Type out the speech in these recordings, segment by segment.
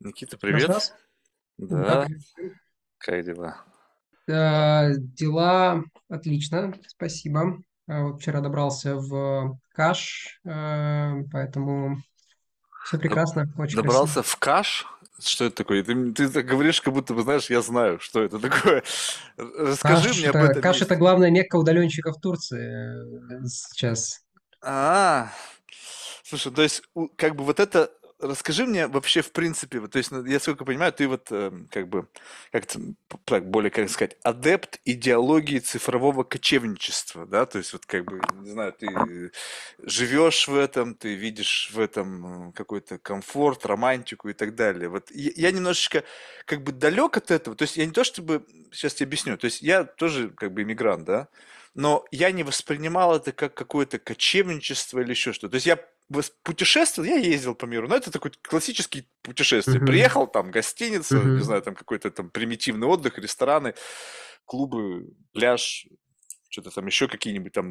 Никита, привет. Да, Да, привет. как дела? Э, Дела отлично, спасибо. Э, Вот вчера добрался в Каш, э, поэтому все прекрасно, очень красиво. Добрался в Каш? Что это такое? Ты, ты так говоришь, как будто бы знаешь, я знаю, что это такое. Расскажи Каш мне об это, этом Каш это главная мекка удаленщиков Турции э, сейчас. А, слушай, то есть, как бы вот это, расскажи мне вообще в принципе, то есть, ну, я сколько понимаю, ты вот, эм, как бы, как так, более, как сказать, адепт идеологии цифрового кочевничества, да, то есть, вот, как бы, не знаю, ты живешь в этом, ты видишь в этом э, какой-то комфорт, романтику и так далее. Вот я, немножечко, как бы, далек от этого, то есть, я не то чтобы, сейчас тебе объясню, то есть, я тоже, как бы, иммигрант, да, но я не воспринимал это как какое-то кочевничество или еще что-то. То есть я путешествовал, я ездил по миру, но это такое классическое путешествие. Мгм, Приехал, там гостиница, не мгм. знаю, там какой-то там примитивный отдых, рестораны, клубы, пляж, что-то там еще какие-нибудь там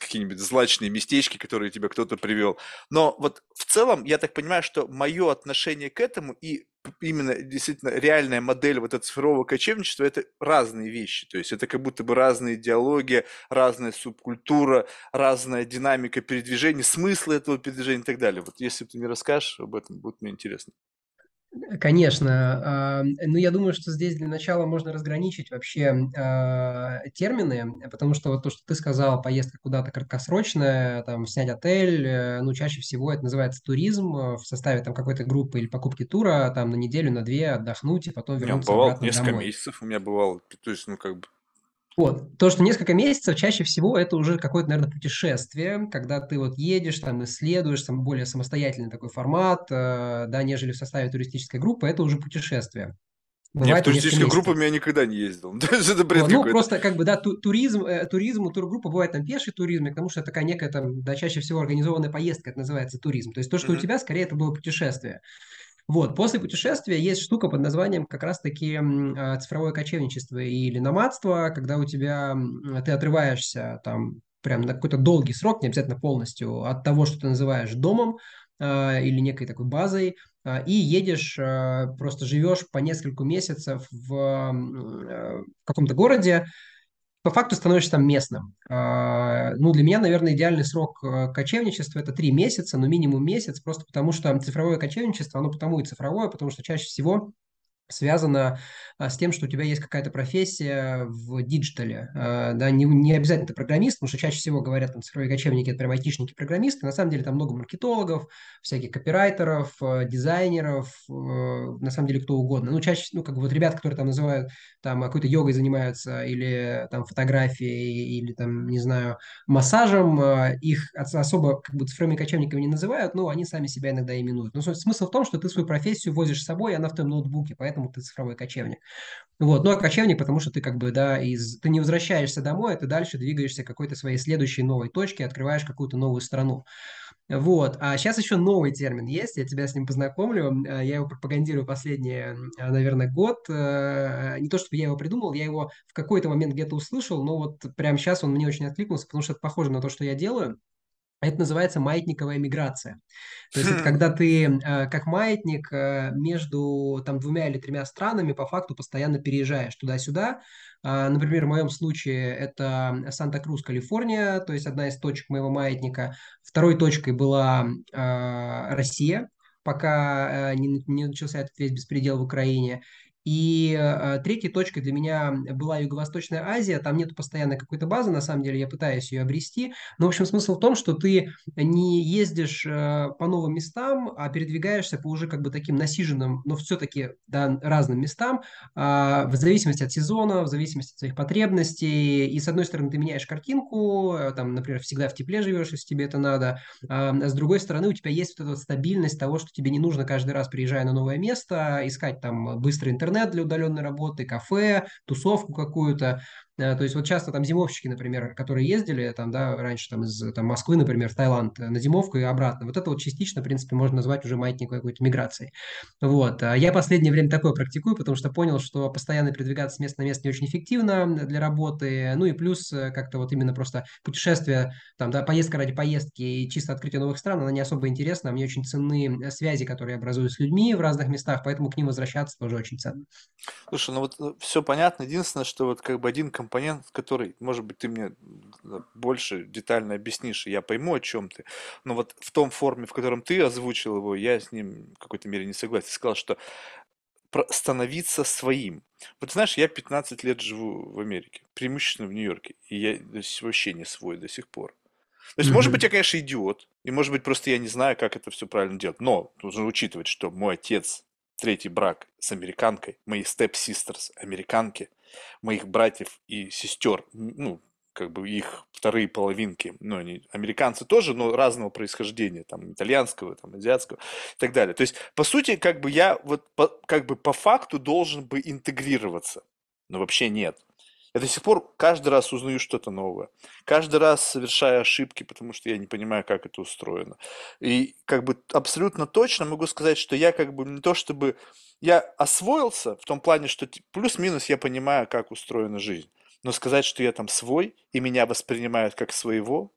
какие-нибудь злачные местечки, которые тебе кто-то привел. Но вот в целом я так понимаю, что мое отношение к этому и именно действительно реальная модель вот этого цифрового кочевничества это разные вещи. То есть это как будто бы разная идеология, разная субкультура, разная динамика передвижения, смысл этого передвижения и так далее. Вот если ты мне расскажешь об этом, будет мне интересно. Конечно. Ну, я думаю, что здесь для начала можно разграничить вообще а, термины, потому что вот то, что ты сказал, поездка куда-то краткосрочная, там, снять отель, э, ну, чаще всего это называется туризм э, в составе там какой-то группы или покупки тура, там, на неделю, на две отдохнуть и потом вернуться бывало обратно несколько домой. месяцев у меня бывало. То есть, ну, как бы, Вот, то, что несколько месяцев, чаще всего это уже какое-то, наверное, путешествие, когда ты вот едешь, там, исследуешь, там, более самостоятельный такой формат, э, да, нежели в составе туристической группы, это уже путешествие. Бывает и несколько туристическую группу месяцев. я никогда не ездил. То есть это бред ну, просто как бы, да, ту- туризм, э, туризм, тургруппа бывает там пеший туризм, и потому что это такая некая там, да, чаще всего организованная поездка, это называется туризм. То есть то, что у тебя, скорее, это было путешествие. Вот, после путешествия есть штука под названием как раз-таки а, цифровое кочевничество или номадство, когда у тебя, ты отрываешься там прям на какой-то долгий срок, не обязательно полностью, от того, что ты называешь домом а, или некой такой базой, а, и едешь, просто живешь по несколько месяцев э, в каком-то городе, по факту становишься там местным. А, Ну, для меня, наверное, идеальный срок э, кочевничества– это три месяца, но минимум месяц, просто потому что цифровое кочевничество, оно потому и цифровое, потому что чаще всего связано а, с тем, что у тебя есть какая-то профессия в digital е. А, да, не, не обязательно ты программист, потому что чаще всего говорят, там, цифровые кочевники– это прям айтишники-программисты. На самом деле там много маркетологов, всяких копирайтеров, э, дизайнеров, на самом деле кто угодно. Ну, чаще, ну, как бы вот ребят, которые там называют, там, какой-то йогой занимаются, или там фотографией, или там, не знаю, массажем, их ос- особо как бы цифровыми кочевниками не называют, но они сами себя иногда именуют. Но суть- смысл в том, что ты свою профессию возишь с собой, она в твоем ноутбуке, поэтому ты цифровой кочевник. Вот. Ну, а кочевник, потому что ты как бы, да, из... ты не возвращаешься домой, а ты дальше двигаешься к какой-то своей следующей новой точке, открываешь какую-то новую страну. Вот. А сейчас еще новый термин есть, я тебя с ним познакомлю. Э, Я его пропагандирую последние, э, наверное, год. Э, Не то, чтобы я его придумал, я его в какой-то момент где-то услышал, но вот прямо сейчас он мне очень откликнулся, потому что это похоже на то, что я делаю. Это называется маятниковая миграция. То есть это когда ты э, как маятник э, между там двумя или тремя странами по факту постоянно переезжаешь туда-сюда. А, например, в моем случае это Санта-Крус, Калифорния, то есть одна из точек моего маятника. Второй точкой была э, Россия, пока не, не начался этот весь беспредел в Украине. И э, третьей точкой для меня была Юго-Восточная Азия. Там нет постоянной какой-то базы, на самом деле я пытаюсь ее обрести. Но, в общем, смысл в том, что ты не ездишь э, по новым местам, а передвигаешься по уже как бы таким насиженным, но все-таки да, разным местам, а, в зависимости от сезона, в зависимости от своих потребностей. И с одной стороны ты меняешь картинку, э, там, например, всегда в тепле живешь, если тебе это надо. А с другой стороны у тебя есть вот эта вот стабильность того, что тебе не нужно каждый раз, приезжая на новое место, искать там быстрый интернет для удаленной работы, кафе, тусовку какую-то. Э, То есть вот часто там зимовщики, например, которые ездили там, да, раньше там из там, Москвы, например, в Таиланд э, на зимовку и обратно, вот это вот частично, в принципе, можно назвать уже маятниковой какой-то миграцией. Вот. А Я последнее время такое практикую, потому что понял, что постоянно передвигаться с места на место не очень эффективно для работы. Ну и плюс э, как-то вот именно просто путешествие, там, да, поездка ради поездки и чисто открытие новых стран, она не особо интересна. Мне очень ценны э, связи, которые образуют с людьми в разных местах, поэтому к ним возвращаться тоже очень ценно. Слушай, ну вот все понятно. Единственное, что вот как бы один который, может быть, ты мне больше детально объяснишь, и я пойму, о чем ты. Но вот в том форме, в котором ты озвучил его, я с ним в какой-то мере не согласен. Сказал, что становиться своим. Вот знаешь, я 15 лет живу в Америке, преимущественно в Нью-Йорке, и я вообще не свой до сих пор. То есть, может быть, я, конечно, идиот, и, может быть, просто я не знаю, как это все правильно делать. Но нужно учитывать, что мой отец, третий брак с американкой, мои степ-систерс американки, моих братьев и сестер, ну, как бы их вторые половинки, ну, они американцы тоже, но разного происхождения, там, итальянского, там, азиатского и так далее. То есть, по сути, как бы я вот, по- как бы по факту должен бы интегрироваться, но вообще нет. Я до сих пор каждый раз узнаю что-то новое. Каждый раз совершаю ошибки, потому что я не понимаю, как это устроено. И как бы абсолютно точно могу сказать, что я как бы не то чтобы... Я освоился в том плане, что плюс-минус я понимаю, как устроена жизнь. Но сказать, что я там свой, и меня воспринимают как своего,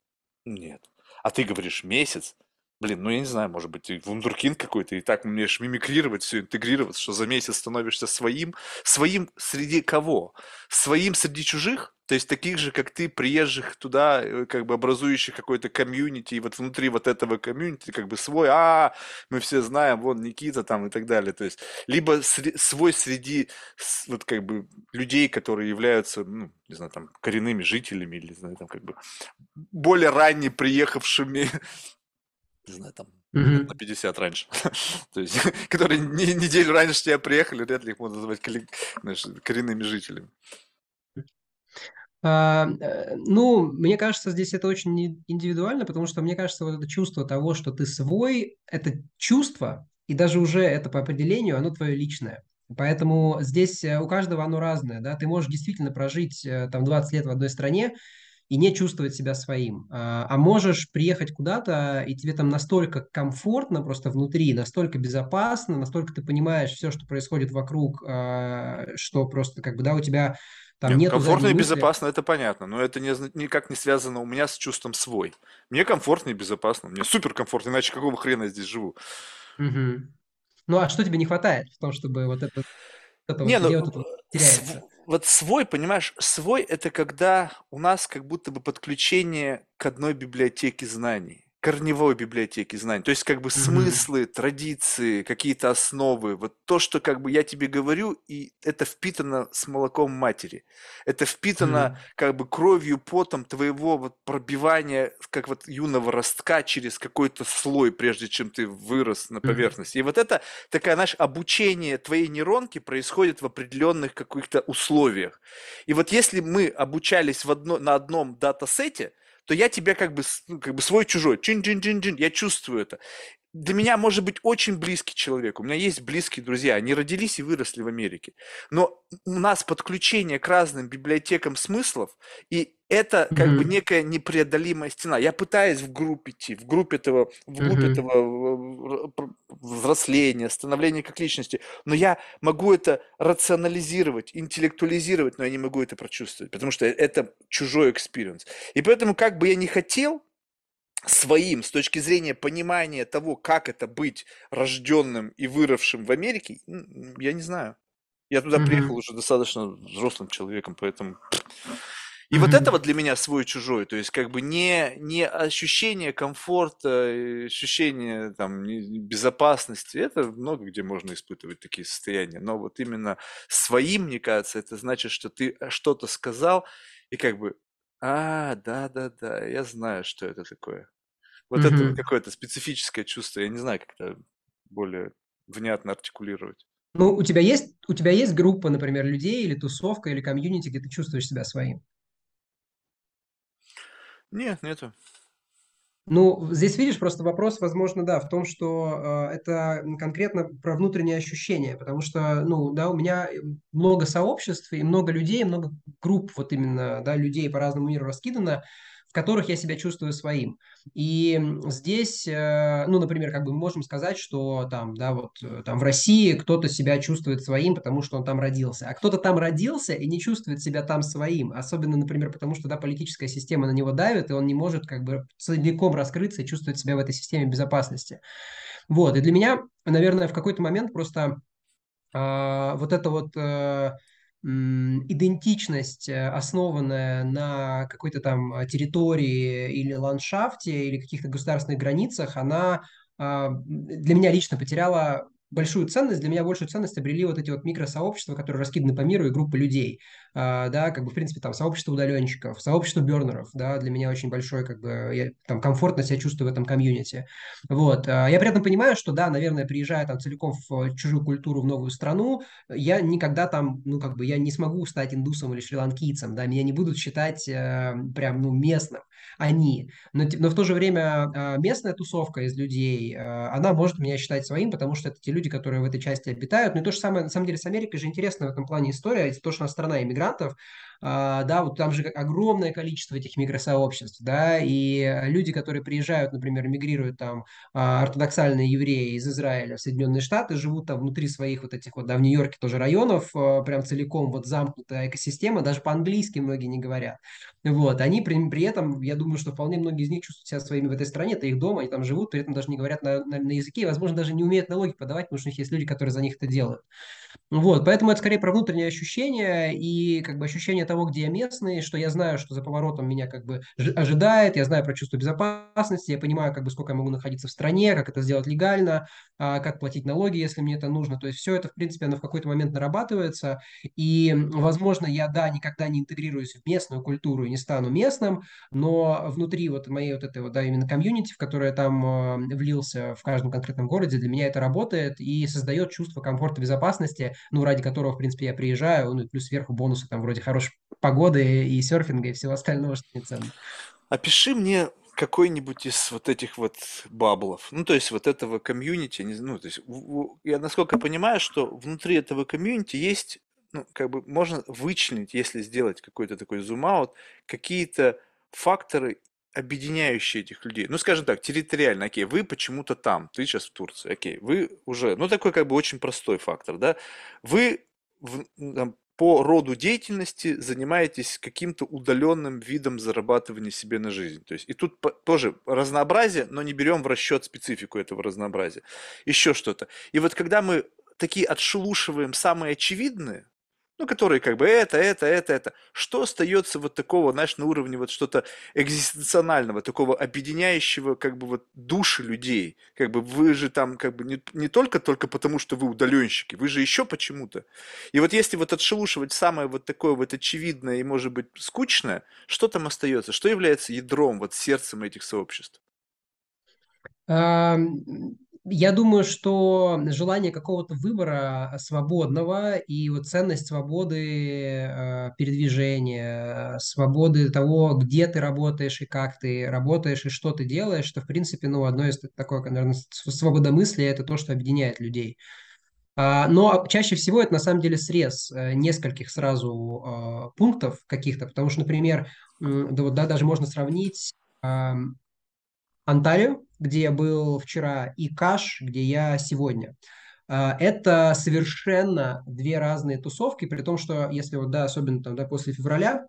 нет. А ты говоришь месяц, Блин, ну я не знаю, может быть, ты вундеркинд какой-то, и так умеешь мимикрировать, все интегрироваться, что за месяц становишься своим. Своим среди кого? Своим среди чужих? То есть таких же, как ты, приезжих туда, э, как бы образующих какой-то комьюнити, и вот внутри вот этого комьюнити как бы свой, а, мы все знаем, вон Никита там и так далее. То есть либо свой среди вот как бы людей, которые являются, ну, не знаю, там коренными жителями или, не знаю, там как бы более ранне приехавшими не знаю, там на Мгм. 50 раньше. То есть, которые не- неделю раньше тебя приехали, вряд ли их можно назвать коренными жителями. А, э, ну, мне кажется, здесь это очень индивидуально, потому что мне кажется, вот это чувство того, что ты свой, это чувство, и даже уже это по определению, оно твое личное. Поэтому здесь э, у каждого оно разное, да, ты можешь действительно прожить э, там 20 лет в одной стране и не чувствовать себя своим, а, а можешь приехать куда-то, и тебе там настолько комфортно просто внутри, настолько безопасно, настолько ты понимаешь все, что происходит вокруг, а, что просто как бы, да, у тебя там Не, ну нету комфортно и безопасно, это понятно, но это не, никак не связано у меня с чувством свой. Мне комфортно и безопасно, мне супер комфортно, иначе какого хрена я здесь живу? Мгм. Ну, а что тебе не хватает в том, чтобы вот это, это вот, Не, где ну вот это вот э, св- теряется? вот свой, понимаешь, свой это когда у нас как будто бы подключение к одной библиотеке знаний, корневой библиотеке знаний. То есть как бы Мгм. смыслы, традиции, какие-то основы. Вот то, что как бы я тебе говорю, и это впитано с молоком матери. Это впитано Мгм. как бы кровью, потом твоего вот пробивания, как вот юного ростка через какой-то слой, прежде чем ты вырос на Мгм. поверхности. И вот это такая, знаешь, обучение твоей нейронки происходит в определенных каких-то условиях. И вот если мы обучались в одно, на одном датасете, то я тебя как бы, ну, как бы свой-чужой, чин-чин-чин-чин, я чувствую это. Для меня может быть очень близкий человек. У меня есть близкие друзья, они родились и выросли в Америке. Но у нас подключение к разным библиотекам смыслов, и это как бы Мгм. некая непреодолимая стена. Я пытаюсь в группе идти, в группе этого, вглубь Мгм. этого э, р- пр- взросления, становления как личности, но я могу это рационализировать, интеллектуализировать, но я не могу это прочувствовать, потому что это чужой experience. И поэтому, как бы я не хотел, своим с точки зрения понимания того, как это быть рожденным и выросшим в Америке, я не знаю. Я туда приехал Мгм. уже достаточно взрослым человеком, поэтому... И вот это вот для меня свой-чужой, то есть как бы не, не ощущение комфорта, и ощущение там безопасности, это много где можно испытывать такие состояния, но вот именно своим, мне кажется, это значит, что ты э, что-то сказал, и как бы, а, да-да-да, я знаю, что это такое. Вот это вот Мгм. какое-то специфическое чувство, я не знаю, как это более внятно артикулировать. Ну, у тебя есть, у тебя есть группа, например, людей или тусовка, или комьюнити, где ты чувствуешь себя своим? Нет, нету. Ну, здесь видишь, просто вопрос, возможно, да, в том, что э, это конкретно про внутренние ощущения, потому что, ну, да, у меня много сообществ и много людей, много групп вот именно, да, людей по разному миру раскидано, в которых я себя чувствую своим. И здесь, э, ну, например, как бы мы можем сказать, что там, да, вот э, там в России кто-то себя чувствует своим, потому что он там родился, а кто-то там родился и не чувствует себя там своим, особенно, например, потому что, да, политическая система на него давит, и он не может как бы целиком раскрыться и чувствовать себя в этой системе безопасности. Вот, и для меня, наверное, в какой-то момент просто э, вот это вот э, идентичность, э, основанная на какой-то там э, территории или ландшафте, или каких-то государственных границах, она а, для меня лично потеряла большую ценность, для меня большую ценность обрели вот эти вот микросообщества, которые раскиданы по миру, и группы людей, а, да, как бы, в принципе, там, сообщество удаленщиков, сообщество бернеров, да, для меня очень большое, как бы, я там комфортно себя чувствую в этом комьюнити, вот, а, я при этом понимаю, что, да, наверное, приезжая там целиком в чужую культуру, в новую страну, я никогда там, ну, как бы, я не смогу стать индусом или шри-ланкийцем, да, меня не будут считать э, прям, ну, местным, они, но, но в то же время э, местная тусовка из людей, э, она может меня считать своим, потому что это те люди, которые в этой части обитают, ну, и то же самое, на самом деле, с Америкой же интересная в этом плане история, это то, что она страна иммигрантов, а, да, вот там же огромное количество этих микросообществ, да, и люди, которые приезжают, например, мигрируют там, а, ортодоксальные евреи из Израиля в Соединенные Штаты, живут там внутри своих вот этих вот, да, в Нью-Йорке тоже районов, а, прям целиком вот замкнутая экосистема, даже по-английски многие не говорят. Вот, они при, при этом, я думаю, что вполне многие из них чувствуют себя своими в этой стране, это их дом, они там живут, при этом даже не говорят на, на, на языке, и, возможно, даже не умеют налоги подавать, потому что у них есть люди, которые за них это делают. Вот, поэтому это скорее про внутренние ощущения и как бы ощущение того, где я местный, что я знаю, что за поворотом меня как бы ожидает, я знаю про чувство безопасности, я понимаю, как бы сколько я могу находиться в стране, как это сделать легально, а, как платить налоги, если мне это нужно. То есть все это, в принципе, оно в какой-то момент нарабатывается. И, возможно, я, да, никогда не интегрируюсь в местную культуру не стану местным, но внутри вот моей вот этой вот, да, именно комьюнити, в которое я там а, влился в каждом конкретном городе, для меня это работает и создает чувство комфорта, безопасности, ну, ради которого, в принципе, я приезжаю, ну, и плюс сверху бонусы там вроде хорошей погоды и серфинга и всего остального, что не ценно. Опиши мне какой-нибудь из вот этих вот баблов, ну, то есть вот этого комьюнити, ну, то есть я насколько понимаю, что внутри этого комьюнити есть, ну, как бы можно вычленить, если сделать какой-то такой зум-аут, какие-то факторы, объединяющие этих людей. Ну, скажем так, территориально, окей, вы почему-то там, ты сейчас в Турции, окей, вы уже, ну, такой как бы очень простой фактор, да, вы в, там, по роду деятельности занимаетесь каким-то удаленным видом зарабатывания себе на жизнь. То есть и тут тоже разнообразие, но не берем в расчет специфику этого разнообразия. Еще что-то. И вот когда мы такие отшелушиваем самые очевидные, ну, которые как бы это, это, это, это. Что остается вот такого, знаешь, на уровне вот что-то экзистенциального, такого объединяющего как бы вот души людей? Как бы вы же там как бы не, не только только потому, что вы удаленщики, вы же еще почему-то. И вот если вот отшелушивать самое вот такое вот очевидное и, может быть, скучное, что там остается? Что является ядром, вот сердцем этих сообществ? Я думаю, что желание какого-то выбора свободного и вот ценность свободы э, передвижения, свободы того, где ты работаешь и как ты работаешь и что ты делаешь, что, в принципе, ну, одно из такое, наверное, свободомыслия – это то, что объединяет людей. А, но чаще всего это на самом деле срез э, нескольких сразу а, пунктов каких-то, потому что, например, да, вот, да, даже можно сравнить Онтарио, где я был вчера, и Каш, где я сегодня. А, это совершенно две разные тусовки, при том, что если вот, да, особенно там, да, после февраля,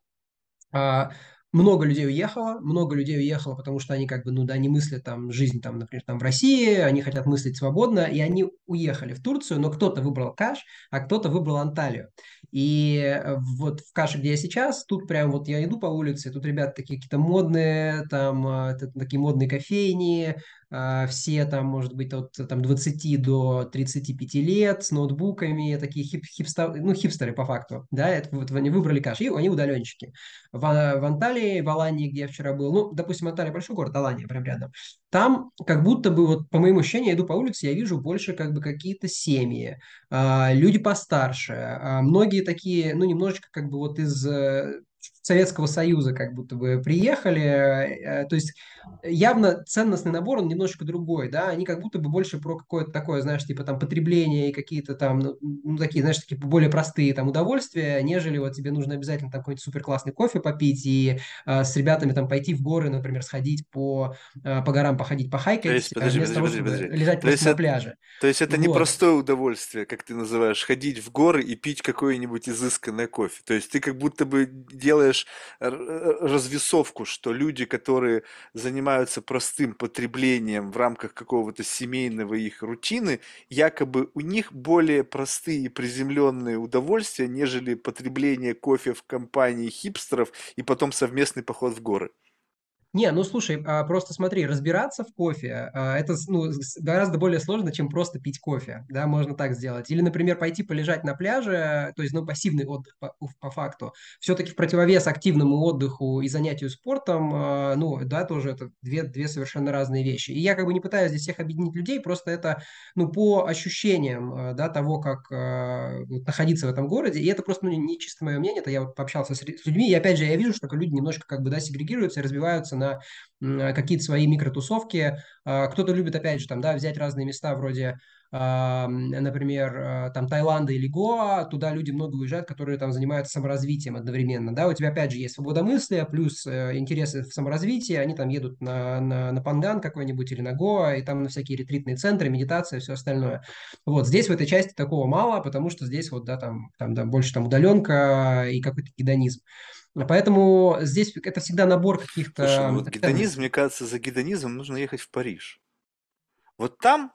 а, много людей уехало, много людей уехало, потому что они как бы, ну да, не мыслят там жизнь, там, например, там в России, они хотят мыслить свободно, и они уехали в Турцию, но кто-то выбрал Каш, а кто-то выбрал Анталию. И вот в Каше, где я сейчас, тут прям вот я иду по улице, тут ребята такие какие-то модные, там а, такие модные кофейни, все там, может быть, от там, 20 до 35 лет с ноутбуками, такие хип, хипстер, ну, хипстеры по факту, да, это вот они выбрали каш, и они удаленщики. В, в Анталии, в Алании, где я вчера был, ну, допустим, Анталия большой город, Алания прям рядом, там как будто бы, вот по моему ощущению, я иду по улице, я вижу больше как бы какие-то семьи, а, люди постарше, а, многие такие, ну, немножечко как бы вот из э, Советского Союза как будто бы приехали. Э, То есть явно ценностный набор, он немножечко другой, да, они как будто бы больше про какое-то такое, знаешь, типа там потребление и какие-то там, ну, ну, такие, знаешь, такие более простые там удовольствия, нежели вот тебе нужно обязательно там какой-нибудь супер классный кофе попить и э, с ребятами там пойти в горы, например, сходить по, э, по горам, походить, То похайкать, есть, э, подожди, вместо подожди, того, подожди, подожди. лежать То просто есть, на пляже. то есть это не Вот. простое удовольствие, как ты называешь, ходить в горы и пить какое-нибудь изысканное кофе. То есть ты как будто бы делаешь р- р- развесовку, что люди, которые занимаются простым потреблением в рамках какого-то семейного их рутины, якобы у них более простые и приземленные удовольствия, нежели потребление кофе в компании хипстеров и потом совместный поход в горы. Не, ну слушай, а, просто смотри, разбираться в кофе, а, это ну, гораздо более сложно, чем просто пить кофе, да, можно так сделать. Или, например, пойти полежать на пляже, то есть, ну, пассивный отдых по, по факту. Все-таки в противовес активному отдыху и занятию спортом, а, ну, да, тоже это две, две совершенно разные вещи. И я как бы не пытаюсь здесь всех объединить людей, просто это, ну, по ощущениям, да, того, как вот находиться в этом городе, и это просто, ну, не чисто мое мнение, это я вот пообщался с людьми, и опять же, я вижу, что люди немножко как бы, да, сегрегируются и разбиваются на какие-то свои микротусовки. А, Кто-то любит, опять же, там, да, взять разные места вроде, а, например, а, там Таиланда или Гоа, туда люди много уезжают, которые там занимаются саморазвитием одновременно, да, у тебя опять же есть свобода мысли, плюс э, интересы в саморазвитии, они там едут на, на, на Панган какой-нибудь или на Гоа, и там на всякие ретритные центры, медитация, все остальное. Вот, здесь в этой части такого мало, потому что здесь вот, да, там, там да, больше там удаленка и какой-то гедонизм. Поэтому здесь это всегда набор Слушай, ну каких-то вот гедонизм, мне кажется, за гедонизмом нужно ехать в Париж. Вот там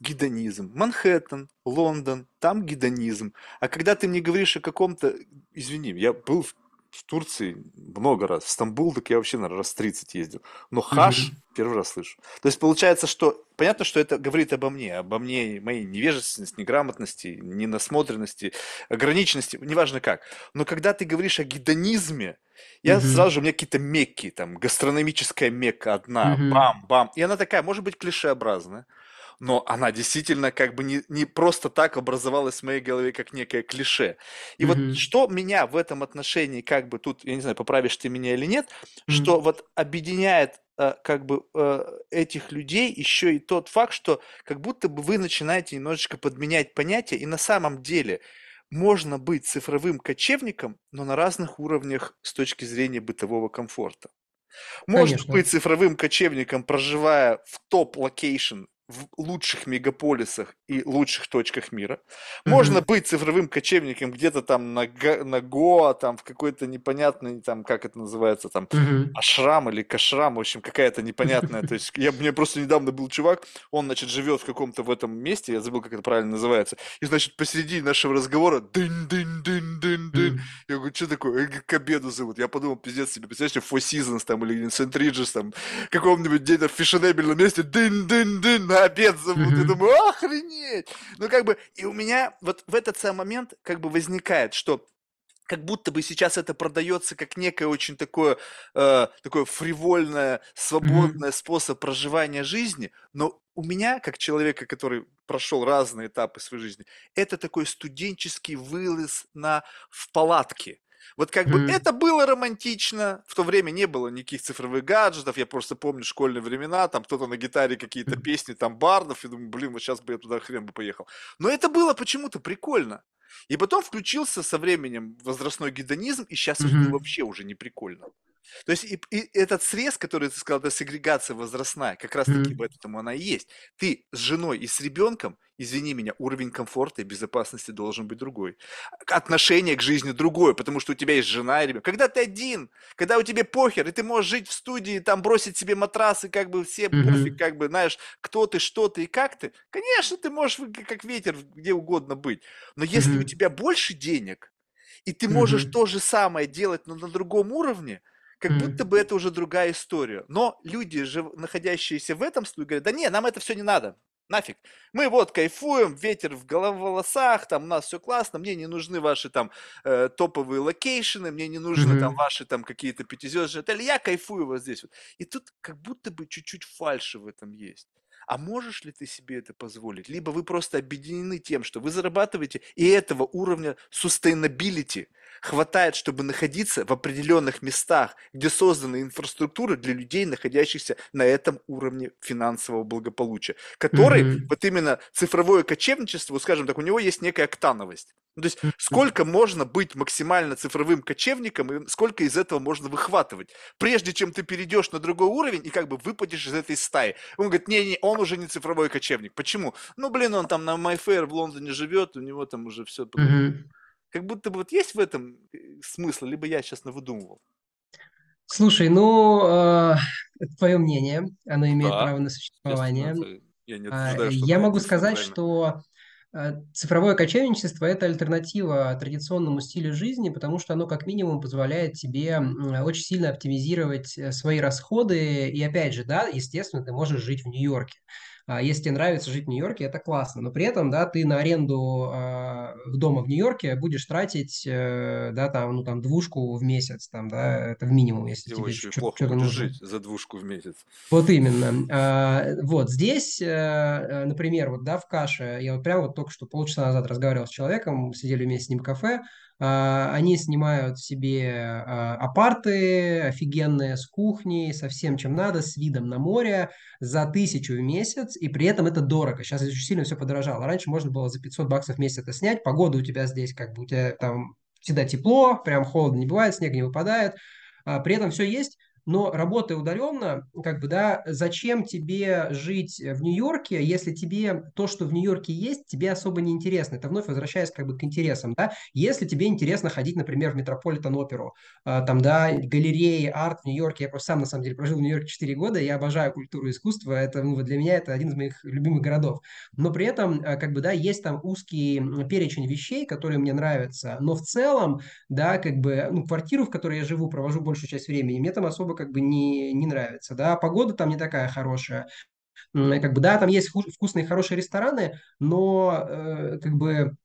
гедонизм. Манхэттен, Лондон, там гедонизм. А когда ты мне говоришь о каком-то... Извини, я был в, в Турции много раз. В Стамбул, так я вообще, наверное, раз 30 ездил. Но хаш Мгм. первый раз слышу. То есть получается, что... Понятно, что это говорит обо мне, обо мне, моей невежественности, неграмотности, ненасмотренности, ограниченности, неважно как. Но когда ты говоришь о гедонизме, я Мгм. сразу же, у меня какие-то мекки, там, гастрономическая мекка одна, Мгм. бам-бам. И она такая, может быть, клишеобразная. Но она действительно как бы не, не просто так образовалась в моей голове как некое клише. И вот Мгм. что меня в этом отношении как бы тут, я не знаю, поправишь ты меня или нет, что Мгм. вот объединяет э, как бы э, этих людей еще и тот факт, что как будто бы вы начинаете немножечко подменять понятия, и на самом деле можно быть цифровым кочевником, но на разных уровнях с точки зрения бытового комфорта. Можно Конечно. быть цифровым кочевником, проживая в top location в лучших мегаполисах и лучших точках мира. Можно Мгм. быть цифровым кочевником где-то там на, Га- на Гоа, там в какой-то непонятной, там, как это называется, там, Мгм. ашрам или кашрам, в общем, какая-то непонятная. То есть, я, мне просто недавно был чувак, он, значит, живет в каком-то в этом месте, я забыл, как это правильно называется, и, значит, посреди нашего разговора дын-дын-дын-дын-дын, Мгм. я говорю, что такое? Говорю, К обеду зовут. Я подумал, пиздец себе, представляешь, Four Seasons там или. Regis там, каком-нибудь где-то в фешенебельном месте, дын-дын-дын, на обед зовут. Я думаю, охренеть! Ну, как бы, и у меня вот в этот самый момент как бы возникает, что как будто бы сейчас это продается как некое очень такое, э, такое фривольное, свободное способ проживания жизни, но у меня, как человека, который прошел разные этапы своей жизни, это такой студенческий вылез на, в палатке. Вот как бы Мгм. это было романтично, в то время не было никаких цифровых гаджетов, я просто помню школьные времена, там кто-то на гитаре какие-то песни, там бардов, и думаю, блин, вот сейчас бы я туда хрен бы поехал. Но это было почему-то прикольно. И потом включился со временем возрастной гедонизм, и сейчас это Мгм. вообще уже не прикольно. То есть и, и этот срез, который ты сказал, это сегрегация возрастная, как раз-таки в Мгм. этом она и есть. Ты с женой и с ребенком, извини меня, уровень комфорта и безопасности должен быть другой. Отношение к жизни другое, потому что у тебя есть жена и ребенок. Когда ты один, когда у тебя похер, и ты можешь жить в студии, там бросить себе матрасы, как бы все пофиг, Мгм. как бы, знаешь, кто ты, что ты и как ты, конечно, ты можешь как ветер где угодно быть. Но если у Мгм. тебя больше денег, и ты можешь Мгм. то же самое делать, но на другом уровне, как будто бы это уже другая история. Но люди, же, находящиеся в этом слое, говорят, да не, нам это все не надо. Нафиг. Мы вот кайфуем, ветер в голов- волосах, там у нас все классно, мне не нужны ваши там э, топовые location ы, мне не нужны там ваши там какие-то пятизвездочные отели, я кайфую вот здесь вот. И тут как будто бы чуть-чуть фальши в этом есть. А можешь ли ты себе это позволить? Либо вы просто объединены тем, что вы зарабатываете, и этого уровня sustainability хватает, чтобы находиться в определенных местах, где создана инфраструктура для людей, находящихся на этом уровне финансового благополучия, который Мгм. вот именно цифровое кочевничество, вот скажем так, у него есть некая октановость. Ну, то есть сколько можно быть максимально цифровым кочевником и сколько из этого можно выхватывать, прежде чем ты перейдешь на другой уровень и как бы выпадешь из этой стаи. Он говорит, не-не, он уже не цифровой кочевник. Почему? Ну, блин, он там на MyFair в Лондоне живет, у него там уже все. Мгм. Как будто бы вот есть в этом э, смысл, либо я сейчас навыдумывал. Слушай, ну, э, это твое мнение, оно имеет Да, право на существование. я не А, утверждаю, что Я могу сказать, правильно. что цифровое кочевничество– это альтернатива традиционному стилю жизни, потому что оно как минимум позволяет тебе м, очень сильно оптимизировать э, свои расходы. И опять же, да, естественно, ты можешь жить в Нью-Йорке. А Если тебе нравится жить в Нью-Йорке, это классно. Но при этом, да, ты на аренду а, дома в Нью-Йорке будешь тратить, э, да, там, ну, там, двушку в месяц, там, да, это в минимум, если Ты тебе что-то будешь нужно. жить за двушку в месяц. Вот именно. А, Вот здесь, э, например, вот да, в каше, я вот прямо вот только что полчаса назад разговаривал с человеком, сидели вместе с ним в кафе, они снимают себе а, апарты офигенные с кухней, со всем, чем надо, с видом на море за тысячу в месяц, и при этом это дорого. Сейчас очень сильно все подорожало. Раньше можно было за 500 баксов в месяц это снять, погода у тебя здесь как бы у тебя там всегда тепло, прям холодно не бывает, снег не выпадает, а, при этом все есть, но работая удаленно, как бы, да, зачем тебе жить в Нью-Йорке, если тебе то, что в Нью-Йорке есть, тебе особо не интересно. Это вновь возвращаясь как бы к интересам, да. Если тебе интересно ходить, например, в Метрополитен-оперу, а, там, да, галереи, арт в Нью-Йорке, я просто сам, на самом деле, прожил в Нью-Йорке 4 года, я обожаю культуру и искусство, это, ну, для меня это один из моих любимых городов. Но при этом, а, как бы, да, есть там узкий перечень вещей, которые мне нравятся, но в целом, да, как бы, ну, квартиру, в которой я живу, провожу большую часть времени, мне там особо как бы не, не нравится, да, погода там не такая хорошая, как бы, да, там есть вку- вкусные, хорошие рестораны, но, э, как бы,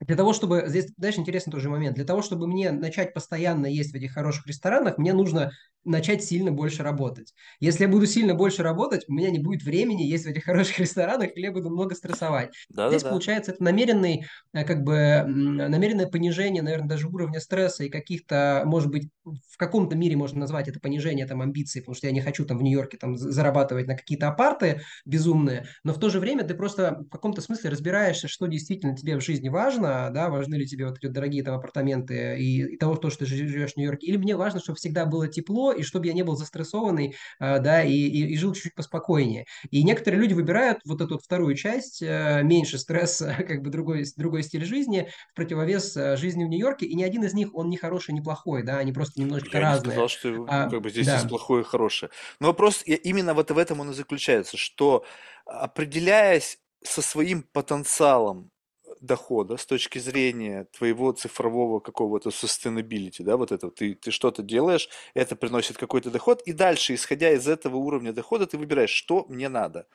для того, чтобы... Здесь, знаешь, интересный тоже момент. Для того, чтобы мне начать постоянно есть в этих хороших ресторанах, мне нужно начать сильно больше работать. Если я буду сильно больше работать, у меня не будет времени есть в этих хороших ресторанах, или я буду много стрессовать. Здесь, Да-да-да. получается, это намеренный, э, как бы, намеренное понижение, наверное, даже уровня стресса и каких-то, может быть, в каком-то мире можно назвать это понижение там амбиций, потому что я не хочу там в Нью-Йорке там за- зарабатывать на какие-то апарты безумные, но в то же время ты просто в каком-то смысле разбираешься, что действительно тебе в жизни важно, да, важны ли тебе вот эти дорогие там апартаменты и, и того, то, что ты живешь в Нью-Йорке, или мне важно, чтобы всегда было тепло, и чтобы я не был застрессованный, а, да, и, и, и жил чуть-чуть поспокойнее. И некоторые люди выбирают вот эту вот вторую часть, э, меньше стресса, как бы другой, другой стиль жизни, в противовес э, жизни в Нью-Йорке, и ни один из них, он не хороший, не плохой, да, они просто немножечко Я не разные. сказал, что А, как бы здесь есть да. плохое и хорошее. Но вопрос я- именно вот в этом он и заключается, что определяясь со своим потенциалом дохода с точки зрения твоего цифрового какого-то sustainability, да, вот это, ты, ты что-то делаешь, это приносит какой-то доход, и дальше, исходя из этого уровня дохода, ты выбираешь, что мне надо.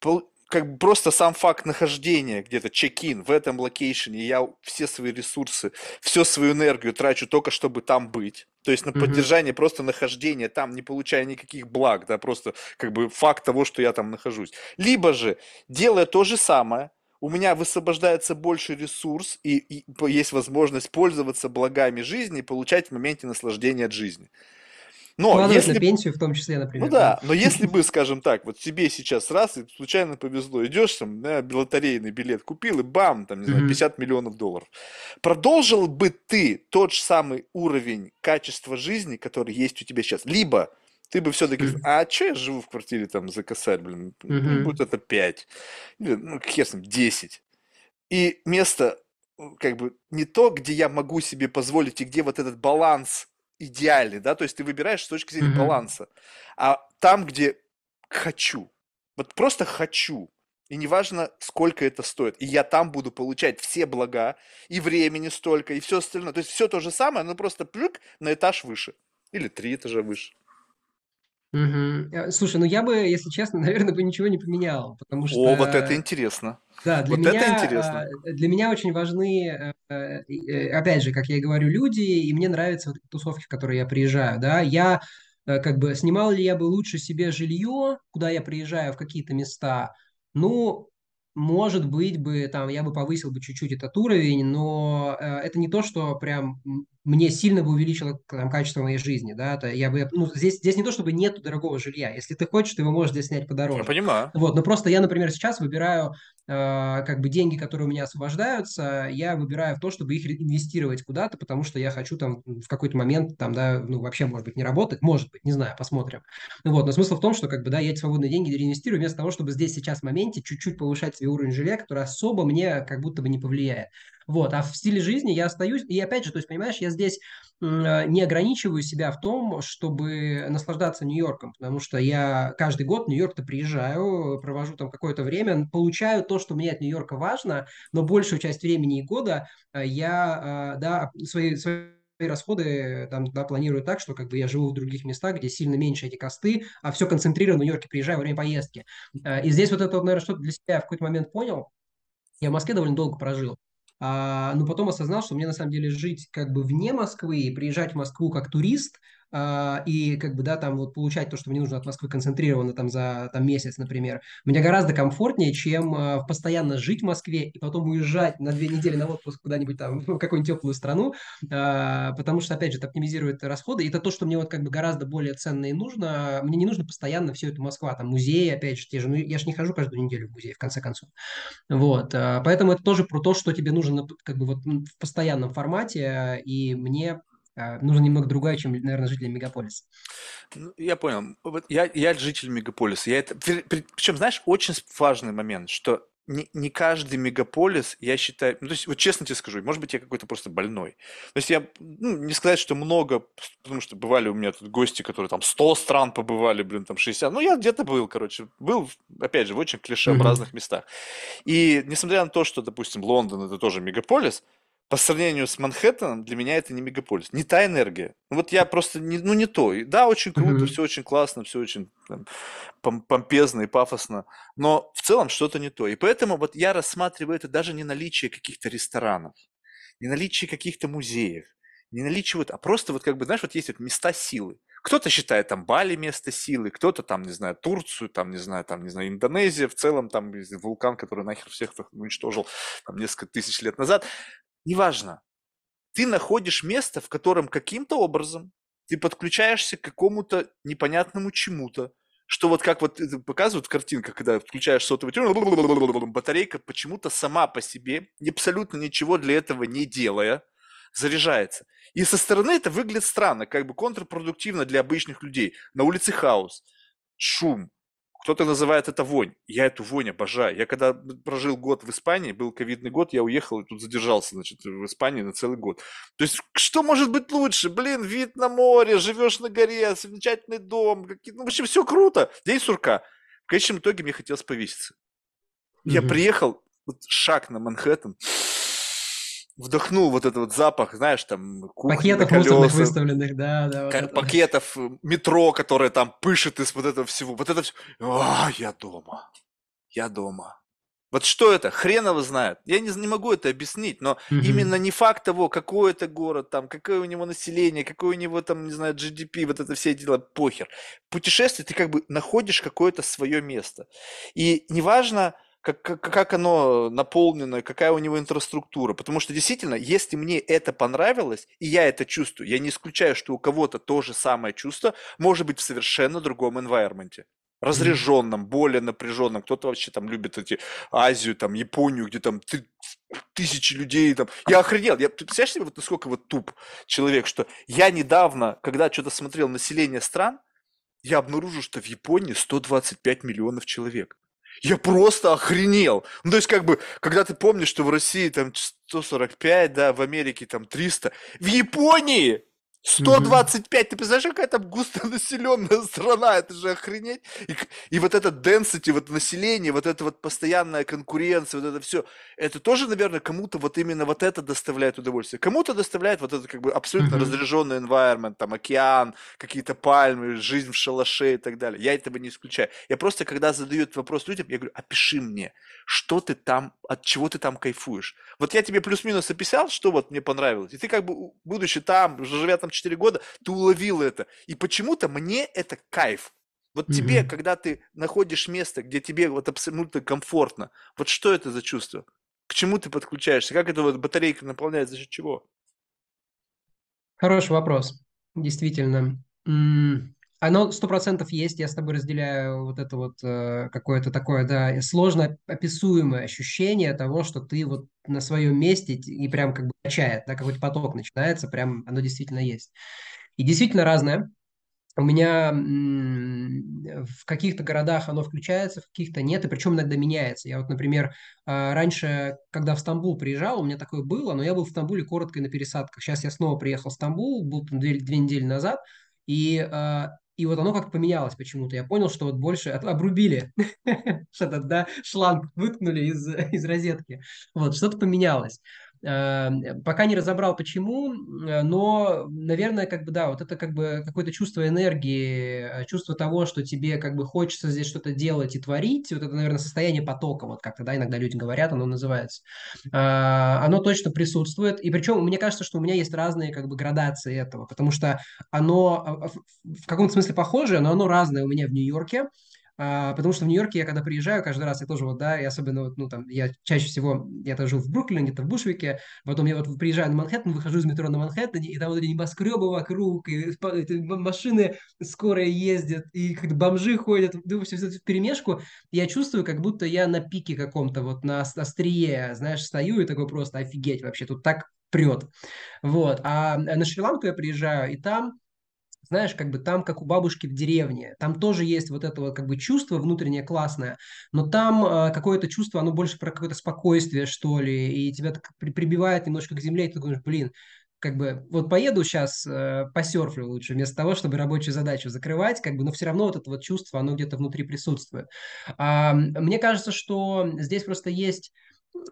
Пол- как бы просто сам факт нахождения где-то, check-in в этом location е, я все свои ресурсы, всю свою энергию трачу только, чтобы там быть. То есть на Мгм. поддержание просто нахождения там, не получая никаких благ, да, просто как бы факт того, что я там нахожусь. Либо же, делая то же самое, у меня высвобождается больше ресурс, и, и есть возможность пользоваться благами жизни и получать в моменте наслаждения от жизни. Но Вкладывать на если пенсию в том числе, ну например, да. да, но если бы, скажем так, вот тебе сейчас раз и случайно повезло, идешь там, да, лотерейный билет купил и бам, там, не знаю, Мгм. 50 миллионов долларов. Продолжил бы ты тот же самый уровень качества жизни, который есть у тебя сейчас? Либо ты бы все-таки, а че я живу в квартире там за косарь, блин, будет это 5, или, ну, хер с ним, 10. И место, м, как бы, не то, где я могу себе позволить, и где вот этот баланс идеальный, да, то есть ты выбираешь с точки зрения баланса, а там, где хочу, вот просто хочу, и неважно, сколько это стоит, и я там буду получать все блага, и времени столько, и все остальное, то есть все то же самое, но просто плюк на этаж выше, или три этажа выше. Э, Слушай, ну я бы, если честно, наверное, бы ничего не поменял, потому О, вот это что, интересно, да, для вот это меня, интересно. э, для меня очень важны, э, э, опять же, как я и говорю, люди, и мне нравятся вот тусовки, в которые я приезжаю, да, я как бы снимал ли я бы лучше себе жилье, куда я приезжаю в какие-то места, ну, может быть бы, там, я бы повысил бы чуть-чуть этот уровень, но это не то, что прям мне сильно бы увеличило там, качество моей жизни, да, то я бы, ну, здесь, здесь не то, чтобы нету дорогого жилья, если ты хочешь, ты его можешь здесь снять Я подороже. понимаю. Вот, но просто я, например, сейчас выбираю э, как бы деньги, которые у меня освобождаются, я выбираю в то, чтобы их инвестировать куда-то, потому что я хочу там в какой-то момент там, да, ну, вообще, может быть, не работать, может быть, не знаю, посмотрим. Вот, но смысл в том, что как бы, да, я эти свободные деньги реинвестирую вместо того, чтобы здесь сейчас в моменте чуть-чуть повышать свой уровень жилья, который особо мне как будто бы не повлияет. Вот, а в стиле жизни я остаюсь, и опять же, то есть, понимаешь, я здесь э, не ограничиваю себя в том, чтобы наслаждаться Нью-Йорком, потому что я каждый год в Нью-Йорк-то приезжаю, провожу там какое-то время, получаю то, что мне от Нью-Йорка важно, но большую часть времени и года э, я, э, да, свои, свои расходы там, да, планирую так, что как бы я живу в других местах, где сильно меньше эти косты, а все концентрировано в Нью-Йорке, приезжаю во время поездки. И здесь вот это, наверное, что-то для себя в какой-то момент понял. Я в Москве довольно долго прожил. А, но потом осознал, что мне на самом деле жить как бы вне Москвы и приезжать в Москву как турист и как бы, да, там вот получать то, что мне нужно от Москвы концентрированно там за там, месяц, например, мне гораздо комфортнее, чем а, постоянно жить в Москве и потом уезжать на две недели на отпуск куда-нибудь там в какую-нибудь теплую страну, а, потому что, опять же, это оптимизирует расходы. И это то, что мне вот как бы гораздо более ценно и нужно. Мне не нужно постоянно все это Москва, там музеи, опять же, те же, ну я же не хожу каждую неделю в музей, в конце концов. Вот, а, поэтому это тоже про то, что тебе нужно как бы вот в постоянном формате, и мне а, нужно немного другое, чем, наверное, жителям мегаполиса. Ну, я понял. Вот я, я житель мегаполиса. Я это, причем, знаешь, очень важный момент, что не, не каждый мегаполис, я считаю, ну, то есть, вот честно тебе скажу, может быть, я какой-то просто больной. То есть я, ну, не сказать, что много, потому что бывали у меня тут гости, которые там 100 стран побывали, блин, там 60, ну, я где-то был, короче, был, опять же, в очень клишеобразных mm-hmm. местах. И несмотря на то, что, допустим, Лондон это тоже мегаполис, по сравнению с Манхэттеном, для меня это не мегаполис, не та энергия. Ну, вот я просто, не, ну не то. Да, очень круто, mm-hmm. все очень классно, все очень там, помпезно и пафосно, но в целом что-то не то. И поэтому вот я рассматриваю это даже не наличие каких-то ресторанов, не наличие каких-то музеев, не наличие вот, а просто вот как бы, знаешь, вот есть вот места силы. Кто-то считает там Бали место силы, кто-то там, не знаю, Турцию, там, не знаю, там, не знаю, Индонезия в целом, там вулкан, который нахер всех уничтожил там несколько тысяч лет назад. Неважно. Ты находишь место, в котором каким-то образом ты подключаешься к какому-то непонятному чему-то, что вот как вот показывают в картинках, когда включаешь сотовый телефон, батарейка почему-то сама по себе, абсолютно ничего для этого не делая, заряжается. И со стороны это выглядит странно, как бы контрпродуктивно для обычных людей. На улице хаос, шум, кто-то называет это вонь. Я эту вонь обожаю. Я когда прожил год в Испании, был ковидный год, я уехал и тут задержался, значит, в Испании на целый год. То есть, что может быть лучше? Блин, вид на море, живешь на горе, замечательный дом, какие... ну, в общем, все круто. День сурка. В конечном итоге мне хотелось повеситься. Mm-hmm. Я приехал, вот шаг на Манхэттен, вдохнул вот этот вот запах, знаешь, там пакетов мусорных выставленных, да, да. Вот как, пакетов э, метро, которое там пышет из вот этого всего. Вот это все. А, я дома. Я дома. Вот что это? Хрен его знает. Я не, не могу это объяснить, но mm-hmm. именно не факт того, какой это город, там, какое у него население, какой у него там, не знаю, GDP, вот это все дела, похер. Путешествие ты как бы находишь какое-то свое место. И неважно, как, как, как оно наполнено, какая у него инфраструктура. Потому что действительно, если мне это понравилось, и я это чувствую, я не исключаю, что у кого-то то же самое чувство может быть в совершенно другом environment разряженном, более напряженном. Кто-то вообще там любит эти Азию, там Японию, где там ты, тысячи людей там. Я охренел. Я, ты представляешь себе, вот насколько вот туп человек, что я недавно, когда что-то смотрел население стран, я обнаружил, что в Японии 125 миллионов человек. Я просто охренел. Ну, то есть, как бы, когда ты помнишь, что в России там 145, да, в Америке там 300, в Японии 125, ты представляешь, какая там густонаселенная страна, это же охренеть. И, и вот это density, вот население, вот эта вот постоянная конкуренция, вот это все, это тоже, наверное, кому-то вот именно вот это доставляет удовольствие. Кому-то доставляет вот это как бы абсолютно mm-hmm. разряженный environment, там океан, какие-то пальмы, жизнь в шалаше и так далее. Я этого не исключаю. Я просто, когда задаю этот вопрос людям, я говорю, опиши мне, что ты там, от чего ты там кайфуешь. Вот я тебе плюс-минус описал, что вот мне понравилось, и ты как бы, будучи там, живя там 4 года, ты уловил это. И почему-то мне это кайф. Вот тебе, Мгм. когда ты находишь место, где тебе вот абсолютно комфортно, вот что это за чувство? К чему ты подключаешься? Как эта вот батарейка наполняется? За счет чего? Хороший вопрос, действительно. М, Оно сто процентов есть, я с тобой разделяю вот это вот э, какое-то такое, да, сложно описуемое ощущение того, что ты вот на своем месте и прям как бы качает, да, какой-то поток начинается, прям оно действительно есть. И действительно разное. У меня в каких-то городах оно включается, в каких-то нет, и причем иногда меняется. Я вот, например, а, раньше, когда в Стамбул приезжал, у меня такое было, но я был в Стамбуле коротко на пересадках. Сейчас я снова приехал в Стамбул, был там две, две недели назад, и, а, и вот оно как-то поменялось почему-то. Я понял, что вот больше обрубили что-то, да, шланг выткнули из, из розетки. Вот, что-то поменялось. Э, Пока не разобрал, почему, э, но, наверное, как бы, да, вот это как бы какое-то чувство энергии, э, чувство того, что тебе как бы хочется здесь что-то делать и творить, вот это, наверное, состояние потока, вот как-то, да, иногда люди говорят, оно называется. А, Оно точно присутствует, и причем мне кажется, что у меня есть разные как бы градации этого, потому что оно а, а, в каком-то смысле похожее, но оно разное у меня в Нью-Йорке, потому что в Нью-Йорке я когда приезжаю, каждый раз я тоже вот, да, и особенно вот, ну, там, я чаще всего, я тоже жил в Бруклине, где-то в Бушвике, потом я вот приезжаю на Манхэттен, выхожу из метро на Манхэттене, и там вот эти небоскребы вокруг, и машины скорые ездят, и как бомжи ходят, ну, все это в перемешку, я чувствую, как будто я на пике каком-то, вот на ос- острие, знаешь, стою и такой просто офигеть вообще, тут так прет. Вот. А на Шри-Ланку я приезжаю, и там знаешь, как бы там, как у бабушки в деревне, там тоже есть вот это вот как бы чувство внутреннее классное, но там э, какое-то чувство, оно больше про какое-то спокойствие, что ли, и тебя так при- прибивает немножко к земле, и ты думаешь, блин, как бы вот поеду сейчас э, посерфлю лучше, вместо того, чтобы рабочую задачу закрывать, как бы, но все равно вот это вот чувство, оно где-то внутри присутствует. А, мне кажется, что здесь просто есть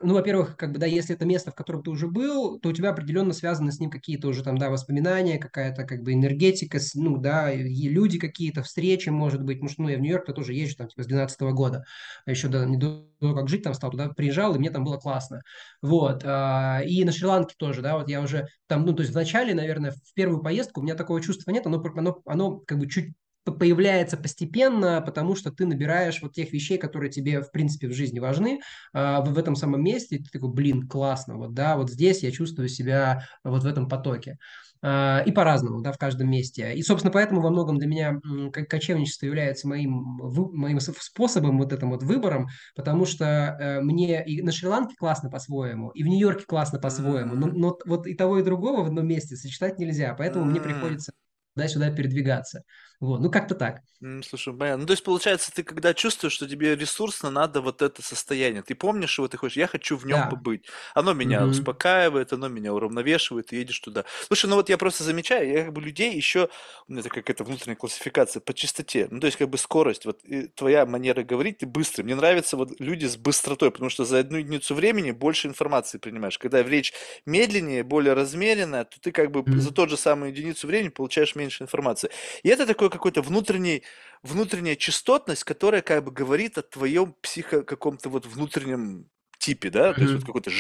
ну, во-первых, как бы, да, если это место, в котором ты уже был, то у тебя определенно связаны с ним какие-то уже там, да, воспоминания, какая-то как бы энергетика, ну, да, и люди какие-то, встречи, может быть, потому что, ну, я в Нью-Йорк-то тоже езжу там, типа, с 12 года, а еще да, не до того, как жить там стал, туда приезжал, и мне там было классно, вот, а, и на Шри-Ланке тоже, да, вот я уже там, ну, то есть в начале, наверное, в первую поездку у меня такого чувства нет, оно, оно, оно как бы чуть появляется постепенно, потому что ты набираешь вот тех вещей, которые тебе, в принципе, в жизни важны, а, в, этом самом месте, и ты такой, блин, классно, вот, да, вот здесь я чувствую себя вот в этом потоке. А, И по-разному, да, в каждом месте. И, собственно, поэтому во многом для меня кочевничество является моим, вы- моим способом, вот этим вот выбором, потому что э, мне и на Шри-Ланке классно по-своему, и в Нью-Йорке классно по-своему, но, но вот и того, и другого в одном месте сочетать нельзя, поэтому мне приходится туда-сюда передвигаться. Вот, ну как-то так. Слушай, понятно. Ну, то есть, получается, ты когда чувствуешь, что тебе ресурсно надо вот это состояние, ты помнишь его, ты хочешь, я хочу в нем Да. побыть. Оно меня Мгм. успокаивает, оно меня уравновешивает, ты едешь туда. Слушай, ну вот я просто замечаю, я как бы людей еще, у меня такая какая-то внутренняя классификация по частоте, ну, то есть, как бы скорость, вот твоя манера говорить, ты быстрый. Мне нравятся вот люди с быстротой, потому что за одну единицу времени больше информации принимаешь. Когда речь медленнее, более размеренная, то ты как бы за Мгм. тот же самую единицу времени получаешь меньше информации. И это такой какой-то внутренний внутренняя частотность, которая как бы говорит о твоем психо каком-то вот внутреннем типе, да, то есть вот какой-то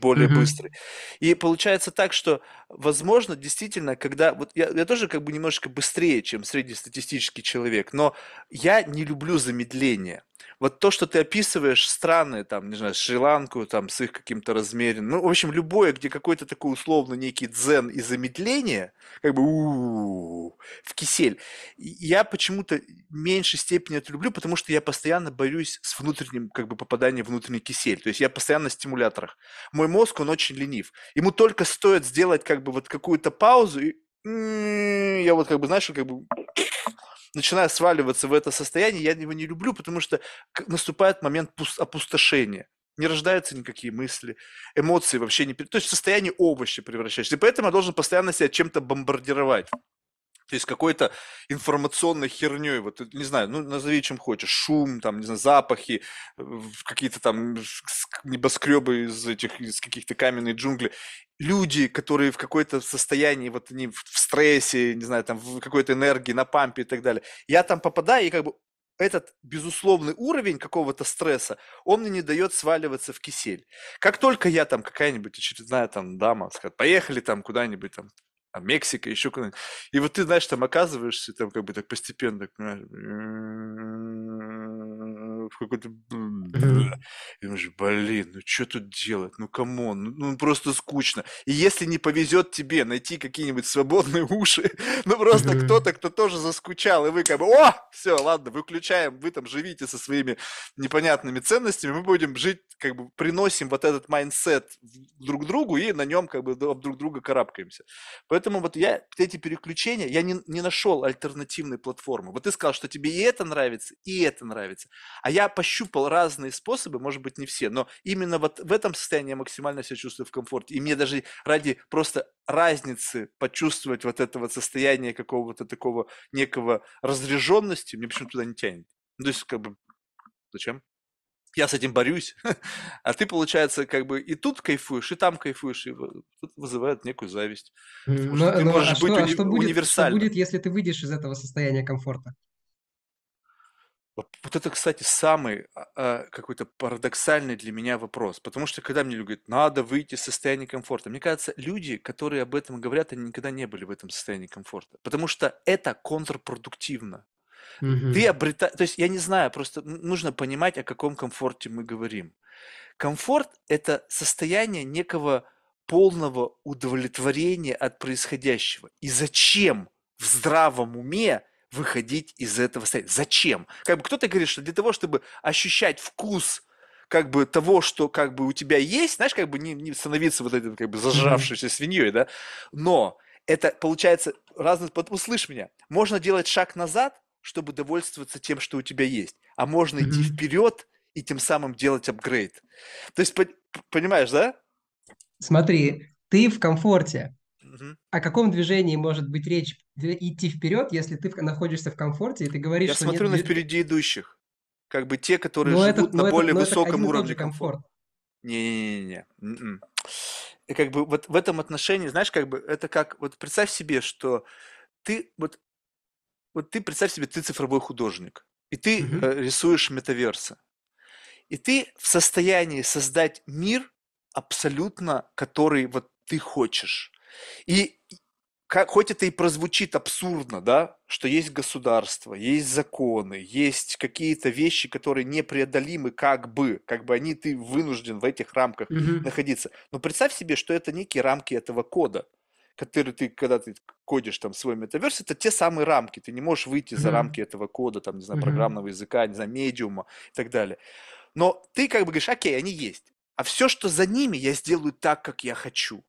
более Мгм. быстрый. И получается так, что, возможно, действительно, когда вот я, я тоже как бы немножко быстрее, чем среднестатистический человек, но я не люблю замедление. Вот то, что ты описываешь страны, там, не знаю, Шри-Ланку, там, с их каким-то размеренным, ну, в общем, любое, где какой-то такой условно некий дзен и замедление, как бы в кисель, я почему-то в меньшей степени это люблю, потому что я постоянно борюсь с внутренним, как бы, попаданием в внутренний кисель. То есть я постоянно на стимуляторах. Мой мозг, он очень ленив. Ему только стоит сделать, как бы, вот какую-то паузу, и м, я вот, как бы, знаешь, как бы начинаю сваливаться в это состояние, я его не люблю, потому что наступает момент пус- опустошения. Не рождаются никакие мысли, эмоции вообще не... То есть в состояние овощи превращаешься. И поэтому я должен постоянно себя чем-то бомбардировать. То есть какой-то информационной херней, вот, не знаю, ну, назови чем хочешь, шум, там, не знаю, запахи, э, какие-то там небоскребы из этих, из каких-то каменных джунглей, люди, которые в какой-то состоянии, вот они в стрессе, не знаю, там, в какой-то энергии, на пампе и так далее. Я там попадаю, и как бы этот безусловный уровень какого-то стресса, он мне не дает сваливаться в кисель. Как только я там какая-нибудь очередная там дама, скажет, поехали там куда-нибудь там а Мексика, еще куда-нибудь. И вот ты, знаешь, там оказываешься, там как бы так постепенно, понимаешь, в какой-то... И думаешь, блин, ну что тут делать? Ну, come on, ну, ну просто скучно. И если не повезет тебе найти какие-нибудь свободные уши, ну просто кто-то, кто тоже заскучал, и вы как бы, о, все, ладно, выключаем, вы там живите со своими непонятными ценностями, мы будем жить, как бы приносим вот этот mindset друг другу и на нем как бы об друг друга карабкаемся. Поэтому вот я эти переключения, я не, не нашел альтернативной платформы. Вот ты сказал, что тебе и это нравится, и это нравится. А я пощупал разные способы, может быть, не все, но именно вот в этом состоянии я максимально себя чувствую в комфорте. И мне даже ради просто разницы почувствовать вот это вот состояние какого-то такого некого разряженности, мне почему-то туда не тянет. Ну, то есть, как бы, зачем? Я с этим борюсь, а ты, получается, как бы и тут кайфуешь, и там кайфуешь, и тут вызывает некую зависть. Потому что Но, ты но, а можешь быть что, а уни- что будет, что универсальным. будет, если ты выйдешь из этого состояния комфорта? Вот это, кстати, самый а, а, какой-то парадоксальный для меня вопрос. Потому что когда мне люди говорят, надо выйти из состояния комфорта, мне кажется, люди, которые об этом говорят, они никогда не были в этом состоянии комфорта. Потому что это контрпродуктивно. Ты Мгм. обретаешь, то есть я не знаю, просто нужно понимать, о каком комфорте мы говорим. Комфорт– это состояние некого полного удовлетворения от происходящего. И зачем в здравом уме выходить из этого состояния? Зачем? Как бы кто-то говорит, что для того, чтобы ощущать вкус как бы того, что как бы у тебя есть, знаешь, как бы не, не становиться вот этим как бы зажравшейся свиньей, да, но это получается разный, вот услышь меня, можно делать шаг назад, чтобы довольствоваться тем, что у тебя есть, а можно идти Мгм. вперед и тем самым делать апгрейд. То есть, пон- понимаешь, да? Смотри, ты в комфорте. Мгм. О каком движении может быть речь идти вперед, если ты находишься в комфорте, и ты говоришь, Я что нет смотрю на движ- впереди идущих, как бы те, которые Но это, живут но на это, более это высоком уровне комфорта. комфорт. Не-не-не. м-м. И как бы вот в этом отношении, знаешь, как бы это как, вот представь себе, что ты, вот, вот ты представь себе, ты цифровой художник, и ты э, рисуешь метаверсы, и ты в состоянии создать мир абсолютно, который вот ты хочешь. И как, хоть это и прозвучит абсурдно, да, что есть государство, есть законы, есть какие-то вещи, которые непреодолимы как бы, как бы они, ты вынужден в этих рамках Мгм. находиться. Но представь себе, что это некие рамки этого кода, который ты, когда ты кодишь там свой метаверс, это те самые рамки, ты не можешь выйти за Мгм. рамки этого кода, там, не знаю, программного языка, не знаю, медиума и так далее. Но ты как бы говоришь, окей, они есть, а все, что за ними, я сделаю так, как я хочу.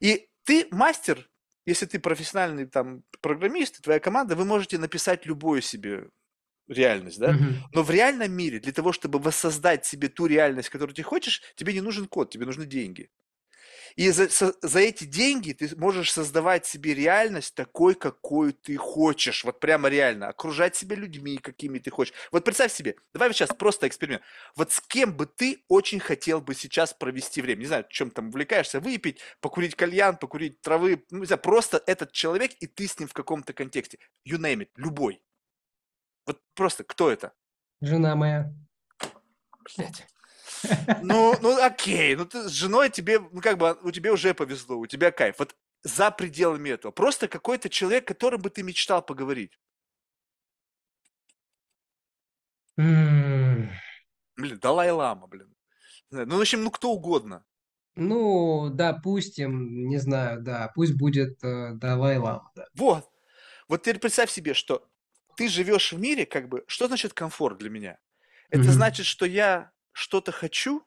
И ты мастер, если ты профессиональный там программист, и твоя команда, вы можете написать любую себе реальность, да? Мгм. Но в реальном мире для того, чтобы воссоздать себе ту реальность, которую ты хочешь, тебе не нужен код, тебе нужны деньги. И за, со- за эти деньги ты можешь создавать себе реальность такой, какой ты хочешь. Вот прямо реально. Окружать себя людьми, какими ты хочешь. Вот представь себе, давай сейчас просто эксперимент. Вот с кем бы ты очень хотел бы сейчас провести время? Не знаю, чем там увлекаешься, выпить, покурить кальян, покурить травы. Ну, не знаю, просто этот человек, и ты с ним в каком-то контексте. You name it, любой. Вот просто кто это? Жена моя. Блядь. Ну, ну окей, ну ты с женой тебе, ну как бы у тебя уже повезло, у тебя кайф. Вот за пределами этого. Просто какой-то человек, которым бы ты мечтал поговорить. Блин, Далай-Лама, блин. Ну, в общем, ну кто угодно. Ну, допустим, не знаю, да, пусть будет э, Далай-Лама, да. Вот. Вот теперь представь себе, что ты живешь в мире, как бы, что значит комфорт для меня? Это Мгм. значит, что я что-то хочу,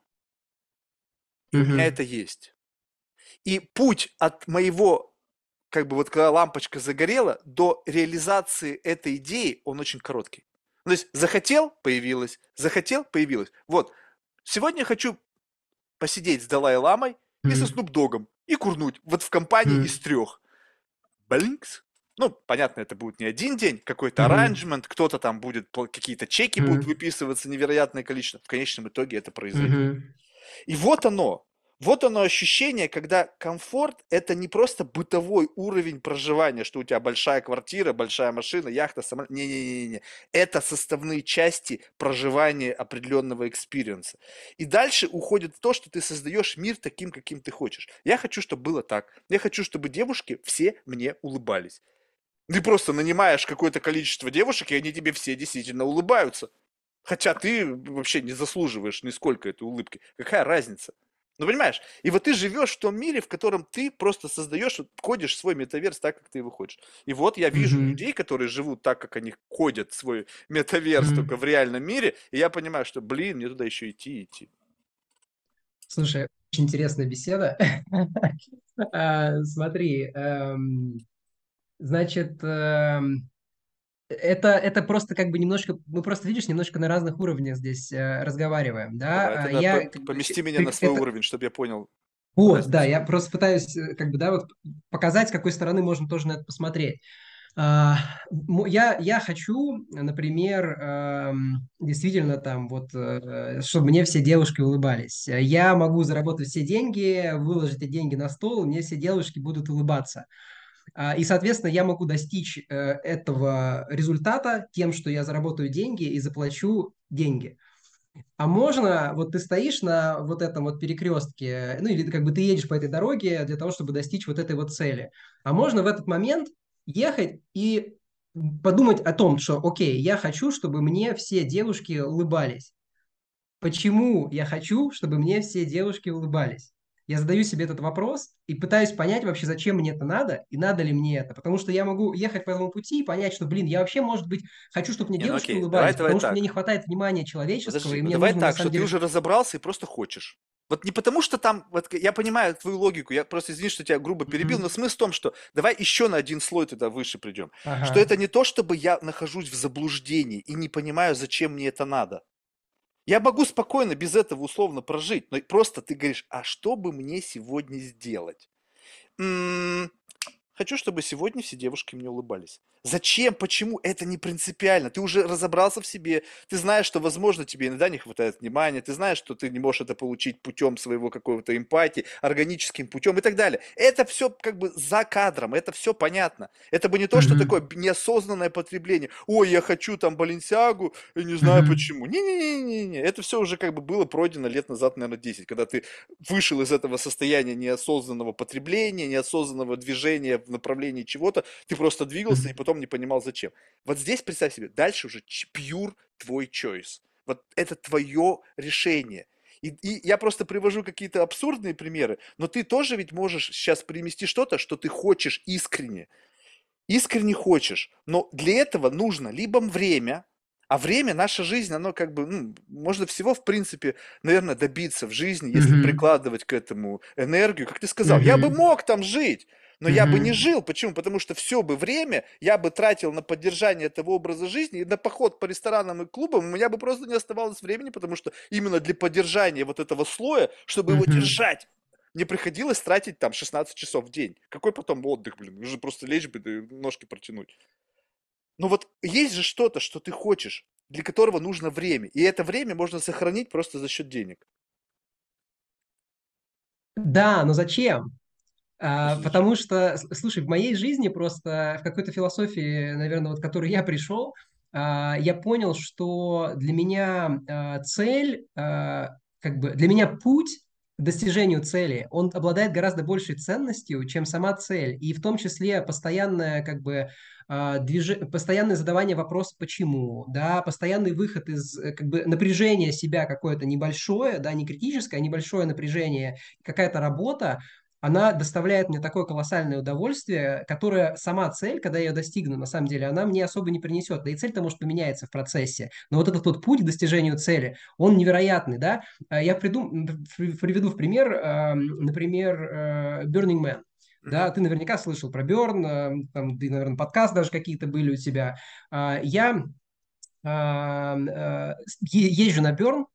и у меня Мгм. это есть. И путь от моего, как бы вот когда лампочка загорела, до реализации этой идеи, он очень короткий. Ну, То есть захотел, появилось, захотел, появилось. Вот, сегодня я хочу посидеть с Далай-Ламой и со Мгм. Снупдогом и курнуть вот в компании из трех. Блинкс. Ну, понятно, это будет не один день, какой-то arrangement, кто-то там будет, какие-то чеки будут Мгм. выписываться, невероятное количество. В конечном итоге это произойдет. Мгм. И вот оно. Вот оно ощущение, когда комфорт – это не просто бытовой уровень проживания, что у тебя большая квартира, большая машина, яхта, самолет. Не-не-не, это составные части проживания определенного experience а. И дальше уходит то, что ты создаешь мир таким, каким ты хочешь. Я хочу, чтобы было так. Я хочу, чтобы девушки все мне улыбались. Ты просто нанимаешь какое-то количество девушек, и они тебе все действительно улыбаются. Хотя ты вообще не заслуживаешь нисколько этой улыбки. Какая разница? Ну, понимаешь? И вот ты живешь в том мире, в котором ты просто создаешь, ходишь свой метаверс так, как ты его хочешь. И вот я вижу mm-hmm. людей, которые живут так, как они ходят свой метаверс mm-hmm. только в реальном мире, и я понимаю, что, блин, мне туда еще идти и идти. Слушай, очень интересная беседа. А, смотри, эм, значит, эм, это, это просто как бы немножко, мы просто, видишь, немножко на разных уровнях здесь э, разговариваем, да? Давай, я, помести меня на свой это... уровень, чтобы я понял. Вот, да, я просто пытаюсь, э, как бы, да, вот показать, с какой стороны можно тоже на это посмотреть. Uh, я, я хочу, например, uh, действительно там вот, uh, чтобы мне все девушки улыбались. Я могу заработать все деньги, выложить эти деньги на стол, мне все девушки будут улыбаться. А, и, соответственно, я могу достичь э, этого результата тем, что я заработаю деньги и заплачу деньги. А можно, вот ты стоишь на вот этом вот перекрестке, ну или как бы ты едешь по этой дороге для того, чтобы достичь вот этой вот цели. А можно в этот момент ехать и подумать о том, что, окей, я хочу, чтобы мне все девушки улыбались. Почему я хочу, чтобы мне все девушки улыбались? Я задаю себе этот вопрос и пытаюсь понять вообще, зачем мне это надо и надо ли мне это. Потому что я могу ехать по этому пути и понять, что, блин, я вообще, может быть, хочу, чтобы мне не, ну девушки ну, улыбались, давай, потому давай что так. мне не хватает внимания человеческого. Подожди, и ну, мне давай нужно, так, что деле... ты уже разобрался и просто хочешь. Вот не потому, что там, вот я понимаю твою логику, я просто извини, что тебя грубо перебил, mm-hmm. но смысл в том, что давай еще на один слой туда выше придем. Ага. Что это не то, чтобы я нахожусь в заблуждении и не понимаю, зачем мне это надо. Я могу спокойно без этого условно прожить, но просто ты говоришь, а что бы мне сегодня сделать? М-м- хочу, чтобы сегодня все девушки мне улыбались. Зачем? Почему? Это не принципиально. Ты уже разобрался в себе. Ты знаешь, что, возможно, тебе иногда не хватает внимания. Ты знаешь, что ты не можешь это получить путем своего какого-то эмпатии, органическим путем и так далее. Это все как бы за кадром. Это все понятно. Это бы не то, что mm-hmm. такое неосознанное потребление. Ой, я хочу там Баленсиагу, и не знаю mm-hmm. почему. Не-не-не-не. Это все уже как бы было пройдено лет назад, наверное, 10, когда ты вышел из этого состояния неосознанного потребления, неосознанного движения в направлении чего-то. Ты просто двигался mm-hmm. и потом потом не понимал зачем. Вот здесь представь себе, дальше уже pure твой choice. Вот это твое решение. И, и я просто привожу какие-то абсурдные примеры, но ты тоже ведь можешь сейчас привести что-то, что ты хочешь искренне. Искренне хочешь. Но для этого нужно либо время, а время, наша жизнь, оно как бы, ну, можно всего, в принципе, наверное, добиться в жизни, если mm-hmm. прикладывать к этому энергию. Как ты сказал, mm-hmm. я бы мог там жить, но mm-hmm. я бы не жил. Почему? Потому что все бы время я бы тратил на поддержание этого образа жизни и на поход по ресторанам и клубам. У меня бы просто не оставалось времени, потому что именно для поддержания вот этого слоя, чтобы mm-hmm. его держать, мне приходилось тратить там 16 часов в день. Какой потом отдых, блин? Нужно просто лечь бы и ножки протянуть. Но вот есть же что-то, что ты хочешь, для которого нужно время. И это время можно сохранить просто за счет денег. Да, но зачем? А, потому что, слушай, в моей жизни просто в какой-то философии, наверное, вот, к которой я пришел, а, я понял, что для меня а, цель, а, как бы для меня путь к достижению цели, он обладает гораздо большей ценностью, чем сама цель. И в том числе постоянное, как бы, движ... постоянное задавание вопроса «почему?», да, постоянный выход из э, как бы, напряжения себя какое-то небольшое, да, не критическое, а небольшое напряжение, какая-то работа, она доставляет мне такое колоссальное удовольствие, которое сама цель, когда я ее достигну, на самом деле, она мне особо не принесет. Да и цель-то может поменяется в процессе. Но вот этот вот путь к достижению цели, он невероятный, да. А я придум... приведу в пример, например, э, Burning Man. Да, ты наверняка слышал про Берн, э, там, ты, наверное, подкаст даже какие-то были у тебя. Я э, езжу на Берн,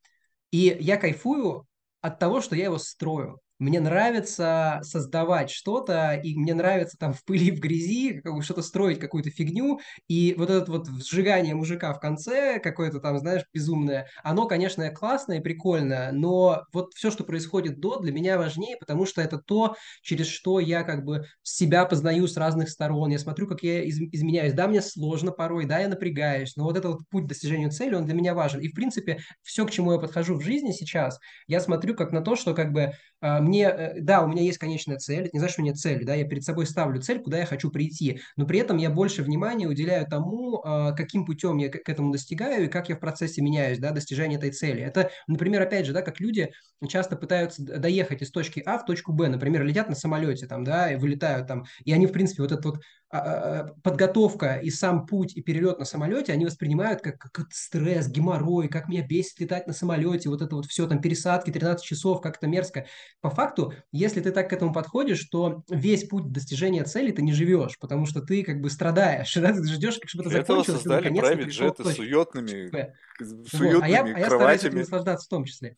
и я кайфую от того, что я его строю. Мне нравится создавать что-то, и мне нравится там в пыли, в грязи как бы что-то строить, какую-то фигню, и вот это вот сжигание мужика в конце, какое-то там, знаешь, безумное, оно, конечно, классное и прикольное, но вот все, что происходит до, для меня важнее, потому что это то, через что я как бы себя познаю с разных сторон, я смотрю, как я из- изменяюсь. Да, мне сложно порой, да, я напрягаюсь, но вот этот вот путь к достижению цели, он для меня важен. И, в принципе, все, к чему я подхожу в жизни сейчас, я смотрю как на то, что как бы а, мне, э, да, у меня есть конечная цель, это не значит, что у меня цели, да, я перед собой ставлю цель, куда я хочу прийти, но при этом я больше внимания уделяю тому, а, каким путем я к этому достигаю и как я в процессе меняюсь, да, достижения этой цели. Это, например, опять же, да, как люди часто пытаются доехать из точки А в точку Б, например, летят на самолете там, да, и вылетают там, и они, в принципе, вот этот вот подготовка и сам путь и перелет на самолете они воспринимают как, как стресс, геморрой, как меня бесит летать на самолете, вот это вот все, там пересадки 13 часов, как это мерзко. По факту, если ты так к этому подходишь, то весь путь достижения цели ты не живешь, потому что ты как бы страдаешь, да? ты ждешь, чтобы это Для этого закончилось, ты создали наконец-то private пришел к джеты с уютными, с Вот. А я, уютными а я стараюсь этим кроватями. наслаждаться в том числе.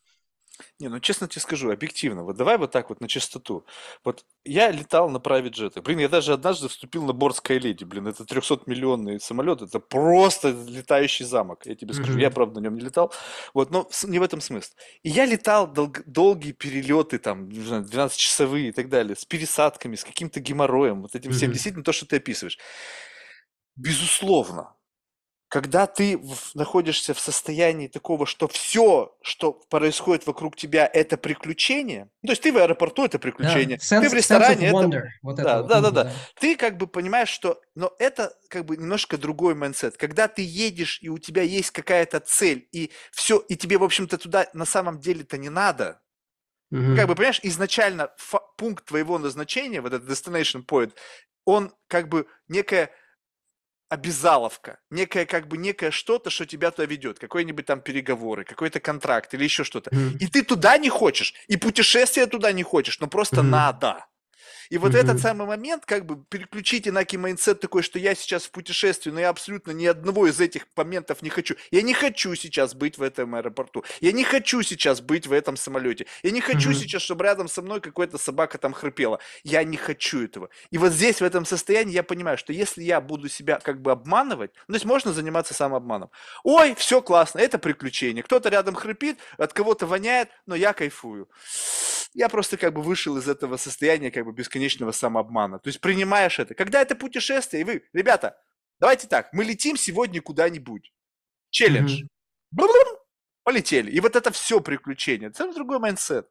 Не, ну честно тебе скажу, объективно, вот давай вот так вот на чистоту. Вот я летал на private джетах. Блин, я даже однажды вступил на борт Skylady. Блин, это 300-миллионный самолет, это просто летающий замок, я тебе скажу. Я, Мгм. правда, на нем не летал. Вот, но не в этом смысл. И я летал долг- долгие перелеты, там, не знаю, 12-часовые и так далее, с пересадками, с каким-то геморроем, вот этим всем. Мгм. Действительно, то, что ты описываешь. Безусловно, когда ты в- находишься в состоянии такого, что все, что происходит вокруг тебя, это приключение, ну, то есть ты в аэропорту, это Да, приключение, ты sense, в ресторане, это... wonder, вот это Да, вот да, да, да. да. Ты как бы понимаешь, что... Но это как бы немножко другой mindset. Когда ты едешь, и у тебя есть какая-то цель, и все, и тебе, в общем-то, туда на самом деле-то не надо. Ну, Как бы, понимаешь, изначально фа- пункт твоего назначения, вот этот destination point, он как бы некая обязаловка, некое как бы некое что-то, что тебя туда ведет, какие-нибудь там переговоры, какой-то контракт или еще что-то. Мгм. И ты туда не хочешь, и путешествие туда не хочешь, но просто Мгм. надо. И вот этот Мгм. самый момент, как бы переключить инаки mindset такой, что я сейчас в путешествии, но я абсолютно ни одного из этих моментов не хочу. Я не хочу сейчас быть в этом аэропорту. Я не хочу сейчас быть в этом самолете. Я не хочу Мгм. сейчас, чтобы рядом со мной какая-то собака там храпела. Я не хочу этого. И вот здесь, в этом состоянии, я понимаю, что если я буду себя как бы обманывать, ну, то есть можно заниматься самообманом. Ой, все классно, это приключение. Кто-то рядом хрипит, от кого-то воняет, но я кайфую. Я просто как бы вышел из этого состояния как бы бесконечного самообмана. То есть принимаешь это. Когда это путешествие, и вы, ребята, давайте так, мы летим сегодня куда-нибудь. Челлендж. Бум, Полетели. И вот это все приключение. Это совсем другой mindset.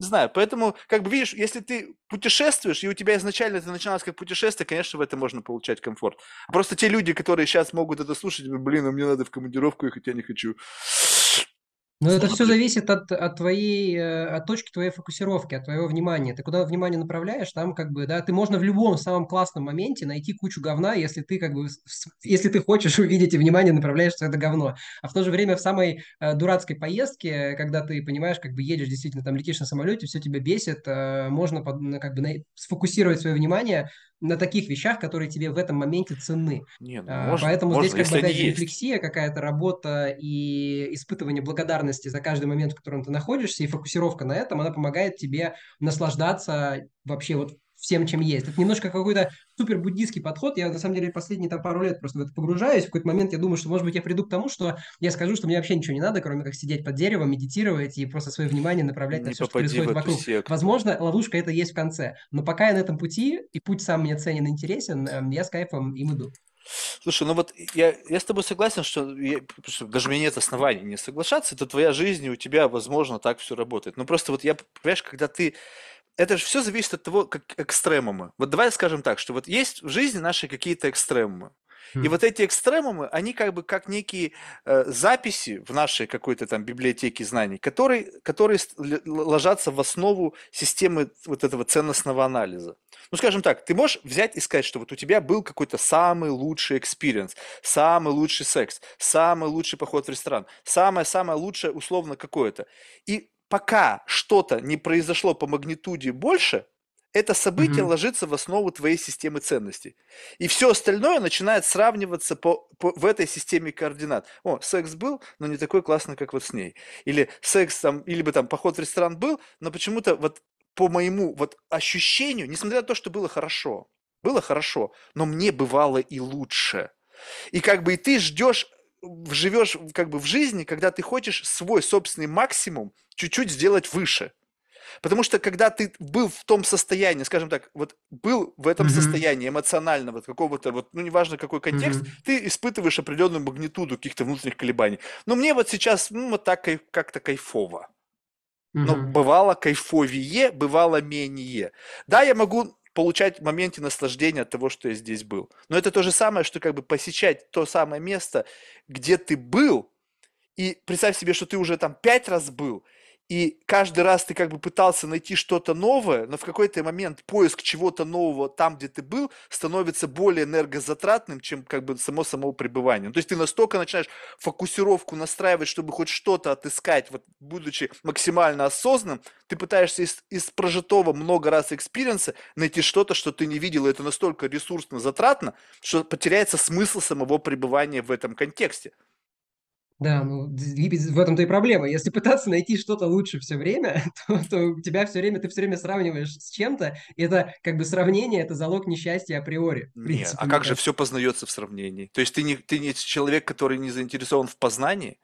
Не знаю, поэтому, как бы видишь, если ты путешествуешь, и у тебя изначально это начиналось как путешествие, конечно, в этом можно получать комфорт. Просто те люди, которые сейчас могут это слушать, блин, а мне надо в командировку ехать, я не хочу. Но это все Смотри, зависит от, от твоей, э, от точки твоей фокусировки, от твоего внимания. Ты куда внимание направляешь, там как бы, да, ты можно в любом самом классном моменте найти кучу говна, если ты как бы, если ты хочешь увидеть и внимание направляешь в это говно. А в то же время в самой э, дурацкой поездке, когда ты понимаешь, как бы едешь, действительно, там летишь на самолете, все тебя бесит, э, можно под- как бы на- сфокусировать свое внимание на таких вещах, которые тебе в этом моменте ценны. не, ну А, можно, Поэтому здесь можно, как бы опять рефлексия, какая-то работа и испытывание благодарности за каждый момент, в котором ты находишься, и фокусировка на этом, она помогает тебе наслаждаться вообще вот всем, чем есть. Это немножко какой-то супер буддийский подход. Я на самом деле последние там пару лет просто в это погружаюсь. В какой-то момент я думаю, что может быть я приду к тому, что я скажу, что мне вообще ничего не надо, кроме как сидеть под деревом, медитировать и просто свое внимание направлять на Не все, что происходит вокруг. секту. Возможно, ловушка это есть в конце. Но пока я на этом пути, и путь сам мне ценен и интересен, эм, я с кайфом им иду. Слушай, ну вот я, я с тобой согласен, что, я- что даже у меня нет оснований не соглашаться, это твоя жизнь, и у тебя, возможно, так все работает. Но просто вот я, понимаешь, когда ты... Это же все зависит от того, как экстремумы. Вот давай скажем так, что вот есть в жизни наши какие-то экстремумы. И Хм. вот эти экстремумы, они как бы как некие э, записи в нашей какой-то там библиотеке знаний, которые, которые ложатся в основу системы вот этого ценностного анализа. Ну, скажем так, ты можешь взять и сказать, что вот у тебя был какой-то самый лучший experience, самый лучший секс, самый лучший поход в ресторан, самое-самое лучшее условно какое-то. И пока что-то не произошло по магнитуде больше, это событие Мгм. ложится в основу твоей системы ценностей. И все остальное начинает сравниваться по, по- в этой системе координат. О, секс был, но не такой классный, как вот с ней. Или секс там, или бы там поход в ресторан был, но почему-то вот по моему вот ощущению, несмотря на то, что было хорошо, было хорошо, но мне бывало и лучше. И как бы и ты ждешь, живешь как бы в жизни, когда ты хочешь свой собственный максимум чуть-чуть сделать выше. Потому что когда ты был в том состоянии, скажем так, вот был в этом Мгм. состоянии эмоционального, какого-то вот, ну неважно какой контекст, Мгм. ты испытываешь определенную магнитуду каких-то внутренних колебаний. Но мне вот сейчас, ну вот так как-то кайфово. Но Мгм. бывало кайфовее, бывало менее. Да, я могу получать в моменте наслаждения от того, что я здесь был. Но это то же самое, что как бы посещать то самое место, где ты был, и представь себе, что ты уже там пять раз был, и каждый раз ты как бы пытался найти что-то новое, но в какой-то момент поиск чего-то нового там, где ты был, становится более энергозатратным, чем как бы само само пребывание. Ну, То есть ты настолько начинаешь фокусировку настраивать, чтобы хоть что-то отыскать, вот будучи максимально осознанным, ты пытаешься из, из прожитого много раз experience а найти что-то, что ты не видел, и это настолько ресурсно затратно, что потеряется смысл самого пребывания в этом контексте. Да, ну в этом-то и проблема. Если пытаться найти что-то лучше все время, то, то у тебя все время, ты все время сравниваешь с чем-то, и это как бы сравнение, это залог несчастья априори, принципе, а как же все познается в сравнении? То есть ты не, ты не человек, который не заинтересован в познании?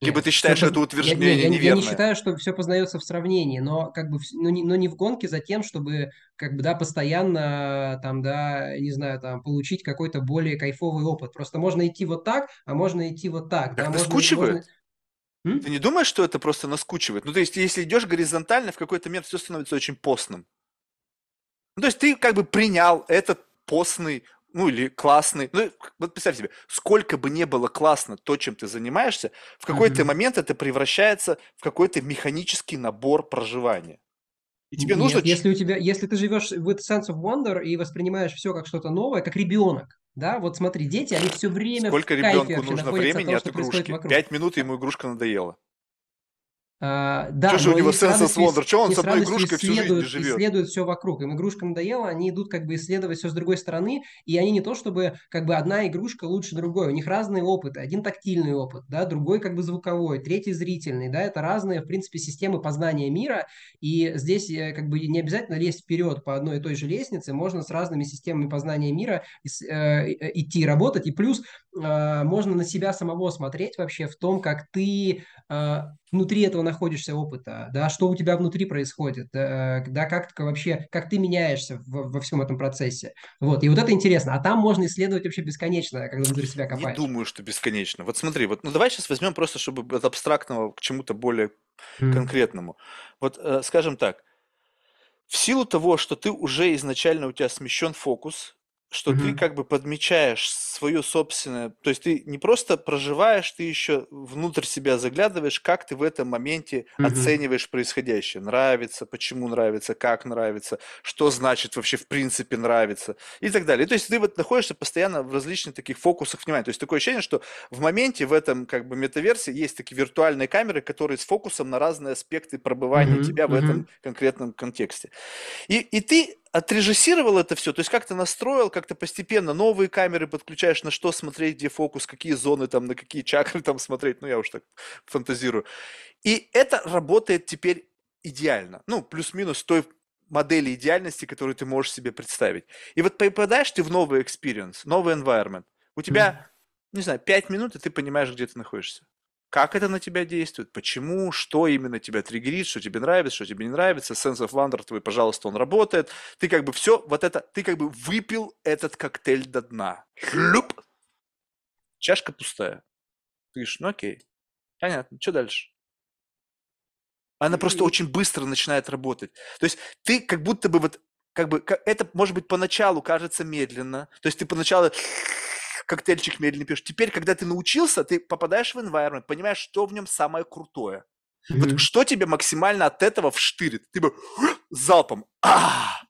Либо Нет, ты считаешь, это я, не, утверждение я, я не неверное? считаю, что все познается в сравнении, но как бы, но не, но не в гонке за тем, чтобы как бы, да, постоянно там, да, не знаю, там, получить какой-то более кайфовый опыт. Просто можно идти вот так, а можно идти вот так, да, Так можно, можно... наскучивает? М? Ты не думаешь, что это просто наскучивает? Ну, то есть, если идешь горизонтально, в какой-то момент все становится очень постным. Ну, то есть, ты как бы принял этот постный, ну, или классный. Ну, вот представь себе, сколько бы не было классно то, чем ты занимаешься, в какой-то Мгм. момент это превращается в какой-то механический набор проживания. И тебе нужно... Нет, ч- если у тебя, если ты живешь with sense of wonder и воспринимаешь все как что-то новое, как ребенок, да, вот смотри, дети, они все время в Сколько ребенку нужно времени того, от игрушки? Пять минут, ему игрушка надоела. А, да, Что же у него они с sense of радостью, ис- wonder? Что он с одной игрушкой всю жизнь живет? исследуют все вокруг. Им игрушка надоела, они идут как бы исследовать все с другой стороны, и они не то чтобы как бы одна игрушка лучше другой, у них разные опыты. Один тактильный опыт, да, другой как бы звуковой, третий зрительный, да, это разные, в принципе, системы познания мира, и здесь э, как бы не обязательно лезть вперед по одной и той же лестнице, можно с разными системами познания мира э, идти работать, и плюс э, можно на себя самого смотреть вообще в том, как ты э, внутри этого находишься опыта, да, что у тебя внутри происходит, э, да, как вообще, как ты меняешься в- во всем этом процессе. Вот, и вот это интересно. А там можно исследовать вообще бесконечно, когда внутри себя Не копаешь. думаю, что бесконечно. Вот смотри, вот ну давай сейчас возьмем просто, чтобы от абстрактного к чему-то более М. конкретному. Вот, э, скажем так, в силу того, что ты уже изначально у тебя смещен фокус, что ты Мгм. как бы подмечаешь свое собственное, то есть ты не просто проживаешь, ты еще внутрь себя заглядываешь, как ты в этом моменте Мгм. оцениваешь происходящее. Нравится, почему нравится, как нравится, что значит вообще в принципе нравится и так далее. То есть ты вот находишься постоянно в различных таких фокусах внимания. То есть такое ощущение, что в моменте в этом как бы метаверсе есть такие виртуальные камеры, которые с фокусом на разные аспекты пробывания Мгм. тебя в этом Мгм. конкретном контексте. И, и ты отрежиссировал это все, то есть как-то настроил, как-то постепенно новые камеры подключаешь, на что смотреть, где фокус, какие зоны там, на какие чакры там смотреть, ну я уж так фантазирую. И это работает теперь идеально, ну плюс-минус той модели идеальности, которую ты можешь себе представить. И вот попадаешь ты в новый experience, новый environment, у тебя, не знаю, 5 минут, и ты понимаешь, где ты находишься. Как это на тебя действует, почему, что именно тебя триггерит, что тебе нравится, что тебе не нравится, sense of wonder твой, пожалуйста, он работает. Ты как бы все, вот это, ты как бы выпил этот коктейль до дна. Шлюп! Чашка пустая. Ты говоришь, ну окей, понятно, что дальше? Она просто И- очень быстро начинает работать. То есть ты как будто бы вот, как бы, это может быть поначалу кажется медленно. То есть ты поначалу коктейльчик медленно пьешь. Теперь, когда ты научился, ты попадаешь в environment, понимаешь, что в нем самое крутое. Вот Мгм. что тебе максимально от этого вштырит? Ты бы залпом. А!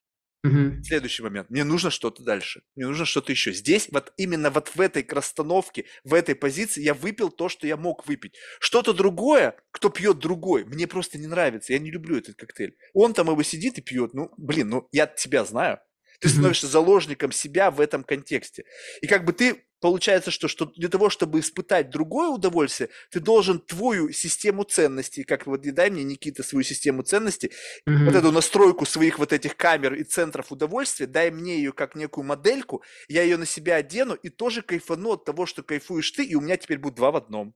Мгм. Следующий момент. Мне нужно что-то дальше. Мне нужно что-то еще. Здесь, вот именно вот в этой расстановке, в этой позиции я выпил то, что я мог выпить. Что-то другое, кто пьет другой, мне просто не нравится. Я не люблю этот коктейль. Он там его сидит и пьет. Ну, блин, ну я тебя знаю. Ты становишься заложником себя в этом контексте. И как бы ты, получается, что, что для того, чтобы испытать другое удовольствие, ты должен твою систему ценностей, как вот и дай мне, Никита, свою систему ценностей, вот Мгм. эту настройку своих вот этих камер и центров удовольствия, дай мне ее как некую модельку, я ее на себя одену и тоже кайфану от того, что кайфуешь ты, и у меня теперь будет два в одном.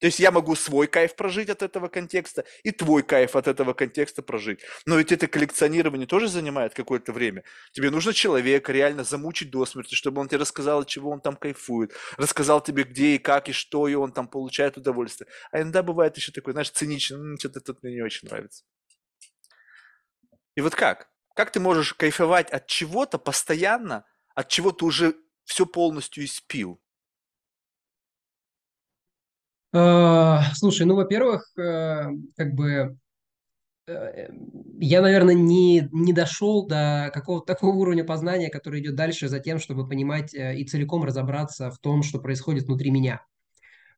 То есть я могу свой кайф прожить от этого контекста и твой кайф от этого контекста прожить. Но ведь это коллекционирование тоже занимает какое-то время. Тебе нужно человека реально замучить до смерти, чтобы он тебе рассказал, от чего он там кайфует, рассказал тебе, где и как и что, и он там получает удовольствие. А иногда бывает еще такой, знаешь, циничный, «М, что-то тут мне не очень нравится. И вот как? Как ты можешь кайфовать от чего-то постоянно, от чего ты уже все полностью испил? А, Слушай, ну, во-первых, э, как бы э, я, наверное, не, не дошел до какого-то такого уровня познания, который идет дальше за тем, чтобы понимать э, и целиком разобраться в том, что происходит внутри меня.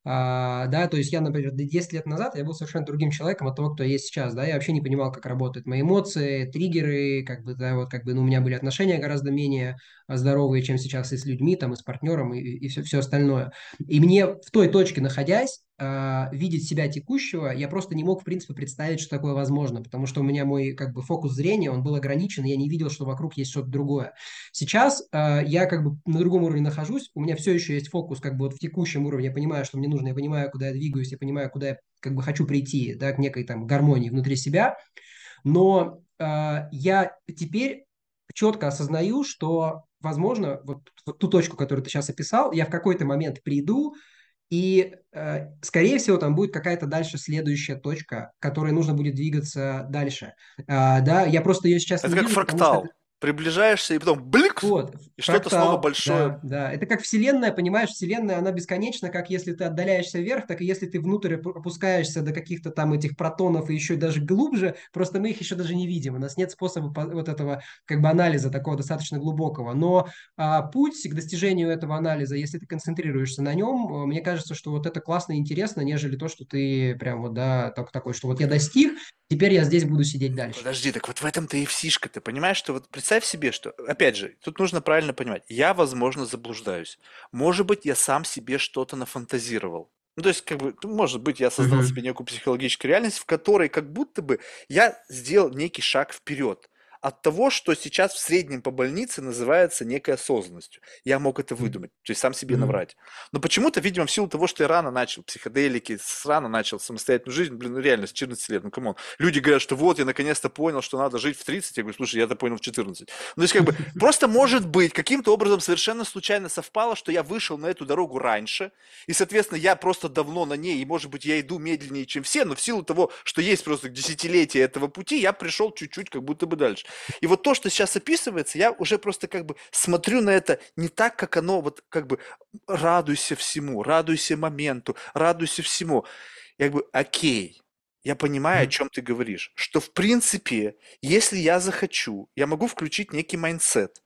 А, да, то есть я, например, 10 лет назад я был совершенно другим человеком от того, кто есть сейчас, да, я вообще не понимал, как работают мои эмоции, триггеры, как бы, да, вот как бы, ну, у меня были отношения гораздо менее а, здоровые, чем сейчас и с людьми, там, и с партнером, и, и все, все остальное. И мне в той точке находясь, а, видеть себя текущего, я просто не мог, в принципе, представить, что такое возможно, потому что у меня мой, как бы, фокус зрения, он был ограничен, и я не видел, что вокруг есть что-то другое. Сейчас э, я как бы на другом уровне нахожусь, у меня все еще есть фокус как бы вот в текущем уровне, я понимаю, что мне нужно, я понимаю, куда я двигаюсь, я понимаю, куда я как бы хочу прийти, да, к некой там гармонии внутри себя, но э, я теперь четко осознаю, что, возможно, вот, вот ту точку, которую ты сейчас описал, я в какой-то момент приду, и, э, скорее всего, там будет какая-то дальше следующая точка, к которой нужно будет двигаться дальше. А, да, я просто ее сейчас Это не как вижу, потому что фрактал. Приближаешься, и потом блик, вот, и что-то снова большое. да, да. Это как Вселенная, понимаешь, Вселенная, она бесконечна, как если ты отдаляешься вверх, так и если ты внутрь опу- опускаешься до каких-то там этих протонов и еще даже глубже, просто мы их еще даже не видим. У нас нет способа по- вот этого как бы анализа такого достаточно глубокого. Но а, путь к достижению этого анализа, если ты концентрируешься на нем, э, мне кажется, что вот это классно и интересно, нежели то, что ты прям вот, да, так, такой, что вот я достиг, теперь я здесь буду сидеть дальше. Подожди, так вот в этом-то и фишка. Ты понимаешь, что вот представь себе, что, опять же, тут нужно правильно понимать, я, возможно, заблуждаюсь. Может быть, я сам себе что-то нафантазировал. Ну, то есть, как бы, ну, может быть, я создал себе некую психологическую реальность, в которой как будто бы я сделал некий шаг вперед от того, что сейчас в среднем по больнице называется некой осознанностью. Я мог это выдумать, то есть сам себе наврать. Но почему-то, видимо, в силу того, что я рано начал психоделики, рано начал самостоятельную жизнь, блин, ну реально, с 14 лет, ну come on. Люди говорят, что вот, я наконец-то понял, что надо жить в 30. Я говорю, слушай, я это понял в 14. Ну, то есть, как бы, просто может быть, каким-то образом совершенно случайно совпало, что я вышел на эту дорогу раньше, и, соответственно, я просто давно на ней, и, может быть, я иду медленнее, чем все, но в силу того, что есть просто десятилетия этого пути, я пришел чуть-чуть как будто бы дальше. И вот то, что сейчас описывается, я уже просто как бы смотрю на это не так, как оно, вот как бы радуйся всему, радуйся моменту, радуйся всему. Я говорю, окей, я понимаю, о чем ты говоришь, что в принципе, если я захочу, я могу включить некий mindset.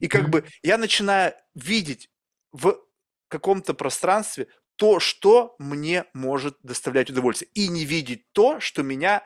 И как бы я начинаю видеть в каком-то пространстве то, что мне может доставлять удовольствие. И не видеть то, что меня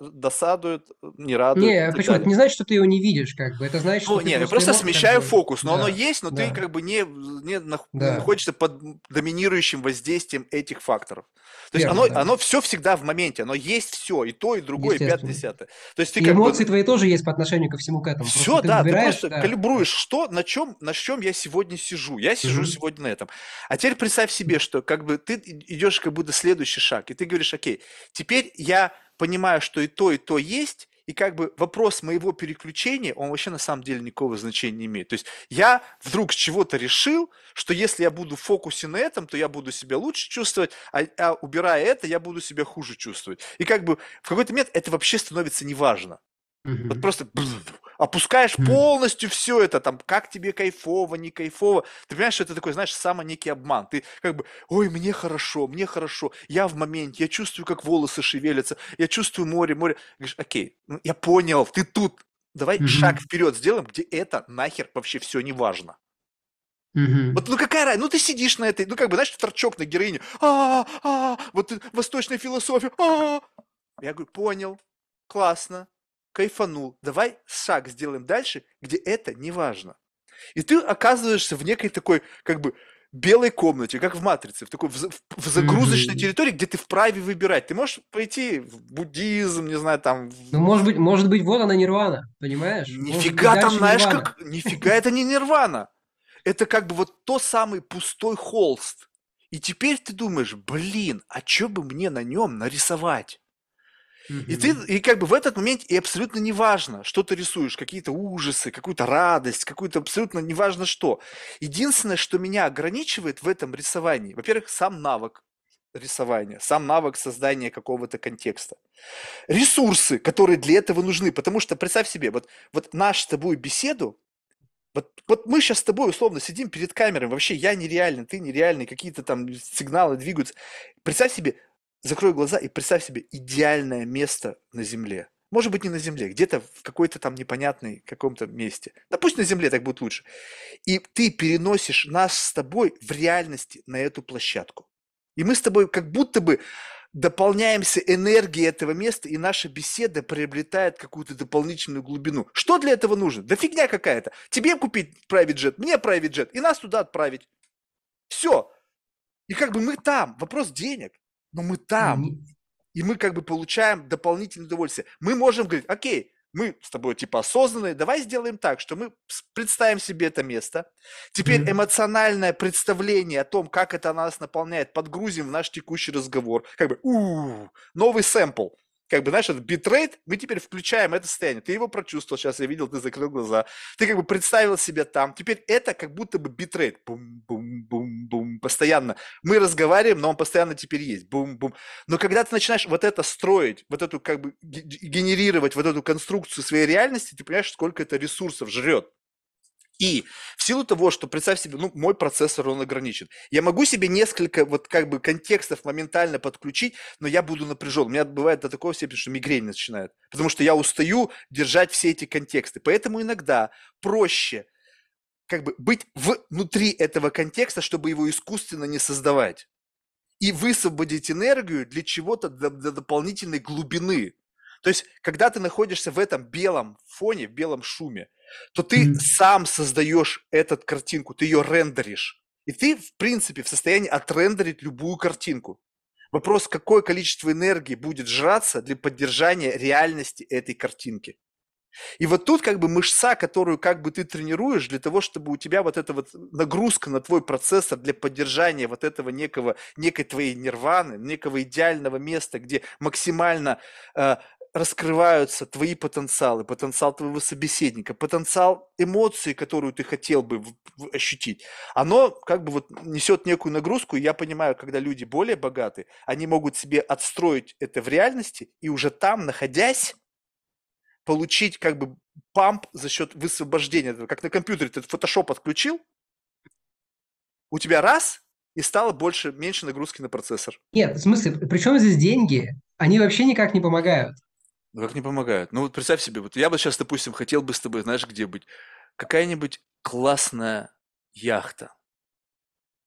досадует, не радует. Не, почему? Это не значит, что ты его не видишь, как бы. Это значит, что Ну, ты не, я просто просто его, как смещаю бы, фокус, но оно да, есть, но ты да, как бы не, не, нах- да, находишься под доминирующим воздействием этих факторов. То есть оно, верно, да, оно все всегда в моменте, оно есть все, и то, и другое, и пятое, десятое. То есть ты И как бы, эмоции твои тоже есть по отношению ко всему к этому. Просто все, ты да, ты выбираешь, просто да, калибруешь, что, на чем, на чем я сегодня сижу. Я сижу Мгм. сегодня на этом. А теперь представь себе, что как бы ты идешь как будто следующий шаг, и ты говоришь, окей, теперь я понимаю, что и то, и то есть, и как бы вопрос моего переключения, он вообще на самом деле никакого значения не имеет. То есть я вдруг с чего-то решил, что если я буду в фокусе на этом, то я буду себя лучше чувствовать, а, а убирая это, я буду себя хуже чувствовать. И как бы в какой-то момент это вообще становится неважно. Вот просто опускаешь полностью все это, там, как тебе кайфово, не кайфово. Ты понимаешь, что это такой, знаешь, самый некий обман. Ты как бы, ой, мне хорошо, мне хорошо, я в моменте, я чувствую, как волосы шевелятся, я чувствую море, море. Говоришь, окей, ну, я понял, ты тут, давай Мгм. шаг вперед сделаем, где это нахер вообще все не важно. Мгм. Вот, ну какая разница, ну ты сидишь на этой, ну как бы, знаешь, торчок на героине, а, а, вот э, восточная философия, а. Я говорю, понял, классно, кайфанул, давай шаг сделаем дальше, где это не важно. И ты оказываешься в некой такой, как бы, белой комнате, как в «Матрице», в такой в, в загрузочной Мгм. территории, где ты вправе выбирать. Ты можешь пойти в буддизм, не знаю, там, в- Ну, может быть, может быть, вот она нирвана, понимаешь? Может Нифига там, дальше знаешь, нирвана. как... Нифига это не нирвана. Это как бы вот то самый пустой холст. И теперь ты думаешь, блин, а что бы мне на нем нарисовать? И ты, и как бы в этот момент и абсолютно неважно, что ты рисуешь, какие-то ужасы, какую-то радость, какую-то абсолютно неважно что. Единственное, что меня ограничивает в этом рисовании, во-первых, сам навык рисования, сам навык создания какого-то контекста. Ресурсы, которые для этого нужны, потому что представь себе, вот, вот наш с тобой беседу, вот, вот мы сейчас с тобой условно сидим перед камерой, вообще я нереальный, ты нереальный, какие-то там сигналы двигаются. Представь себе, закрой глаза и представь себе идеальное место на Земле. Может быть, не на Земле, где-то в какой-то там непонятной каком-то месте. Да пусть на Земле так будет лучше. И ты переносишь нас с тобой в реальности на эту площадку. И мы с тобой как будто бы дополняемся энергией этого места, и наша беседа приобретает какую-то дополнительную глубину. Что для этого нужно? Да фигня какая-то. Тебе купить private jet, мне private jet, и нас туда отправить. Все. И как бы мы там. Вопрос денег. Но мы там. Не- И мы как бы получаем дополнительное удовольствие. Мы можем говорить, окей, мы с тобой типа осознанные, давай сделаем так, что мы представим себе это место. Теперь Мгм. эмоциональное представление о том, как это нас наполняет, подгрузим в наш текущий разговор. Как бы, у новый сэмпл. Как бы, знаешь, этот битрейт, мы теперь включаем это состояние. Ты его прочувствовал, сейчас я видел, ты закрыл глаза. Ты как бы представил себя там. Теперь это как будто бы битрейт. Бум-бум-бум-бум. Постоянно. Мы разговариваем, но он постоянно теперь есть. Бум-бум. Но когда ты начинаешь вот это строить, вот эту как бы ге- генерировать вот эту конструкцию своей реальности, ты понимаешь, сколько это ресурсов жрет. И в силу того, что, представь себе, ну, мой процессор, он ограничен. Я могу себе несколько вот как бы контекстов моментально подключить, но я буду напряжен. У меня бывает до такого степени, что мигрень начинает. Потому что я устаю держать все эти контексты. Поэтому иногда проще как бы быть внутри этого контекста, чтобы его искусственно не создавать. И высвободить энергию для чего-то, для, для дополнительной глубины. То есть, когда ты находишься в этом белом фоне, в белом шуме, то ты Мгм. сам создаешь эту картинку, ты ее рендеришь. И ты, в принципе, в состоянии отрендерить любую картинку. Вопрос, какое количество энергии будет жраться для поддержания реальности этой картинки. И вот тут как бы мышца, которую как бы ты тренируешь для того, чтобы у тебя вот эта вот нагрузка на твой процессор для поддержания вот этого некого, некой твоей нирваны, некого идеального места, где максимально э, раскрываются твои потенциалы, потенциал твоего собеседника, потенциал эмоций, которую ты хотел бы ощутить, оно как бы вот несет некую нагрузку, и я понимаю, когда люди более богаты, они могут себе отстроить это в реальности, и уже там, находясь, получить как бы памп за счет высвобождения. Как на компьютере ты фотошоп отключил, у тебя раз, и стало больше, меньше нагрузки на процессор. Нет, в смысле, причем здесь деньги? Они вообще никак не помогают. Ну как не помогают? Ну вот представь себе, вот я бы сейчас, допустим, хотел бы с тобой, знаешь, где быть? Какая-нибудь классная яхта.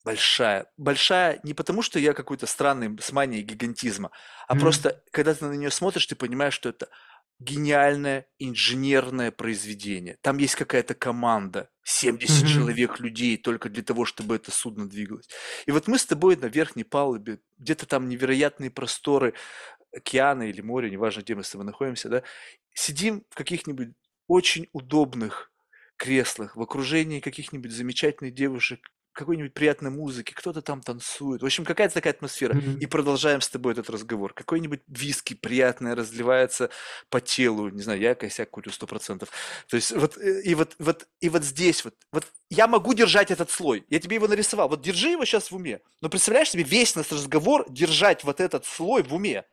Большая. Большая не потому, что я какой-то странный с манией гигантизма, а Мгм. просто, когда ты на нее смотришь, ты понимаешь, что это гениальное инженерное произведение. Там есть какая-то команда, 70 Мгм. человек, людей, только для того, чтобы это судно двигалось. И вот мы с тобой на верхней палубе, где-то там невероятные просторы океана или моря, неважно, где мы с тобой находимся, да, сидим в каких-нибудь очень удобных креслах, в окружении каких-нибудь замечательных девушек, какой-нибудь приятной музыки, кто-то там танцует. В общем, какая-то такая атмосфера. Мгм. И продолжаем с тобой этот разговор. Какой-нибудь виски приятное разливается по телу. Не знаю, я косяк курю сто процентов. То есть вот э, и вот, вот и вот здесь вот, вот я могу держать этот слой. Я тебе его нарисовал. Вот держи его сейчас в уме. Но представляешь себе весь наш разговор держать вот этот слой в уме.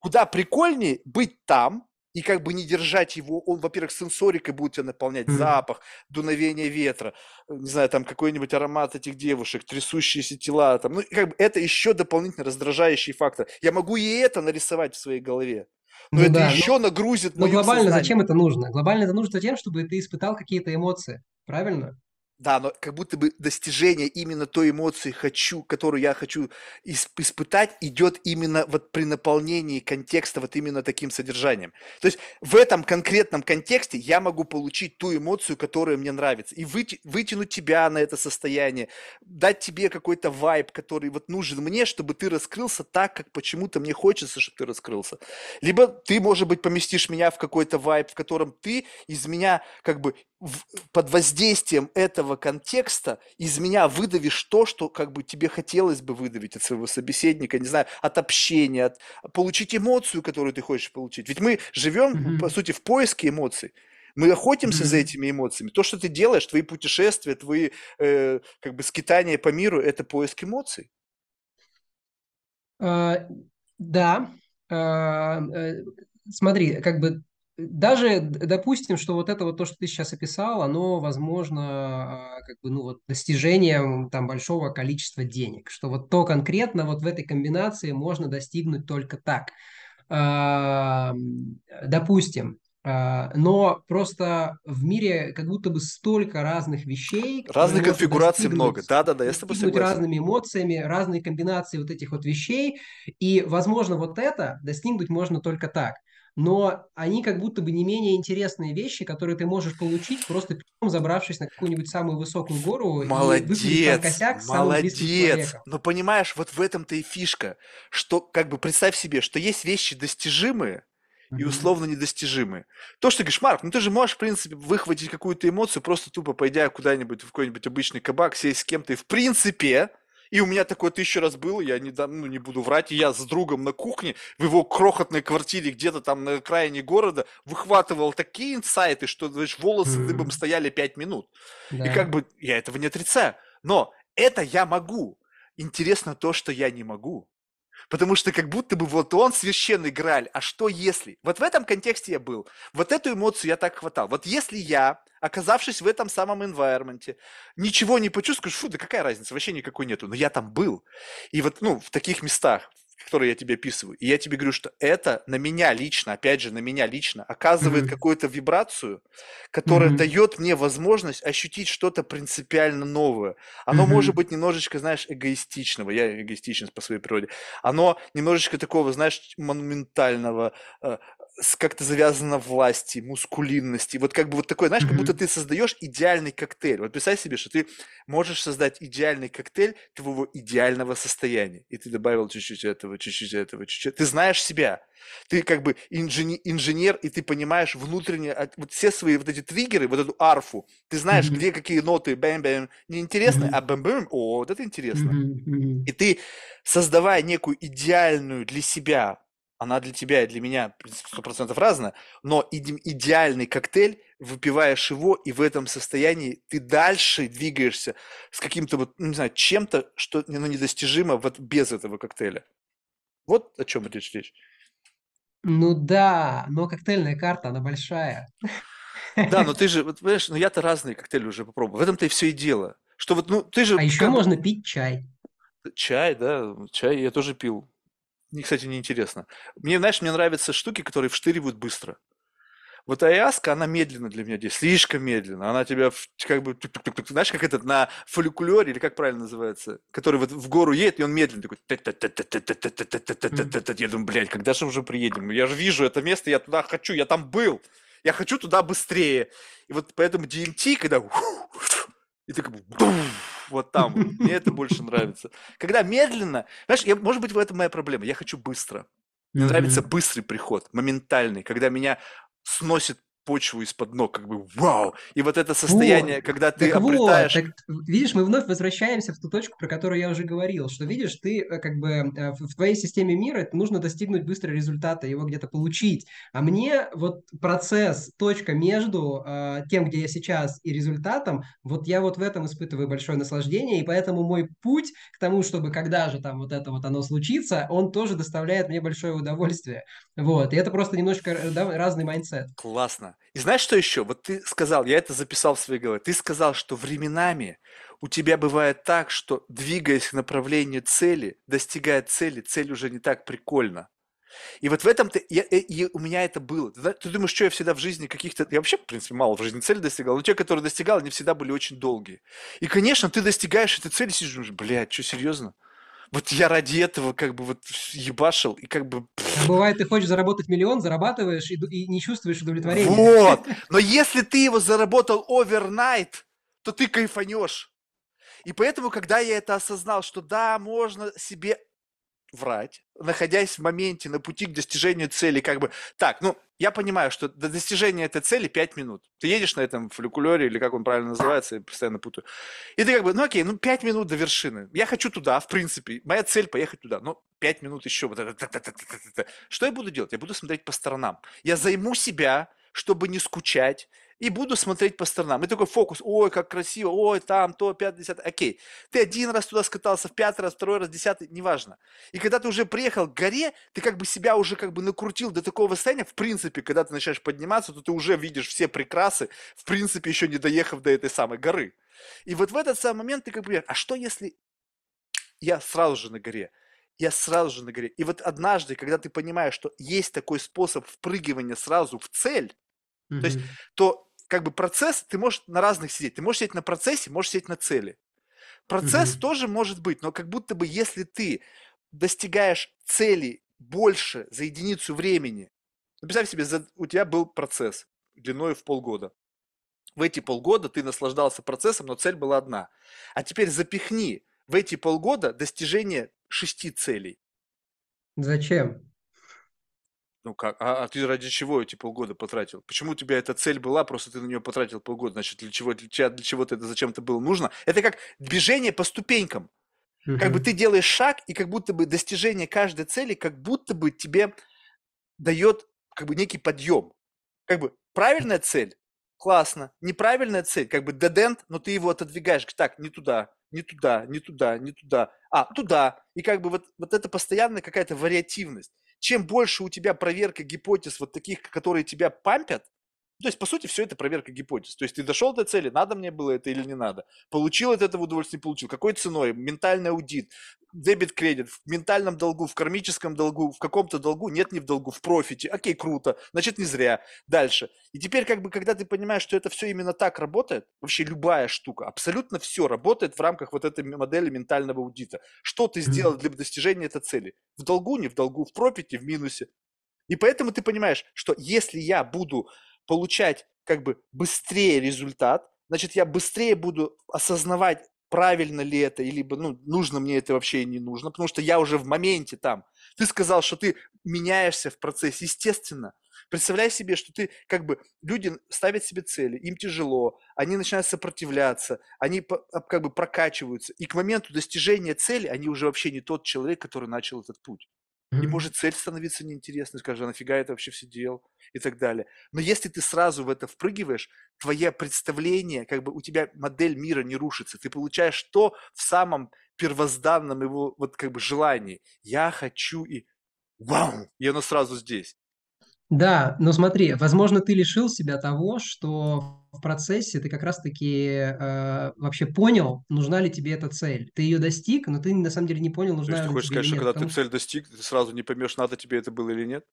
Куда прикольнее быть там и как бы не держать его, он, во-первых, сенсорикой будет тебя наполнять, Мгм. запах, дуновение ветра, э, не знаю, там какой-нибудь аромат этих девушек, трясущиеся тела, там, ну, как бы это еще дополнительно раздражающий фактор. Я могу и это нарисовать в своей голове, но Ну это да, еще нагрузит но глобально сознание. зачем это нужно? Глобально это нужно тем, чтобы ты испытал какие-то эмоции, правильно? Да, но как будто бы достижение именно той эмоции хочу, которую я хочу исп- испытать, идет именно вот при наполнении контекста вот именно таким содержанием. То есть в этом конкретном контексте я могу получить ту эмоцию, которая мне нравится, и выти- вытянуть тебя на это состояние, дать тебе какой-то вайб, который вот нужен мне, чтобы ты раскрылся так, как почему-то мне хочется, чтобы ты раскрылся. Либо ты, может быть, поместишь меня в какой-то вайб, в котором ты из меня как бы в- под воздействием этого контекста из меня выдавишь то, что как бы тебе хотелось бы выдавить от своего собеседника, не знаю, от общения, от получить эмоцию, которую ты хочешь получить. Ведь мы живем, по Мгм. сути, в поиске эмоций. Мы охотимся за Мгм. этими эмоциями. То, что ты делаешь, твои путешествия, твои э, как бы скитания по миру, это поиск эмоций. А, Да, А, э, смотри, как бы даже допустим, что вот это вот то, что ты сейчас описал, оно возможно а, как бы ну вот достижением там большого количества денег, что вот то конкретно вот в этой комбинации можно достигнуть только так. А, Допустим, а, но просто в мире как будто бы столько разных вещей, Разных конфигураций много. достигнуть, Да-да-да, я с тобой согласен. разными эмоциями, разные комбинации вот этих вот вещей, и, возможно, вот это достигнуть можно только так. Но они как будто бы не менее интересные вещи, которые ты можешь получить, просто пешком забравшись на какую-нибудь самую высокую гору Молодец, косяк молодец. Но понимаешь, вот в этом-то и фишка, что как бы представь себе, что есть вещи достижимые и условно недостижимые. То, что ты говоришь, Марк, ну ты же можешь, в принципе, выхватить какую-то эмоцию, просто тупо пойдя куда-нибудь в какой-нибудь обычный кабак, сесть с кем-то, и в принципе, и у меня такое тысячу раз было, я не, дам- ну, не буду врать, и я с другом на кухне в его крохотной квартире где-то там на окраине города выхватывал такие инсайты, что, знаешь, волосы дыбом стояли пять минут. И Да. как бы я этого не отрицаю. Но это я могу. Интересно то, что я не могу. Потому что как будто бы вот он священный Грааль, а что если? Вот в этом контексте я был. Вот эту эмоцию я так хватал. Вот если я, оказавшись в этом самом environment, ничего не почувствую, скажу, фу, да какая разница, вообще никакой нету. Но я там был. И вот, ну, в таких местах, которые я тебе описываю, и я тебе говорю, что это на меня лично, опять же, на меня лично оказывает Мгм. какую-то вибрацию, которая Мгм. дает мне возможность ощутить что-то принципиально новое. Оно может Мгм. быть немножечко, знаешь, эгоистичного. Я эгоистичен по своей природе. Оно немножечко такого, знаешь, монументального, э, как-то завязано власти, мускулинности. Вот как бы вот такое, знаешь, как будто ты создаешь идеальный коктейль. Вот представь себе, что ты можешь создать идеальный коктейль твоего идеального состояния. И ты добавил чуть-чуть этого, чуть-чуть этого, чуть-чуть. Ты знаешь себя. Ты как бы инжени- инженер, и ты понимаешь внутренне, от- вот все свои вот эти триггеры, вот эту арфу, ты знаешь, где какие ноты, бэм-бэм, неинтересные, Мгм. а бэм-бэм, о, вот это интересно. И ты, создавая некую идеальную для себя, она для тебя и для меня, сто процентов разная, но иде- идеальный коктейль, выпиваешь его, и в этом состоянии ты дальше двигаешься с каким-то вот, ну, не знаю, чем-то, что ну, недостижимо вот без этого коктейля. Вот о чем речь речь. Ну да, но коктейльная карта, она большая. Да, но ты же, вот, понимаешь, ну я-то разные коктейли уже попробовал. В этом-то и все и дело. Что вот, ну, ты же А еще можно пить чай. чай, да, чай я тоже пил. Мне, кстати, неинтересно. Мне, знаешь, мне нравятся штуки, которые вштыривают быстро. Вот Аиаска, она медленно для меня здесь, слишком медленно. Она тебя как бы, знаешь, как этот на фолликулере, или как правильно называется, который вот в гору едет, и он медленно такой. Я думаю, блядь, когда же уже приедем? Я же вижу это место, я туда хочу, я там был. Я хочу туда быстрее. И вот поэтому DMT, когда... И ты как бы вот там. Мне это больше нравится. Когда медленно, знаешь, я, может быть, в этом моя проблема. Я хочу быстро. Мне нравится быстрый приход, моментальный, когда меня сносит почву из-под ног, как бы вау. И вот это Вот, состояние, когда ты так вот, обретаешь... так видишь, мы вновь возвращаемся в ту точку, про которую я уже говорил, что видишь, ты э, как бы э, в твоей системе мира нужно достигнуть быстро результата, его где-то получить, а мне вот процесс, точка между э, тем, где я сейчас, и результатом, вот я вот в этом испытываю большое наслаждение, и поэтому мой путь к тому, чтобы когда же там вот это вот оно случится, он тоже доставляет мне большое удовольствие, вот, и это просто немножко э, да, разный mindset. Классно. И знаешь, что еще? Вот ты сказал, я это записал в своей голове, ты сказал, что временами у тебя бывает так, что, двигаясь в направлении цели, достигая цели, цель уже не так прикольно. И вот в этом-то я, э, и у меня это было. Ты, ты думаешь, что я всегда в жизни каких-то... Я вообще, в принципе, мало в жизни цели достигал, но те, которые достигал, они всегда были очень долгие. И, конечно, ты достигаешь этой цели, сидишь, блядь, что, серьезно? Вот я ради этого как бы вот ебашил, и как бы... А бывает, ты хочешь заработать миллион, зарабатываешь и, и не чувствуешь удовлетворения. Вот! Но если ты его заработал овернайт, то ты кайфанешь. И поэтому, когда я это осознал, что да, можно себе врать, находясь в моменте на пути к достижению цели, как бы, так, ну, я понимаю, что до достижения этой цели 5 минут. Ты едешь на этом фолликулере, или как он правильно называется, я постоянно путаю. И ты как бы, ну окей, ну 5 минут до вершины. Я хочу туда, в принципе. Моя цель поехать туда. Ну, 5 минут еще. Вот это, Что я буду делать? Я буду смотреть по сторонам. Я займу себя, чтобы не скучать, и буду смотреть по сторонам. И такой фокус, ой, как красиво, ой, там, то, пятый, десятый. Окей, ты один раз туда скатался, в пятый раз, второй раз, десятый, неважно. И когда ты уже приехал к горе, ты как бы себя уже как бы накрутил до такого состояния, в принципе, когда ты начинаешь подниматься, то ты уже видишь все прекрасы, в принципе, еще не доехав до этой самой горы. И вот в этот самый момент ты как бы, а что если я сразу же на горе? я сразу же на горе. И вот однажды, когда ты понимаешь, что есть такой способ впрыгивания сразу в цель, mm-hmm. то есть, то как бы процесс, ты можешь на разных сидеть. Ты можешь сидеть на процессе, можешь сидеть на цели. Процесс mm-hmm. тоже может быть, но как будто бы если ты достигаешь цели больше за единицу времени, ну, представь себе, за, у тебя был процесс длиной в полгода. В эти полгода ты наслаждался процессом, но цель была одна. А теперь запихни в эти полгода достижение шести целей. Зачем? Ну как? А, а ты ради чего эти полгода потратил? Почему у тебя эта цель была, просто ты на нее потратил полгода? Значит, для чего, для, для чего-то это зачем-то было нужно? Это как движение по ступенькам. Угу. Как бы ты делаешь шаг, и как будто бы достижение каждой цели, как будто бы тебе дает как бы некий подъем. Как бы правильная цель, классно. Неправильная цель, как бы dead но ты его отодвигаешь. Так, не туда, не туда, не туда, не туда. А, туда. И как бы вот, вот это постоянная какая-то вариативность чем больше у тебя проверка гипотез вот таких, которые тебя пампят, то есть, по сути, все это проверка гипотез. То есть, ты дошел до цели, надо мне было это или не надо. Получил от этого удовольствие, не получил. Какой ценой? Ментальный аудит, дебет, кредит, в ментальном долгу, в кармическом долгу, в каком-то долгу, нет, не в долгу, в профите. Окей, круто, значит, не зря. Дальше. И теперь, как бы, когда ты понимаешь, что это все именно так работает, вообще любая штука, абсолютно все работает в рамках вот этой модели ментального аудита. Что ты сделал для достижения этой цели? В долгу, не в долгу, в профите, в минусе. И поэтому ты понимаешь, что если я буду получать как бы быстрее результат, значит, я быстрее буду осознавать, правильно ли это, или ну, нужно мне это вообще не нужно, потому что я уже в моменте там. Ты сказал, что ты меняешься в процессе, естественно. Представляй себе, что ты как бы люди ставят себе цели, им тяжело, они начинают сопротивляться, они как бы прокачиваются, и к моменту достижения цели они уже вообще не тот человек, который начал этот путь. И может цель становиться неинтересной, скажи, а нафига это вообще все делал и так далее. Но если ты сразу в это впрыгиваешь, твое представление, как бы у тебя модель мира не рушится, ты получаешь то в самом первозданном его вот как бы желании. Я хочу и вау, и оно сразу здесь. Да, но смотри, возможно, ты лишил себя того, что в процессе ты как раз-таки э, вообще понял, нужна ли тебе эта цель. Ты ее достиг, но ты на самом деле не понял, нужна ли тебе или нет. ты хочешь сказать, что когда потому ты цель достиг, ты сразу не поймешь, надо тебе это было или нет?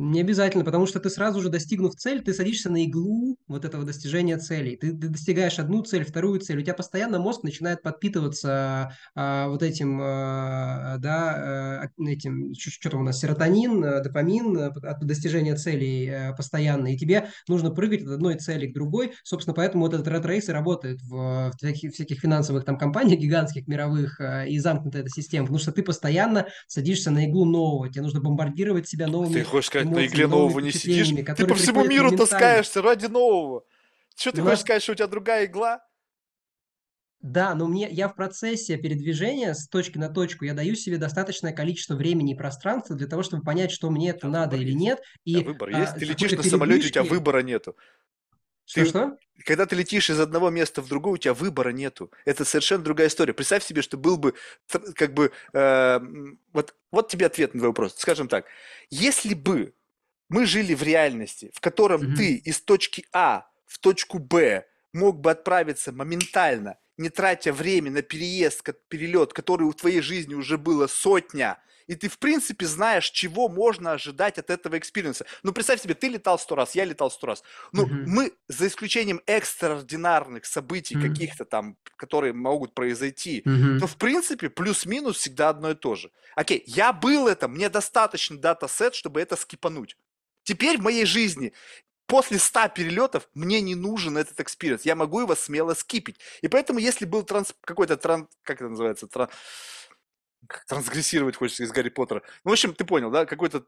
Не обязательно, потому что ты сразу же достигнув цель, ты садишься на иглу вот этого достижения целей. Ты, достигаешь одну цель, вторую цель. У тебя постоянно мозг начинает подпитываться а, вот этим, а, да, а, этим, что там у нас, серотонин, а, допамин а, от достижения целей а, постоянно. И тебе нужно прыгать от одной цели к другой. Собственно, поэтому вот этот Race и работает в, в всяких, финансовых там компаниях гигантских, мировых, и замкнутая эта система. Потому что ты постоянно садишься на иглу нового. Тебе нужно бомбардировать себя новыми Ты хочешь сказать, на игле нового не сидишь. Ты по всему миру таскаешься ради нового. Что ты ну, хочешь сказать, что у тебя другая игла? Да, но мне я в процессе передвижения с точки на точку я даю себе достаточное количество времени и пространства для того, чтобы понять, что мне это надо или есть. нет. И выбор есть. А, ты летишь на самолете, у тебя выбора нету. Что, ты, что? Когда ты летишь из одного места в другое, у тебя выбора нету. Это совершенно другая история. Представь себе, что был бы как бы э, вот вот тебе ответ на твой вопрос. Скажем так, если бы мы жили в реальности, в котором mm-hmm. ты из точки А в точку Б мог бы отправиться моментально, не тратя время на переезд, перелет, который в твоей жизни уже было сотня, и ты, в принципе, знаешь, чего можно ожидать от этого experience а. Ну, представь себе, ты летал сто раз, я летал сто раз. Ну, Мгм. мы, за исключением экстраординарных событий Мгм. каких-то там, которые могут произойти, Мгм. то, в принципе, плюс-минус всегда одно и то же. Окей, я был это, мне достаточно data set, чтобы это скипануть. Теперь в моей жизни после 100 перелетов мне не нужен этот experience. Я могу его смело скипить. И поэтому, если был транс, какой-то тран, как это называется, тран- как трансгрессировать хочется из Гарри Поттера. Ну, в общем, ты понял, да, какой-то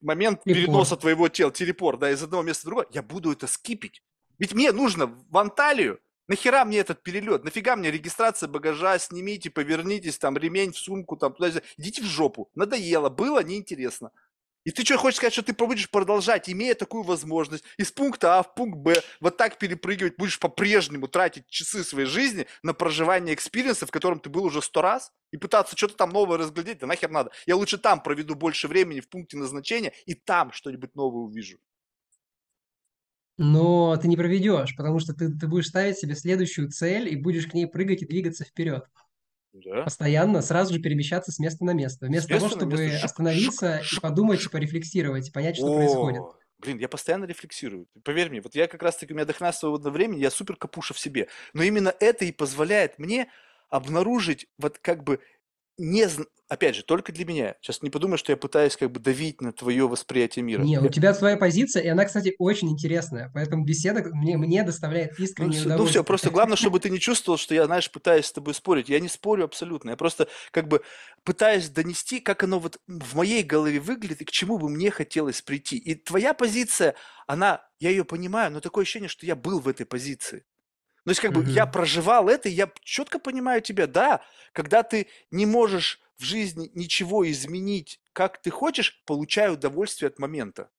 момент Телепорт. переноса твоего тела, телепорт, да, из одного места в другое, я буду это скипить. Ведь мне нужно в Анталию, нахера мне этот перелет, нафига мне регистрация багажа, снимите, повернитесь, там, ремень в сумку, там, туда, идите в жопу, надоело, было неинтересно. И ты что, хочешь сказать, что ты будешь продолжать, имея такую возможность, из пункта А в пункт Б, вот так перепрыгивать, будешь по-прежнему тратить часы своей жизни на проживание experience а, в котором ты был уже сто раз, и пытаться что-то там новое разглядеть, да нахер надо. Я лучше там проведу больше времени в пункте назначения, и там что-нибудь новое увижу. Но ты не проведешь, потому что ты, ты будешь ставить себе следующую цель и будешь к ней прыгать и двигаться вперед. Да. Постоянно, сразу же перемещаться с места на место. Вместо того, чтобы место. Остановиться и подумать, порефлексировать и понять, что происходит. О, Блин, я постоянно рефлексирую. Поверь мне, вот я как раз-таки, у меня дохна свободного времени, я супер капуша в себе. Но именно это и позволяет мне обнаружить вот как бы не, опять же, только для меня. Сейчас не подумай, что я пытаюсь как бы давить на твое восприятие мира. Не, у тебя своя позиция, и она, кстати, очень интересная. Поэтому беседа мне, мне доставляет Ну, искреннее ну удовольствие. все, просто главное, чтобы ты не чувствовал, что я, знаешь, пытаюсь с тобой спорить. Я не спорю абсолютно. Я просто как бы пытаюсь донести, как оно вот в моей голове выглядит и к чему бы мне хотелось прийти. И твоя позиция, она, я ее понимаю, но такое ощущение, что я был в этой позиции. Ну, то есть, как бы я проживал это, и я четко понимаю тебя, да, когда ты не можешь в жизни ничего изменить, как ты хочешь, получай удовольствие от момента.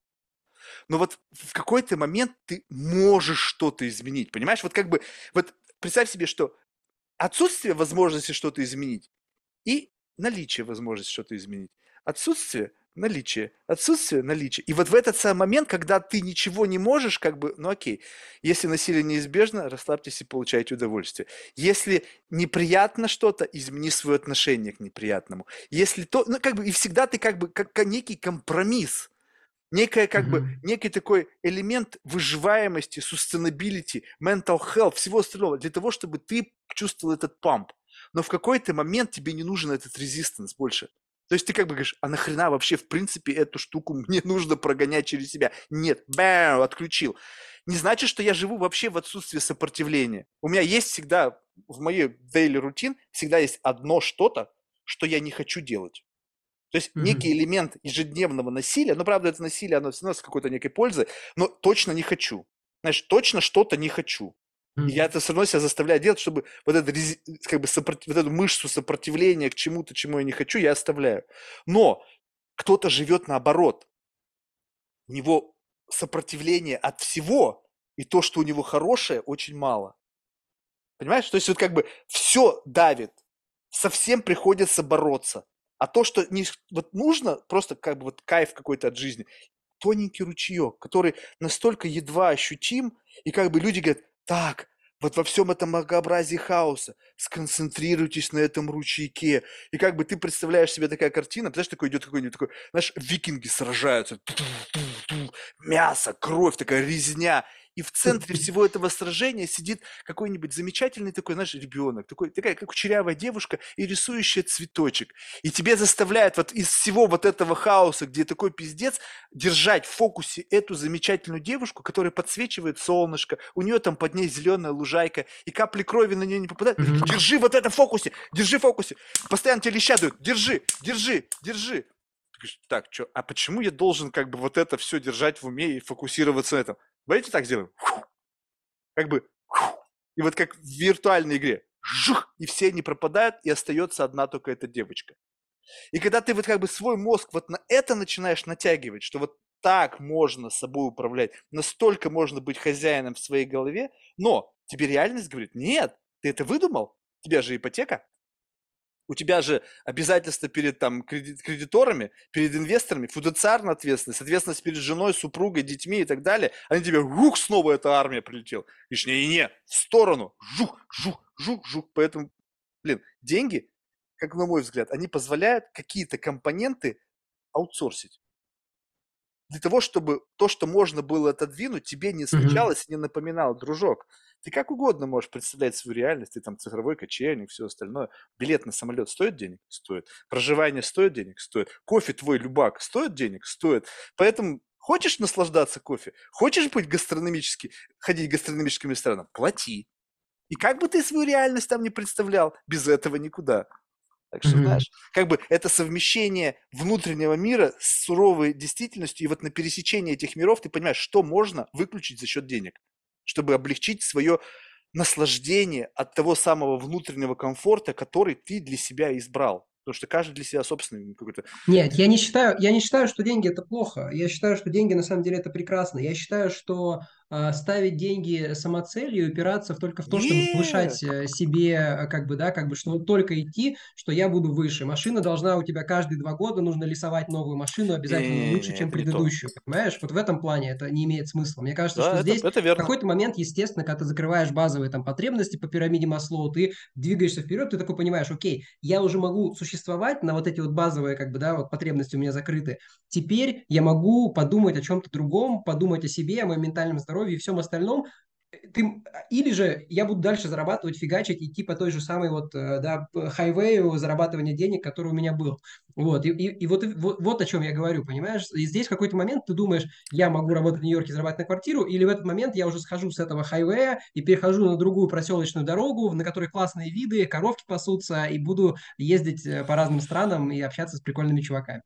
Но вот в какой-то момент ты можешь что-то изменить, понимаешь? Вот как бы, вот представь себе, что отсутствие возможности что-то изменить и наличие возможности что-то изменить. Отсутствие, наличие, отсутствие, наличие. И вот в этот самый момент, когда ты ничего не можешь, как бы, ну окей, если насилие неизбежно, расслабьтесь и получайте удовольствие. Если неприятно что-то, измени свое отношение к неприятному. Если то, ну как бы, и всегда ты как бы, как, некий компромисс, некая как бы, Мгм. некий такой элемент выживаемости, sustainability, mental health, всего остального, для того, чтобы ты чувствовал этот памп. Но в какой-то момент тебе не нужен этот резистанс больше. То есть ты как бы говоришь, а нахрена вообще в принципе эту штуку мне нужно прогонять через себя? Нет, бэм, отключил. Не значит, что я живу вообще в отсутствии сопротивления. У меня есть всегда, в моей daily рутин, всегда есть одно что-то, что я не хочу делать. То есть Мгм. некий элемент ежедневного насилия, ну, правда, это насилие, оно все равно с какой-то некой пользой, но точно не хочу. Знаешь, точно что-то не хочу. И я это все равно себя заставляю делать, чтобы вот, это, как бы сопротив- вот эту мышцу сопротивления к чему-то, чему я не хочу, я оставляю. Но кто-то живет наоборот. У него сопротивление от всего, и то, что у него хорошее, очень мало. Понимаешь? То есть вот как бы все давит, совсем приходится бороться. А то, что не, вот нужно, просто как бы вот кайф какой-то от жизни, тоненький ручеек, который настолько едва ощутим, и как бы люди говорят, так, вот во всем этом многообразии хаоса сконцентрируйтесь на этом ручейке. И как бы ты представляешь себе такая картина, знаешь, такой идет какой-нибудь такой, знаешь, викинги сражаются, мясо, кровь, такая резня. И в центре всего этого сражения сидит какой-нибудь замечательный такой, знаешь, ребенок, такой, такая как кучерявая девушка и рисующая цветочек. И тебе заставляют вот из всего вот этого хаоса, где такой пиздец, держать в фокусе эту замечательную девушку, которая подсвечивает солнышко, у нее там под ней зеленая лужайка, и капли крови на нее не попадают. Мгм. Держи вот это в фокусе, держи в фокусе. Постоянно тебе леща дают, держи, держи, держи. Ты говоришь, так, что, а почему я должен как бы вот это все держать в уме и фокусироваться на этом? Давайте так сделаем. Как бы, и вот как в виртуальной игре, и все они пропадают, и остается одна только эта девочка. И когда ты вот как бы свой мозг вот на это начинаешь натягивать, что вот так можно собой управлять, настолько можно быть хозяином в своей голове, но тебе реальность говорит, нет, ты это выдумал, у тебя же ипотека, у тебя же обязательства перед там креди- кредиторами, перед инвесторами, фудоциарная ответственность, ответственность перед женой, супругой, детьми и так далее. Они тебе, жух, снова эта армия прилетела. Говоришь, не-не-не, в сторону, жух, жух, жух, жух. Поэтому, блин, деньги как на мой взгляд, они позволяют какие-то компоненты аутсорсить. Для того, чтобы то, что можно было отодвинуть, тебе не случалось, не напоминало, дружок. Ты как угодно можешь представлять свою реальность, ты там цифровой кочевник, все остальное. Билет на самолет стоит денег? Стоит. Проживание стоит денег? Стоит. Кофе твой любак стоит денег? Стоит. Поэтому хочешь наслаждаться кофе? Хочешь быть гастрономически, ходить гастрономическим ресторанам? Плати. И как бы ты свою реальность там не представлял, без этого никуда. Так что, Мгм. знаешь, как бы это совмещение внутреннего мира с суровой действительностью, и вот на пересечении этих миров ты понимаешь, что можно выключить за счет денег, чтобы облегчить свое наслаждение от того самого внутреннего комфорта, который ты для себя избрал. Потому что каждый для себя собственный какой-то... Нет, я не считаю, я не считаю, что деньги это плохо. Я считаю, что деньги на самом деле это прекрасно. Я считаю, что ставить деньги самоцелью, упираться в только в то, чтобы повышать Нет! э, себе, э, как бы, да, как бы, что только идти, что я буду выше. Машина должна у тебя каждые два года, нужно лисовать новую машину обязательно лучше, Не-не-не, чем предыдущую, понимаешь? Вот в этом плане это не имеет смысла. Мне кажется, Да, что это, здесь это в какой-то момент, естественно, когда ты закрываешь базовые там потребности по пирамиде Маслоу, ты двигаешься вперед, ты такой понимаешь, окей, я уже могу существовать на вот эти вот базовые, как бы, да, вот потребности у меня закрыты. Теперь я могу подумать о чем-то другом, подумать о себе, о моем ментальном здоровье и всем остальном. Ты, или же я буду дальше зарабатывать, фигачить, идти по той же самой вот, э, да, хайвею зарабатывания денег, который у меня был. Вот, и, и, и вот, вот, вот о чем я говорю, понимаешь? И здесь в какой-то момент ты думаешь, я могу работать в Нью-Йорке, зарабатывать на квартиру, или в этот момент я уже схожу с этого хайвея и перехожу на другую проселочную дорогу, на которой классные виды, коровки пасутся, и буду ездить э, по разным странам и общаться с прикольными чуваками.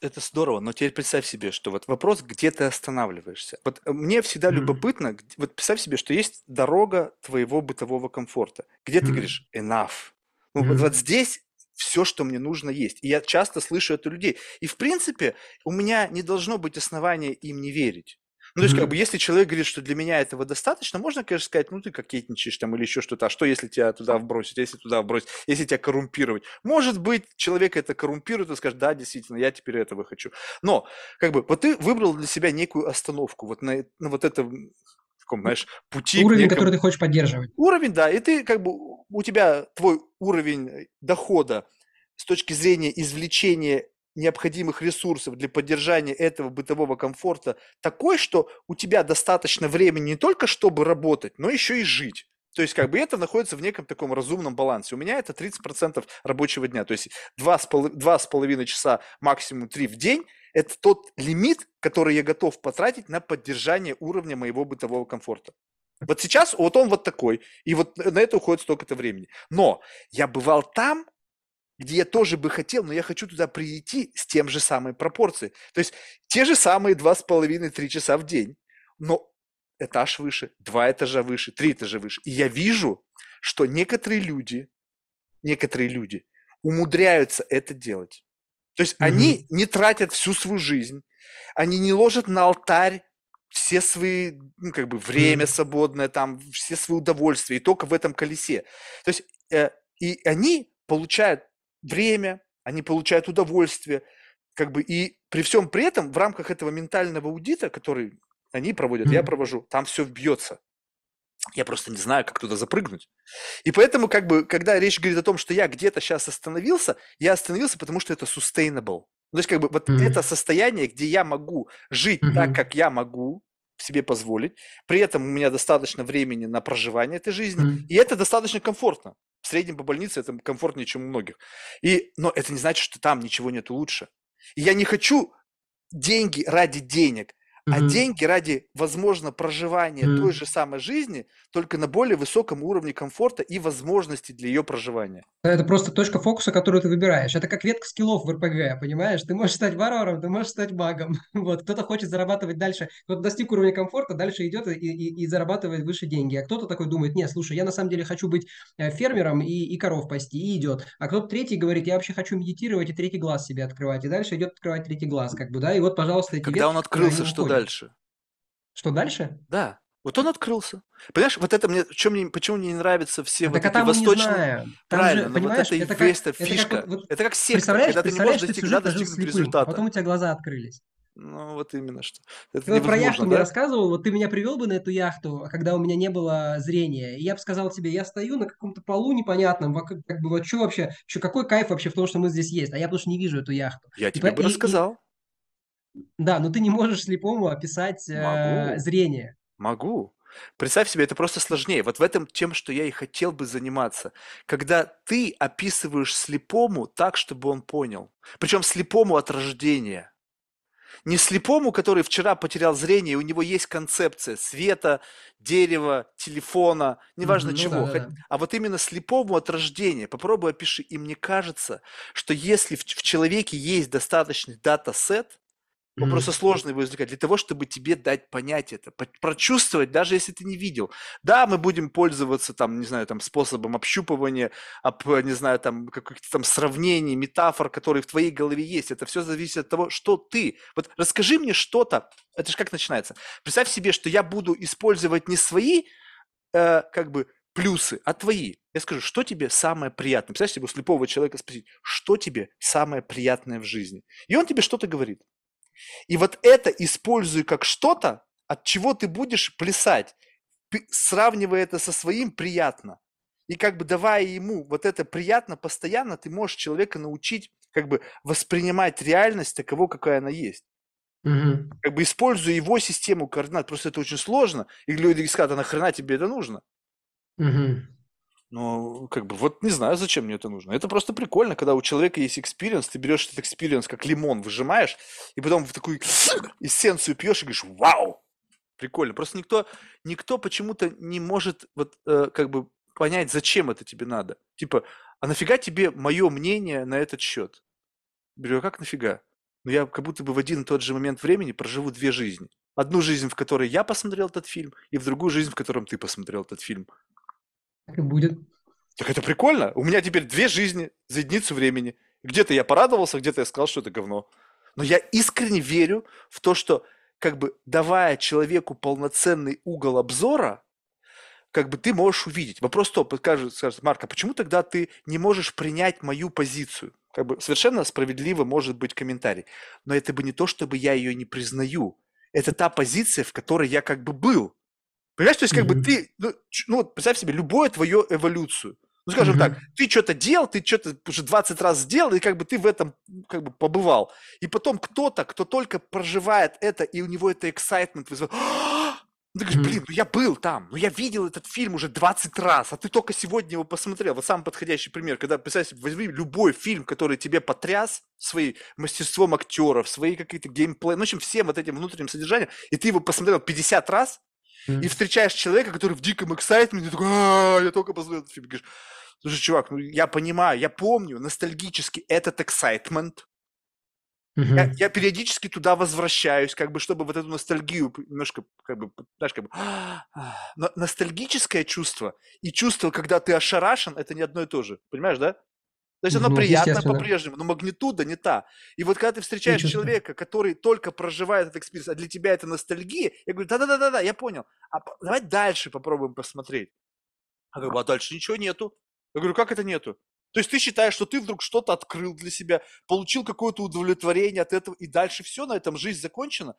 Это здорово, но теперь представь себе, что вот вопрос, где ты останавливаешься. Вот э, мне всегда Мгм. любопытно, вот представь себе, что есть дорога твоего бытового комфорта, где ты Мгм. говоришь enough. Ну, вот, Мгм. вот здесь все, что мне нужно есть. И я часто слышу это у людей. И в принципе у меня не должно быть основания им не верить. Ну, то есть, как бы, если человек говорит, что для меня этого достаточно, можно, конечно, сказать, ну, ты кокетничаешь там или еще что-то. А что, если тебя туда вбросить, если туда вбросить, если тебя коррумпировать? Может быть, человек это коррумпирует и скажет, да, действительно, я теперь этого хочу. Но, как бы, вот ты выбрал для себя некую остановку, вот на, на вот этом, таком, знаешь, пути Уровень, некому- который ты хочешь поддерживать. Уровень, да, и ты как бы, у тебя твой уровень э, дохода с точки зрения извлечения необходимых ресурсов для поддержания этого бытового комфорта такой, что у тебя достаточно времени не только чтобы работать, но еще и жить. То есть как бы это находится в неком таком разумном балансе. У меня это 30% рабочего дня. То есть два с, поло- два с половиной часа, максимум три в день – это тот лимит, который я готов потратить на поддержание уровня моего бытового комфорта. Вот сейчас вот он вот такой, и вот на это уходит столько-то времени. Но я бывал там, где я тоже бы хотел, но я хочу туда прийти с тем же самой пропорцией. То есть те же самые два с половиной-три часа в день, но этаж выше, два этажа выше, три этажа выше. И я вижу, что некоторые люди, некоторые люди умудряются это делать. То есть Мгм. они не тратят всю свою жизнь, они не ложат на алтарь все свои, ну, как бы, время Мгм. свободное, там, все свои удовольствия, и только в этом колесе. То есть, э, и они получают время, они получают удовольствие, как бы, и при всем при этом в рамках этого ментального аудита, который они проводят, я Мгм. провожу, там все вбьется. Я просто не знаю, как туда запрыгнуть. И поэтому, как бы, когда речь говорит о том, что я где-то сейчас остановился, я остановился, потому что это sustainable. То есть, как бы, вот Мгм. это состояние, где я могу жить так, Мгм. как я могу себе позволить, при этом у меня достаточно времени на проживание этой жизни, Мгм. и это достаточно комфортно. В среднем по больнице это комфортнее, чем у многих. И, но это не значит, что там ничего нет лучше. И я не хочу деньги ради денег, а деньги ради, возможно, проживания той же самой жизни, только на более высоком уровне комфорта и возможностей для ее проживания. Это просто точка фокуса, которую ты выбираешь. Это как ветка скиллов в РПГ, понимаешь? Ты можешь стать варваром, ты можешь стать магом. Вот. Кто-то хочет зарабатывать дальше, кто-то достиг уровня комфорта, дальше идет и, и, и зарабатывает выше деньги. А кто-то такой думает, нет, слушай, я на самом деле хочу быть э, фермером и, и коров пасти, и идет. А кто-то третий говорит, я вообще хочу медитировать и третий глаз себе открывать. И дальше идет открывать третий глаз, как бы, да, и вот, пожалуйста, эти Когда он ветки, которые открылся, что уходят. Дальше? Что дальше? Да, вот он открылся. Понимаешь, вот это мне, чем мне, почему мне не нравятся все А вот так а эти не восточные... Правильно, же, но вот это и это как, весь эта это как фишка. вот, Это как секта, Представляешь, когда ты не можешь ты достиг- прожил достигнуть а результата. потом у тебя глаза открылись. Ну, вот именно что. Это Ты вот про яхту мне да? рассказывал, вот ты меня привел бы на эту яхту, а когда у меня не было зрения, и я бы сказал тебе, я стою на каком-то полу непонятном, как бы вот что вообще, что, какой кайф вообще в том, что мы здесь есть, а я потому что не вижу эту яхту. Я И, тебе по- бы и- и- рассказал. Да, но ты не можешь слепому описать э, Могу. зрение. Могу. Представь себе, это просто сложнее. Вот в этом тем, что я и хотел бы заниматься. Когда ты описываешь слепому так, чтобы он понял. Причем слепому от рождения. Не слепому, который вчера потерял зрение, и у него есть концепция света, дерева, телефона, неважно ну чего. да, да, да. А вот именно слепому от рождения. Попробуй опиши. И мне кажется, что если в, в человеке есть достаточный дата-сет, он просто Мгм. сложно его извлекать для того, чтобы тебе дать понять это, прочувствовать, даже если ты не видел. Да, мы будем пользоваться там, не знаю, там способом общупывания, об, не знаю, там каких-то там сравнений, метафор, которые в твоей голове есть. Это все зависит от того, что ты. Вот расскажи мне что-то. Это же как начинается? Представь себе, что я буду использовать не свои э, как бы плюсы, а твои. Я скажу, что тебе самое приятное. Представь себе у слепого человека спросить, что тебе самое приятное в жизни. И он тебе что-то говорит. И вот это используй как что-то, от чего ты будешь плясать, сравнивая это со своим приятно. И как бы давая ему вот это приятно постоянно, ты можешь человека научить как бы воспринимать реальность таково, какая она есть. Мгм. Как бы используя его систему координат. Просто это очень сложно. И люди скажут, а нахрена тебе это нужно? Мгм. Ну, как бы, вот не знаю, зачем мне это нужно. Это просто прикольно, когда у человека есть experience, ты берешь этот experience как лимон, выжимаешь, и потом в такую эссенцию пьешь и говоришь, вау, прикольно. Просто никто, никто почему-то не может вот э, как бы понять, зачем это тебе надо. Типа, а нафига тебе мое мнение на этот счет? Говорю, а как нафига? Ну, я как будто бы в один и тот же момент времени проживу две жизни. Одну жизнь, в которой я посмотрел этот фильм, и в другую жизнь, в котором ты посмотрел этот фильм. Так и будет. Так это прикольно. У меня теперь две жизни за единицу времени. Где-то я порадовался, где-то я сказал, что это говно. Но я искренне верю в то, что как бы давая человеку полноценный угол обзора, как бы ты можешь увидеть. Вопрос то, скажет, скажет Марк, а почему тогда ты не можешь принять мою позицию? Как бы совершенно справедливо может быть комментарий. Но это бы не то, чтобы я ее не признаю. Это та позиция, в которой я как бы был. Понимаешь, то есть как бы Мгм. ты, ну, ну вот представь себе любую твою эволюцию. Ну, скажем так, Мгм. ты что-то делал, ты что-то уже 20 раз сделал, и как бы ты в этом как бы побывал. И потом кто-то, кто только проживает это, и у него это excitement вызывает. Ты говоришь, блин, ну я был там, ну я видел этот фильм уже 20 раз, а ты только сегодня его посмотрел. Вот самый подходящий пример, когда, представь себе, возьми любой фильм, который тебе потряс своим мастерством актеров, свои какие-то геймплей, ну, в общем, всем вот этим внутренним содержанием, и ты его посмотрел 50 раз, и Мгм. встречаешь человека, который в диком excitement е, такой, «А, я только посмотрел этот фильм. Говоришь, слушай, чувак, ну я понимаю, я помню ностальгически этот excitement. Я, Мгм. я периодически туда возвращаюсь, как бы, чтобы вот эту ностальгию немножко, как бы, знаешь, как бы, но ностальгическое чувство и чувство, когда ты ошарашен, это не одно и то же. Понимаешь, да? То есть оно Ну, приятно по-прежнему, но магнитуда не та. И вот когда ты встречаешь чувство. человека, который только проживает этот experience, а для тебя это ностальгия, я говорю, да-да-да-да, я понял. А давай дальше попробуем посмотреть. А как бы, а дальше ничего нету. Я говорю, как это нету? То есть ты считаешь, что ты вдруг что-то открыл для себя, получил какое-то удовлетворение от этого, и дальше все, на этом жизнь закончена?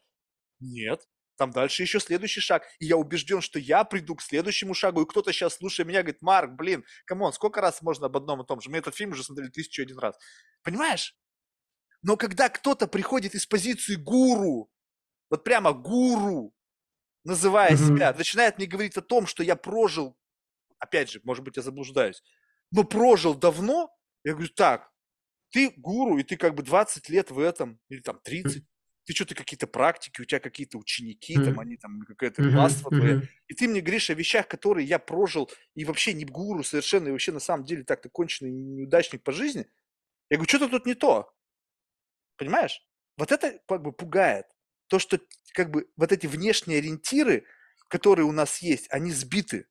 Нет. Там дальше еще следующий шаг. И я убежден, что я приду к следующему шагу, и кто-то сейчас, слушая меня, говорит, Марк, блин, come on, сколько раз можно об одном и том же? Мы этот фильм уже смотрели тысячу один раз. Понимаешь? Но когда кто-то приходит из позиции гуру, вот прямо гуру, называя Мгм. себя, начинает мне говорить о том, что я прожил, опять же, может быть, я заблуждаюсь, но прожил давно, я говорю, так, ты гуру, и ты как бы 20 лет в этом, или там 30, ты что-то какие-то практики, у тебя какие-то ученики, там Мгм. они там, какое-то Мгм. класство твое, Мгм. и ты мне говоришь о вещах, которые я прожил, и вообще не гуру совершенно, и вообще на самом деле так-то конченый неудачник по жизни. Я говорю, что-то тут не то. Понимаешь? Вот это как бы пугает. То, что как бы вот эти внешние ориентиры, которые у нас есть, они сбиты.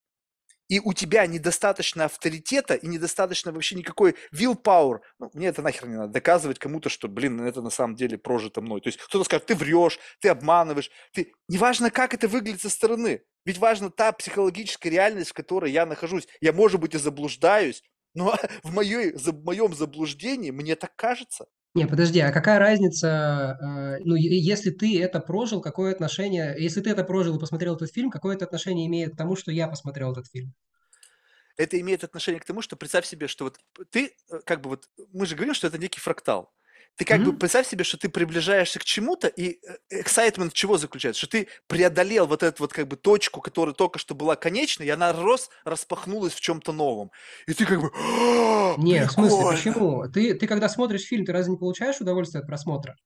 И у тебя недостаточно авторитета и недостаточно вообще никакой willpower. Ну, мне это нахер не надо доказывать кому-то, что, блин, это на самом деле прожито мной. То есть кто-то скажет, ты врешь, ты обманываешь. Ты... Неважно, как это выглядит со стороны. Ведь важна та психологическая реальность, в которой я нахожусь. Я, может быть, и заблуждаюсь, но в, моей, в моем заблуждении мне так кажется. Не, подожди, а какая разница, э, ну, если ты это прожил, какое отношение, если ты это прожил и посмотрел этот фильм, какое это отношение имеет к тому, что я посмотрел этот фильм? Это имеет отношение к тому, что представь себе, что вот ты, э, как бы вот, мы же говорим, что это некий фрактал. Ты как бы Мгм. представь себе, что ты приближаешься к чему-то, и э, в чего заключается? Что ты преодолел вот эту вот как бы точку, которая только что была конечной, и она рос, распахнулась в чем-то новом. И ты как бы, «А, Не, в смысле, почему? Ты, ты когда смотришь фильм, ты разве не получаешь удовольствие от просмотра?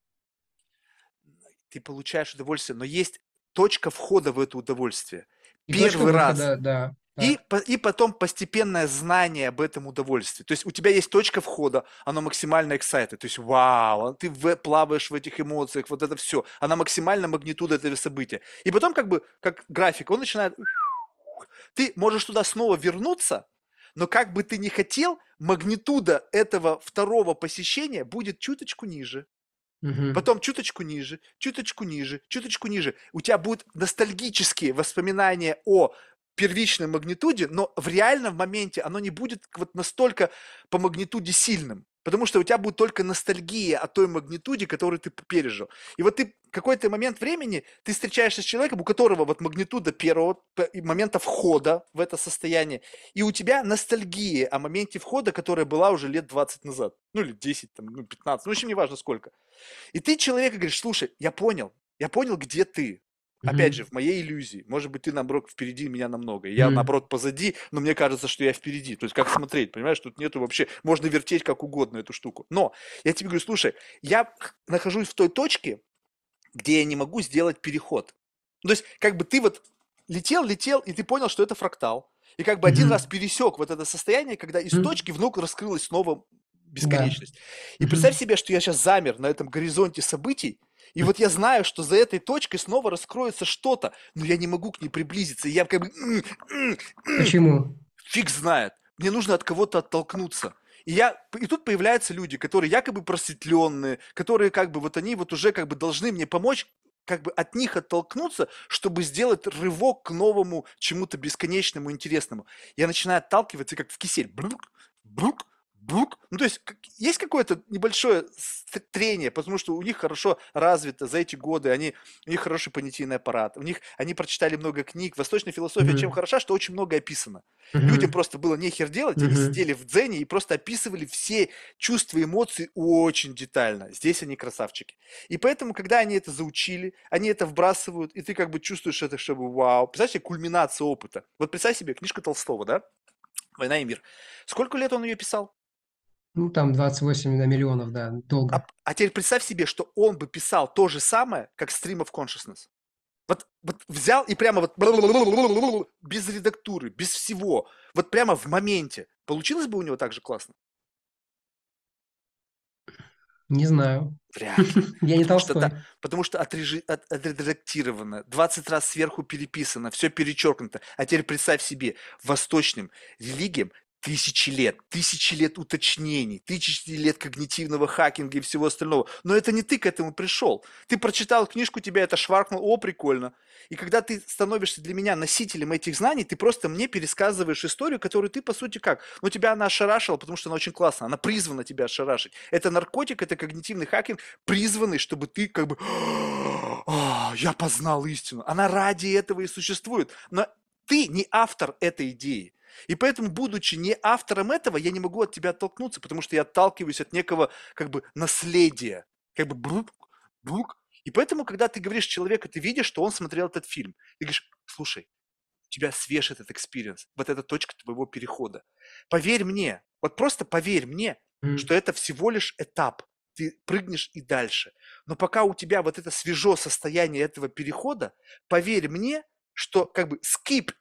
Ты получаешь удовольствие, но есть точка входа в это удовольствие. И Первый раз. выхода, да, И, и потом постепенное знание об этом удовольствии. То есть у тебя есть точка входа, оно максимально excited. То есть вау, ты в- плаваешь в этих эмоциях, вот это все. Она максимально магнитуда этого события. И потом как бы, как график, он начинает... Ты можешь туда снова вернуться, но как бы ты ни хотел, магнитуда этого второго посещения будет чуточку ниже. Мгм. Потом чуточку ниже, чуточку ниже, чуточку ниже. У тебя будут ностальгические воспоминания о первичной магнитуде, но в реальном моменте оно не будет вот настолько по магнитуде сильным. Потому что у тебя будет только ностальгия о той магнитуде, которую ты пережил. И вот ты какой-то момент времени, ты встречаешься с человеком, у которого вот магнитуда первого момента входа в это состояние, и у тебя ностальгия о моменте входа, которая была уже лет 20 назад. Ну, или 10, там, ну, 15, ну, в общем, неважно сколько. И ты человеку говоришь, слушай, я понял, я понял, где ты. Опять же, в моей иллюзии. Может быть, ты, наоборот, впереди меня намного. и Я, Мгм. наоборот, позади, но мне кажется, что я впереди. То есть, как смотреть, понимаешь? Тут нету вообще... Можно вертеть как угодно эту штуку. Но я тебе говорю, слушай, я нахожусь в той точке, где я не могу сделать переход. Ну, То есть, как бы ты вот летел, летел, и ты понял, что это фрактал. И как бы один Мгм. раз пересек вот это состояние, когда из Мгм. точки вновь раскрылась снова Да. бесконечность. И Мгм. представь себе, что я сейчас замер на этом горизонте событий, и вот я знаю, что за этой точкой снова раскроется что-то, но я не могу к ней приблизиться. И я как бы. Почему? фиг знает. Мне нужно от кого-то оттолкнуться. И, я, и тут появляются люди, которые якобы просветленные, которые как бы вот они вот уже как бы должны мне помочь как бы от них оттолкнуться, чтобы сделать рывок к новому чему-то бесконечному, интересному. Я начинаю отталкиваться, как в кисель. Брук, брук, брук. Ну, то есть есть какое-то небольшое трение, потому что у них хорошо развито за эти годы, они, у них хороший понятийный аппарат, у них, они прочитали много книг. Восточная философия чем Мгм. хороша, что очень много описано. Людям Мгм. просто было нехер делать, они Мгм. сидели в дзене и просто описывали все чувства и эмоции очень детально. Здесь они красавчики. И поэтому, когда они это заучили, они это вбрасывают, и ты как бы чувствуешь это, чтобы вау. Представь себе кульминация опыта. Вот представь себе, книжка Толстого, да? «Война и мир». Сколько лет он ее писал? Ну, там 28 на миллионов, да, А, долго. а теперь представь себе, что он бы писал то же самое, как Stream of Consciousness. Вот, вот взял и прямо вот без редактуры, без всего, вот прямо в моменте. Получилось бы у него так же классно? Не знаю. Вряд ли. Я не Потому что, да, Толстой. потому что отрежи- от- отредактировано, 20 раз сверху переписано, все перечеркнуто. А теперь представь себе, восточным религиям тысячи лет, тысячи лет уточнений, тысячи лет когнитивного хакинга и всего остального. Но это не ты к этому пришел. Ты прочитал книжку, тебя это шваркнул, о, прикольно. И когда ты становишься для меня носителем этих знаний, ты просто мне пересказываешь историю, которую ты, по сути, как? Ну, тебя она ошарашила, потому что она очень классная, она призвана тебя ошарашить. Это наркотик, это когнитивный хакинг, призванный, чтобы ты как бы «А, я познал истину. Она ради этого и существует. Но ты не автор этой идеи. И поэтому, будучи не автором этого, я не могу от тебя оттолкнуться, потому что я отталкиваюсь от некого как бы наследия. Как бы брук, брук. И поэтому, когда ты говоришь человеку, ты видишь, что он смотрел этот фильм, ты говоришь, слушай, у тебя свеж этот experience, вот эта точка твоего перехода. Поверь мне, вот просто поверь мне, М. что это всего лишь этап. Ты прыгнешь и дальше. Но пока у тебя вот это свежо состояние этого перехода, поверь мне, что как бы скип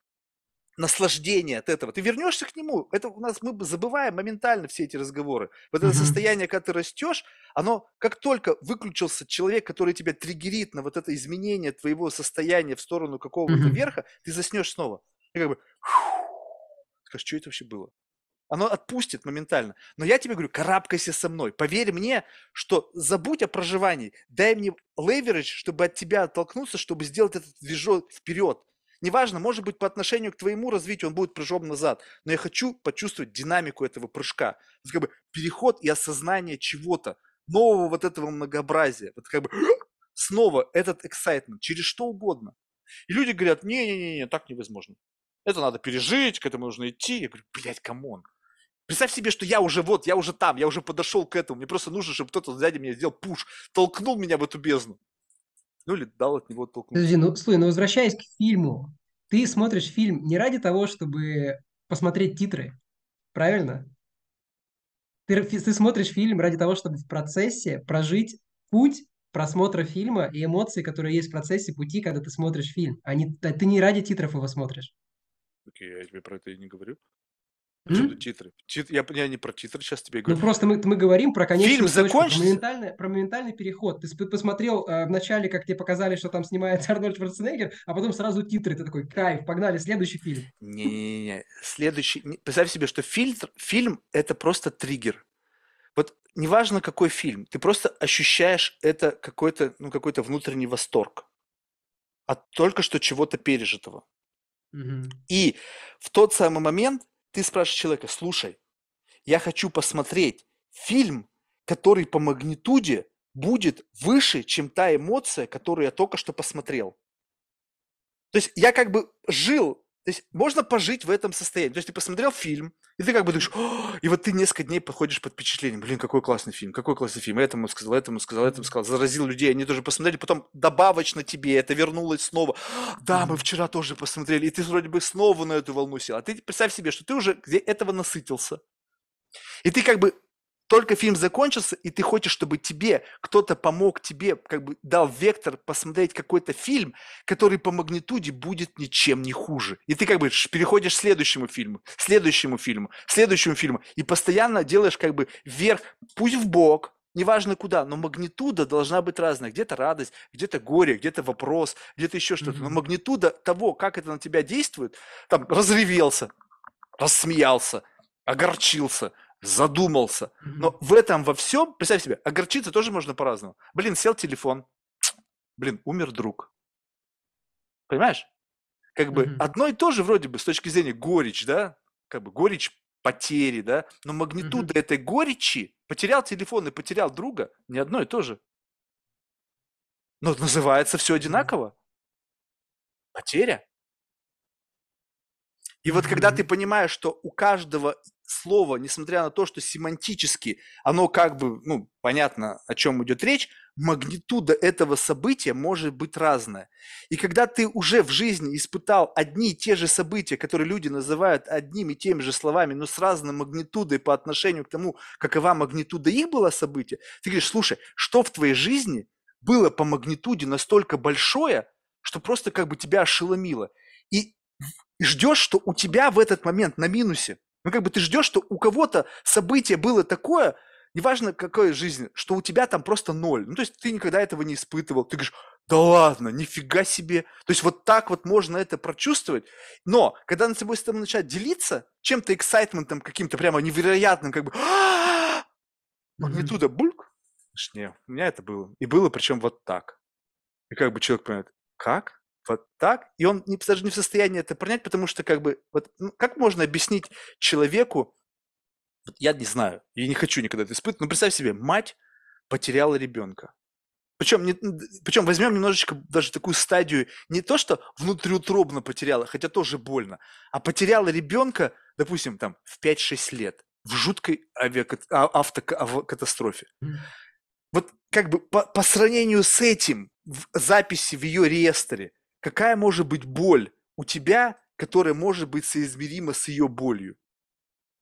наслаждение от этого. Ты вернешься к нему. Это у нас мы бы забываем моментально все эти разговоры. Вот это Мгм. состояние, когда ты растешь, оно как только выключился человек, который тебя триггерит на вот это изменение твоего состояния в сторону какого-то Мгм. верха, ты заснешь снова. И как бы скажешь, что это вообще было? Оно отпустит моментально. Но я тебе говорю, карабкайся со мной. Поверь мне, что забудь о проживании. Дай мне леверидж, чтобы от тебя оттолкнуться, чтобы сделать этот движок вперед. Неважно, может быть, по отношению к твоему развитию он будет прыжом назад, но я хочу почувствовать динамику этого прыжка. То есть, как бы переход и осознание чего-то нового вот этого многообразия. Вот как бы снова этот excitement через что угодно. И люди говорят, не-не-не, так невозможно. Это надо пережить, к этому нужно идти. Я говорю, блядь, come on. Представь себе, что я уже вот, я уже там, я уже подошел к этому. Мне просто нужно, чтобы кто-то сзади меня сделал push, толкнул меня в эту бездну. Ну или дал от него толкнуть. Подожди, ну, слушай, ну возвращаясь к фильму, ты смотришь фильм не ради того, чтобы посмотреть титры, правильно? Ты, ты смотришь фильм ради того, чтобы в процессе прожить путь просмотра фильма и эмоции, которые есть в процессе пути, когда ты смотришь фильм. А не, ты не ради титров его смотришь. Окей, я тебе про это и не говорю. Почему титры? Тит... Я, я не про титры сейчас тебе говорю. Ну просто мы, мы говорим про конечную Фильм точку, закончится? про моментальный, про моментальный переход. Ты посмотрел э, в начале, как тебе показали, что там снимается Арнольд Шварценеггер, а потом сразу титры. Ты такой, кайф, погнали, следующий фильм. Не-не-не. Следующий... Представь себе, что фильтр, фильм – это просто триггер. Вот неважно, какой фильм, ты просто ощущаешь это какой-то, ну, какой-то внутренний восторг от только что чего-то пережитого. Угу. И в тот самый момент ты спрашиваешь человека, слушай, я хочу посмотреть фильм, который по магнитуде будет выше, чем та эмоция, которую я только что посмотрел. То есть я как бы жил, то есть можно пожить в этом состоянии. То есть ты посмотрел фильм, и ты как бы думаешь, и вот ты несколько дней подходишь под впечатлением, блин, какой классный фильм, какой классный фильм, этому сказал, этому сказал, этому сказал, заразил людей, они тоже посмотрели, потом добавочно тебе это вернулось снова. Да, мы вчера тоже посмотрели, и ты вроде бы снова на эту волну сел. А ты представь себе, что ты уже где этого насытился. И ты как бы только фильм закончился, и ты хочешь, чтобы тебе кто-то помог тебе, как бы дал вектор посмотреть какой-то фильм, который по магнитуде будет ничем не хуже. И ты как бы переходишь к следующему фильму, следующему фильму, следующему фильму, и постоянно делаешь как бы вверх, пусть в бок, неважно куда, но магнитуда должна быть разная. Где-то радость, где-то горе, где-то вопрос, где-то еще что-то. Но магнитуда того, как это на тебя действует, там разревелся, рассмеялся, огорчился, задумался. Но в этом во всем, представь себе, огорчиться тоже можно по-разному. Блин, сел телефон, блин, умер друг. Понимаешь? Как бы Мгм. одно и то же вроде бы с точки зрения горечь, да? Как бы горечь потери, да? Но магнитуда этой горечи, потерял телефон и потерял друга, не одно и то же. Но называется все одинаково. Потеря. И вот когда Мгм. ты понимаешь, что у каждого слова, несмотря на то, что семантически оно как бы, ну, понятно, о чем идет речь, магнитуда этого события может быть разная. И когда ты уже в жизни испытал одни и те же события, которые люди называют одними и теми же словами, но с разной магнитудой по отношению к тому, какова магнитуда их было события, ты говоришь, слушай, что в твоей жизни было по магнитуде настолько большое, что просто как бы тебя ошеломило. И, и ждешь, что у тебя в этот момент на минусе ну, как бы ты ждешь, что у кого-то событие было такое, неважно какой жизни, что у тебя там просто ноль. Ну, то есть ты никогда этого не испытывал. Ты говоришь, да ладно, нифига себе. То есть вот так вот можно это прочувствовать. Но когда над собой с тобой начать делиться чем-то эксайтментом каким-то прямо невероятным, как бы магнитуда бульк, не, у меня это было. И было причем вот так. И как бы человек понимает, как? Вот так, и он не, даже не в состоянии это понять, потому что как бы, вот, ну, как можно объяснить человеку, вот я не знаю, я не хочу никогда это испытывать, но представь себе, мать потеряла ребенка. Причем, не, причем возьмем немножечко даже такую стадию, не то, что внутриутробно потеряла, хотя тоже больно, а потеряла ребенка, допустим, там, в 5-6 лет, в жуткой авиакат... автокатастрофе. Mm. Вот как бы по, по сравнению с этим, в записи в ее реестре, какая может быть боль у тебя, которая может быть соизмерима с ее болью?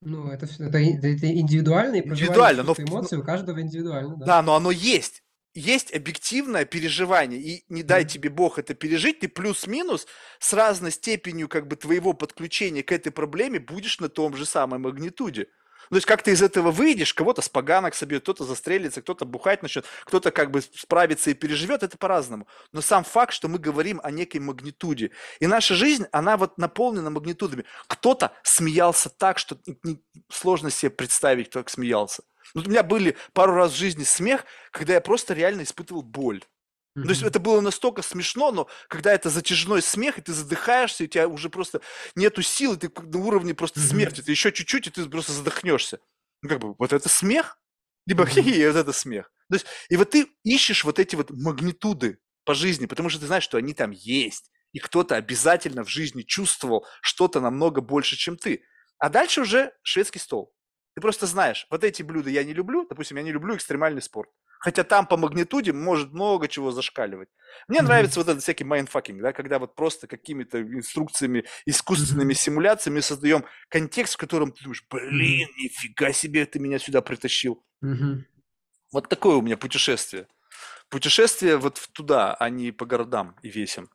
Ну, это, это, это индивидуально, и индивидуально, но эмоции у каждого индивидуально. Да. да, но оно есть. Есть объективное переживание, и не дай mm-hmm. тебе Бог это пережить, ты плюс-минус с разной степенью как бы твоего подключения к этой проблеме будешь на том же самой магнитуде. Ну, то есть как ты из этого выйдешь, кого-то с поганок собьет, кто-то застрелится, кто-то бухать начнет, кто-то как бы справится и переживет, это по-разному. Но сам факт, что мы говорим о некой магнитуде. И наша жизнь, она вот наполнена магнитудами. Кто-то смеялся так, что сложно себе представить, как смеялся. Вот у меня были пару раз в жизни смех, когда я просто реально испытывал боль. Mm-hmm. То есть это было настолько смешно, но когда это затяжной смех, и ты задыхаешься, и у тебя уже просто нету сил, и ты на уровне просто mm-hmm. смерти, ты еще чуть-чуть, и ты просто задохнешься. Ну как бы, вот это смех? Либо хи-хи, и вот это смех. То есть, и вот ты ищешь вот эти вот магнитуды по жизни, потому что ты знаешь, что они там есть. И кто-то обязательно в жизни чувствовал что-то намного больше, чем ты. А дальше уже шведский стол. Ты просто знаешь, вот эти блюда я не люблю, допустим, я не люблю экстремальный спорт. Хотя там по магнитуде может много чего зашкаливать. Мне Мгм. нравится вот этот всякий mindfucking, да, когда вот просто какими-то инструкциями, искусственными Мгм. симуляциями создаем контекст, в котором ты думаешь, блин, нифига себе ты меня сюда притащил. Мгм. Вот такое у меня путешествие. Путешествие вот туда, а не по городам и весям.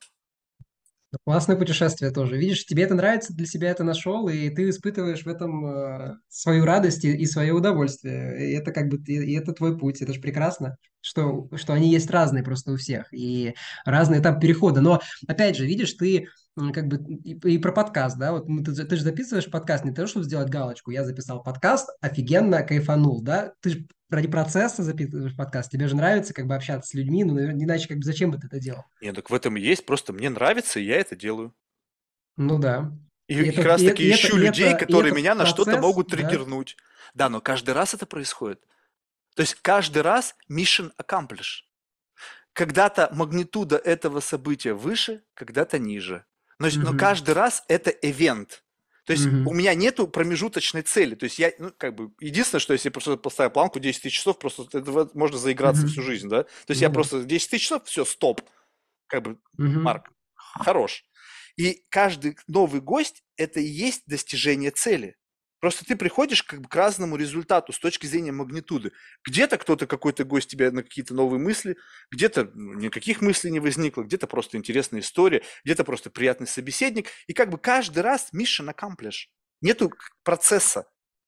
Классное путешествие тоже. Видишь, тебе это нравится, для себя это нашел, и ты испытываешь в этом э, свою радость и, и свое удовольствие. И это как бы ты- и это твой путь. Это же прекрасно, что, что они есть разные просто у всех и разный этап перехода. Но опять же, видишь, ты как бы и, и про подкаст, да, вот мы- ты, ты же записываешь подкаст не того, чтобы сделать галочку. Я записал подкаст, офигенно кайфанул, да? Ты же ради процесса записываешь подкаст. Тебе же нравится как бы общаться с людьми, ну, наверное, иначе как бы зачем бы ты это делал? Нет, так в этом и есть, просто мне нравится, и я это делаю. Ну да. И, И и это- как раз и таки это- ищу и это- людей, и которые это меня на что-то процесс, могут да. триггернуть. Да, но каждый раз это происходит. То есть каждый раз mission accomplished. Когда-то магнитуда этого события выше, когда-то ниже. Но, есть- но каждый раз это event. То есть Мгм. у меня нету промежуточной цели. То есть я, ну, как бы, единственное, что если я просто поставил планку 10 тысяч часов, просто это можно заиграться Мгм. всю жизнь, да? То есть Ну я просто 10 тысяч часов, все, стоп. Как бы Мгм. Марк, хорош. И каждый новый гость – это и есть достижение цели. Просто ты приходишь как бы к разному результату с точки зрения магнитуды. Где-то кто-то, какой-то гость тебя на какие-то новые мысли, где-то ну, никаких мыслей не возникло, где-то просто интересная история, где-то просто приятный собеседник. И как бы каждый раз mission accomplish. Нету процесса.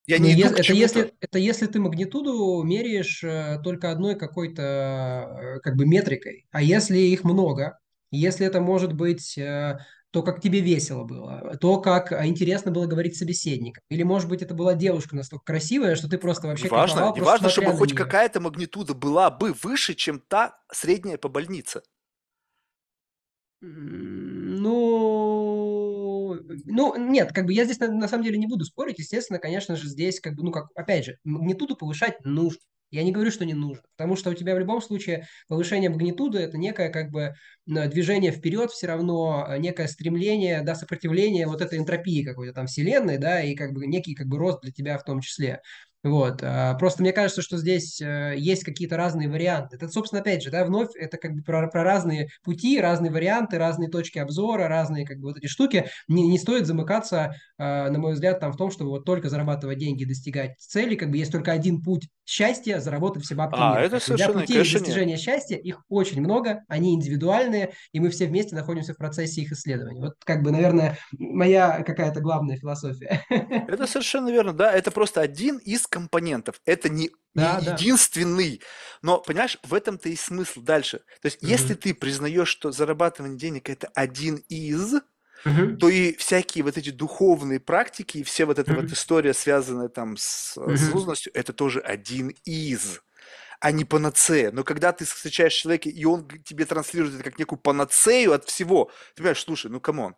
Я Ну, не иду это, если, это если ты магнитуду меряешь э, только одной какой-то э, как бы метрикой. А если их много, если это может быть э, то, как тебе весело было, то, как э, интересно было говорить с собеседником. Или, может быть, это была девушка настолько красивая, что ты просто вообще Неважно, кайфовал, просто смотря чтобы хоть какая-то магнитуда была бы выше, чем та средняя по больнице. Ну, ну, нет, как бы я здесь на, на самом деле не буду спорить. Естественно, конечно же, здесь как бы, ну, как, опять же, магнитуду повышать нужно. Я не говорю, что не нужно, потому что у тебя в любом случае повышение магнитуды– это некое как бы движение вперед все равно, э, некое стремление, да, сопротивление вот этой энтропии какой-то там вселенной, да, и как бы некий как бы рост для тебя в том числе. Вот. а, Просто мне кажется, что здесь э, есть какие-то разные варианты. Это, собственно, опять же, да, вновь это как бы про, про разные пути, разные варианты, разные точки обзора, разные как бы вот эти штуки. Не, не стоит замыкаться, э, на мой взгляд, там в том, чтобы вот только зарабатывать деньги и достигать цели. Как бы есть только один путь счастья, заработать все бабки А, мира. это совершенно, путей конечно, нет. достижения счастья, их очень много, они индивидуальные, и мы все вместе находимся в процессе их исследования. Вот как бы, наверное, моя какая-то главная философия. Это совершенно верно, да, это просто один из компонентов, это не, не Да, да. единственный, но, понимаешь, в этом-то и смысл дальше. То есть, если Мгм. ты признаешь, что зарабатывание денег – это один из, Мгм. то и всякие вот эти духовные практики, и все вот эта вот Мгм. история, связанная там с Мгм. осознанностью, это тоже один из, а не панацея. Но когда ты встречаешь человека, и он тебе транслирует это как некую панацею от всего, ты понимаешь, слушай, ну come on,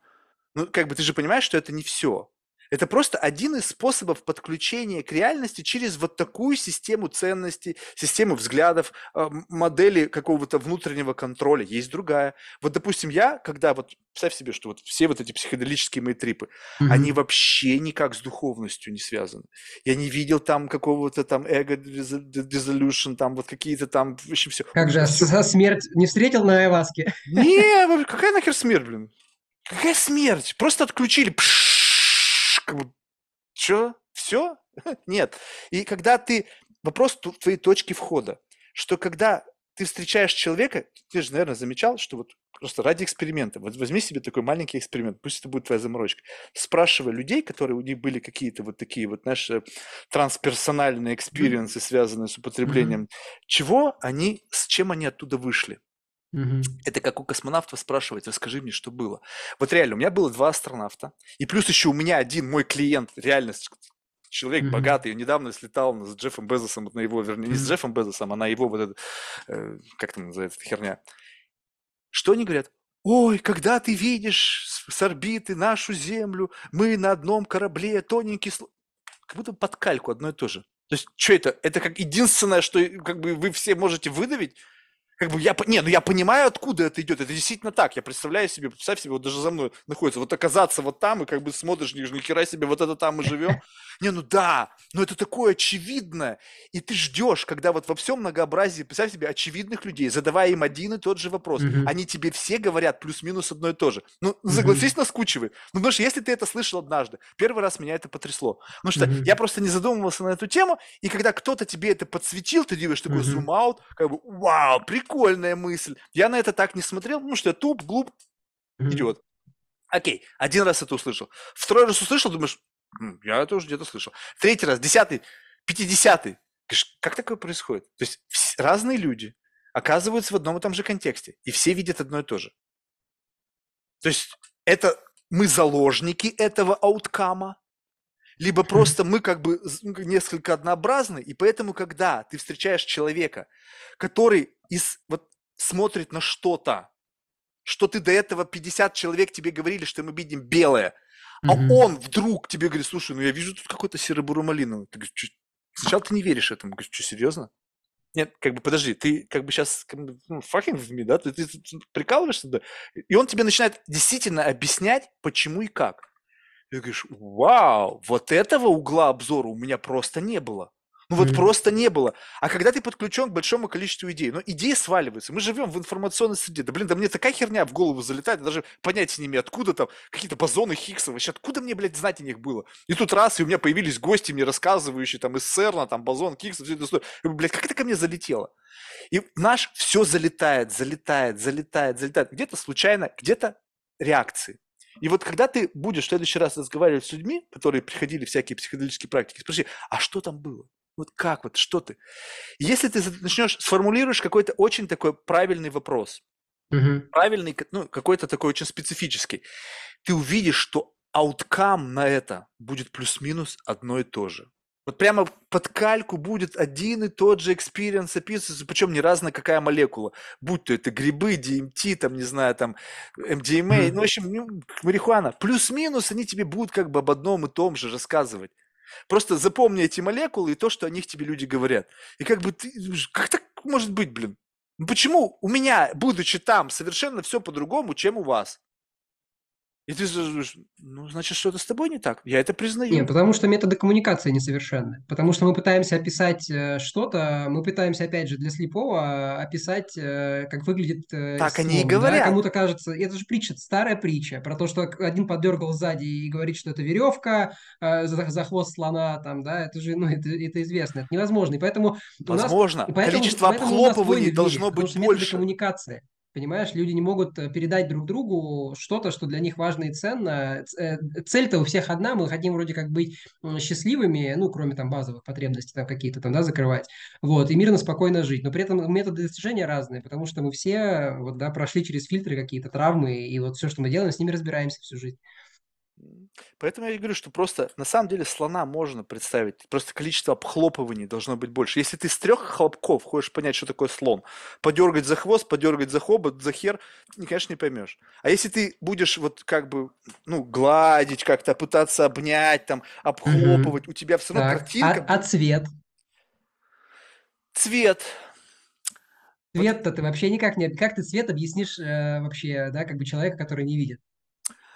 ну как бы ты же понимаешь, что это не все. Это просто один из способов подключения к реальности через вот такую систему ценностей, систему взглядов, а, модели какого-то внутреннего контроля. Есть другая. Вот, допустим, я, когда вот, представь себе, что вот все вот эти психоделические мои трипы, Мгм. они вообще никак с духовностью не связаны. Я не видел там какого-то там эго dissolution, там вот какие-то там, в общем, все. Как же, со смерть не встретил на Айваске? Не, какая нахер смерть, блин? Какая смерть? Просто отключили. Пшшш, как бы, Чё? Все? Нет. И когда ты... Вопрос твоей точки входа. Что когда ты встречаешь человека, ты же, наверное, замечал, что вот просто ради эксперимента, вот возьми себе такой маленький эксперимент, пусть это будет твоя заморочка, спрашивай людей, которые у них были какие-то вот такие вот, знаешь, э, трансперсональные experience ы, связанные с употреблением, чего они, с чем они оттуда вышли. Мгм. Это как у космонавтов спрашивать, расскажи мне, что было. Вот реально, у меня было два астронавта, и плюс еще у меня один мой клиент, реально человек Мгм. богатый, недавно слетал с Джеффом Безосом, на его, вернее, не с. Джеффом Безосом, а на его вот это, э, как там называется эта херня. Что они говорят? Ой, когда ты видишь с, с орбиты нашу Землю, мы на одном корабле, тоненький слой. Как будто под кальку одно и то же. То есть, что это? Это как единственное, что как бы вы все можете выдавить? Как бы я, не, ну я понимаю, откуда это идет. Это действительно так. Я представляю себе, представь себе, вот даже за мной находится, вот оказаться вот там, и как бы смотришь, ни, хера себе, вот это там мы живем. Не, ну да, но это такое очевидное. И ты ждешь, когда вот во всем многообразии, представь себе, очевидных людей, задавая им один и тот же вопрос. Мгм. Они тебе все говорят плюс-минус одно и то же. Ну, согласись, наскучивает. Ну, потому что если ты это слышал однажды, первый раз меня это потрясло. Потому что Мгм. я просто не задумывался на эту тему, и когда кто-то тебе это подсветил, ты делаешь такой Мгм. зум-аут, как бы, вау, прикольная мысль. Я на это так не смотрел, ну что я туп, глуп, идиот. Окей, один раз это услышал. Второй раз услышал, думаешь, «М, я это уже где-то слышал. Третий раз, десятый, пятидесятый. Как такое происходит? То есть разные люди оказываются в одном и том же контексте, и все видят одно и то же. То есть это мы заложники этого ауткама, либо просто мы как бы ну, несколько однообразны, и поэтому, когда ты встречаешь человека, который из, вот, смотрит на что-то, что ты до этого 50 человек тебе говорили, что мы видим белое, а Мгм. он вдруг тебе говорит, слушай, ну я вижу тут какой-то серо-буро-малиновый. Ты говоришь, «Чё- сначала ты не веришь этому. Говоришь, что, серьезно? Нет, как бы, подожди, ты как бы сейчас, ну, fucking with me, да? Ты, ты тут прикалываешься, да? И он тебе начинает действительно объяснять, почему и как. И ты говоришь, вау, вот этого угла обзора у меня просто не было. Ну вот Мгм. просто не было. А когда ты подключен к большому количеству идей, ну идеи сваливаются. Мы живем в информационной среде. Да блин, да мне такая херня в голову залетает, я даже понятия не имею, откуда там какие-то бозоны Хиггса, вообще откуда мне, блядь, знать о них было. И тут раз, и у меня появились гости, мне рассказывающие там из ЦЕРНа, там бозон Хиггса, все это говорю, блядь, как это ко мне залетело? И наш все залетает, залетает, залетает, залетает. Где-то случайно, где-то реакции. И вот когда ты будешь в следующий раз разговаривать с людьми, которые приходили всякие психоделические практики, спроси, а что там было? Вот как вот, что ты? Если ты начнешь, сформулируешь какой-то очень такой правильный вопрос, Мгм. правильный, ну, какой-то такой очень специфический, ты увидишь, что outcome на это будет плюс-минус одно и то же. Вот прямо под кальку будет один и тот же experience описываться, причем без разницы какая молекула. Будь то это грибы, DMT, там, не знаю, там, MDMA, Мгм. ну, в общем, ну, марихуана. Плюс-минус они тебе будут как бы об одном и том же рассказывать. Просто запомни эти молекулы и то, что о них тебе люди говорят. И как бы ты, думаешь, как так может быть, блин? Ну почему у меня, будучи там, совершенно все по-другому, чем у вас? И ты думаешь, ну, значит, что-то с тобой не так. Я это признаю. потому что методы коммуникации несовершенны. Потому что мы пытаемся описать э, что-то, мы пытаемся, опять же, для слепого описать, э, как выглядит э, Так они и слон. Да, говорят. кому-то кажется, это же притча, старая притча, про то, что один подергал сзади и говорит, что это веревка э, за, за хвост слона, там, да, это же, ну, это, это известно, это невозможно. И поэтому у нас Возможно, и поэтому, количество поэтому у нас обхлопываний должно быть больше. коммуникации. Понимаешь, люди не могут э, передать друг другу что-то, что для них важно и ценно. Э, Цель-то у всех одна, мы хотим вроде как быть счастливыми, ну, кроме там базовых потребностей там какие-то там, да, закрывать, вот, и мирно, спокойно жить. Но при этом методы достижения разные, потому что мы все, вот, да, прошли через фильтры какие-то, травмы, и вот все, что мы делаем, с ними разбираемся всю жизнь. Поэтому я и говорю, что просто на самом деле слона можно представить, просто количество обхлопываний должно быть больше. Если ты с трех хлопков хочешь понять, что такое слон, подергать за хвост, подергать за хобот, за хер, ты, конечно, не поймешь. А если ты будешь вот как бы, ну, гладить как-то, пытаться обнять, там, обхлопывать, у тебя все равно Так, картинка, а, а цвет? цвет. Вот Цвет-то ты вообще никак не... Как ты цвет объяснишь э, вообще, да, как бы человека, который не видит?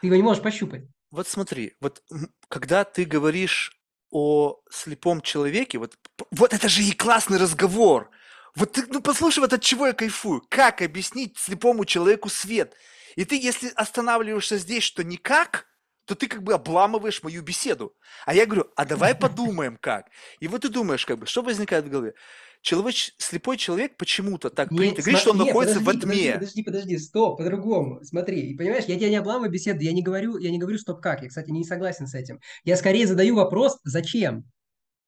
Ты его не можешь пощупать. Вот смотри, вот когда ты говоришь о слепом человеке, вот, вот это же и классный разговор. Вот ты, ну послушай, вот от чего я кайфую. Как объяснить слепому человеку свет? И ты, если останавливаешься здесь, что никак, то ты как бы обламываешь мою беседу. А я говорю, а давай подумаем как. И вот ты думаешь, как бы, что возникает в голове? Человеч... Слепой человек почему-то так Не, принято говорить, что он сма- не, находится подожди, во тьме. Подожди, подожди, подожди, стоп, по-другому. Смотри, понимаешь, я тебя не обламываю беседу, я не говорю, я не говорю, стоп, как. Я, кстати, не согласен с этим. Я скорее задаю вопрос, зачем?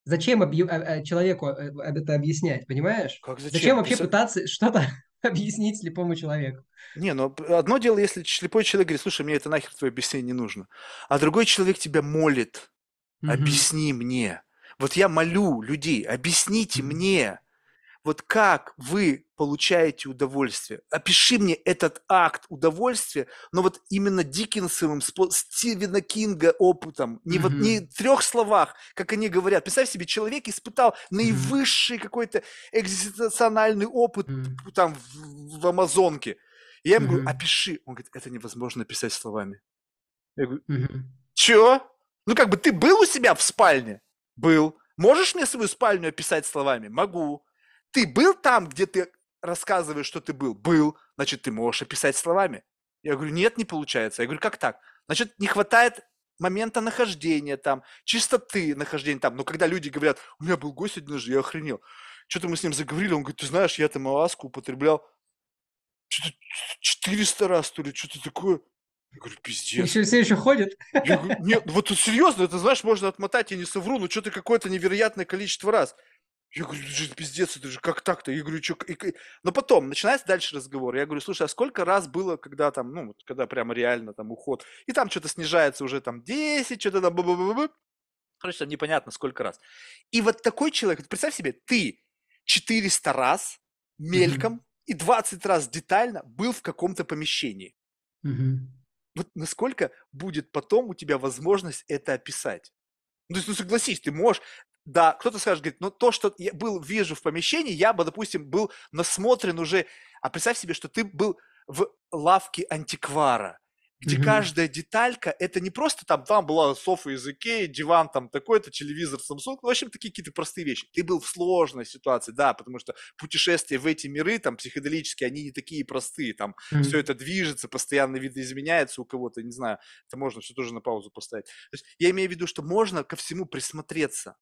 Зачем объ- а- а, человеку э, это объяснять, понимаешь? Как Зачем зачем? вообще Представь- пытаться что-то объяснить слепому человеку? Не, ну одно дело, если слепой человек говорит, слушай, мне это нахер твое объяснение не нужно. А другой человек тебя молит, Мгм. объясни мне. Вот я молю людей, объясните мне. Вот как вы получаете удовольствие? Опиши мне этот акт удовольствия, но вот именно Диккенсовым, Стивена Кинга опытом, не, вот, не в трех словах, как они говорят. Представь себе, человек испытал наивысший какой-то экзистенциональный опыт там в, в Амазонке. И я ему говорю, опиши. Он говорит, это невозможно писать словами. Я говорю, чё? Ну как бы ты был у себя в спальне? Был. Можешь мне свою спальню описать словами? Могу. Ты был там, где ты рассказываешь, что ты был? Был. Значит, ты можешь описать словами. Я говорю, нет, не получается. Я говорю, как так? Значит, не хватает момента нахождения там, чистоты нахождения там. Но когда люди говорят, у меня был гость однажды, я охренел. Что-то мы с ним заговорили, он говорит, ты знаешь, я там ласку употреблял что-то 400 раз, то ли, что-то такое. Я говорю, пиздец. Еще, все еще ходят? Я говорю, нет, вот тут серьезно, это, знаешь, можно отмотать, я не совру, но что-то какое-то невероятное количество раз. Я говорю, это же пиздец, это же как так-то? Я говорю, что... Но потом начинается дальше разговор. Я говорю, слушай, а сколько раз было, когда там, ну, вот, когда прямо реально там уход, и там что-то снижается уже там 10, что-то там... -бу -бу -бу. Короче, там непонятно сколько раз. И вот такой человек, представь себе, ты 400 раз мельком mm-hmm. и 20 раз детально был в каком-то помещении. Mm-hmm вот насколько будет потом у тебя возможность это описать? Ну, то есть, ну, согласись, ты можешь, да, кто-то скажет, говорит, ну, то, что я был, вижу в помещении, я бы, допустим, был насмотрен уже, а представь себе, что ты был в лавке антиквара, где mm-hmm. каждая деталька, это не просто там, там была софа из Икеи, диван там такой-то, телевизор Samsung, ну, в общем, такие какие-то простые вещи. Ты был в сложной ситуации, да, потому что путешествия в эти миры, там, психоделические, они не такие простые, там, mm-hmm. все это движется, постоянно видоизменяется у кого-то, не знаю, это можно все тоже на паузу поставить. То есть я имею в виду, что можно ко всему присмотреться.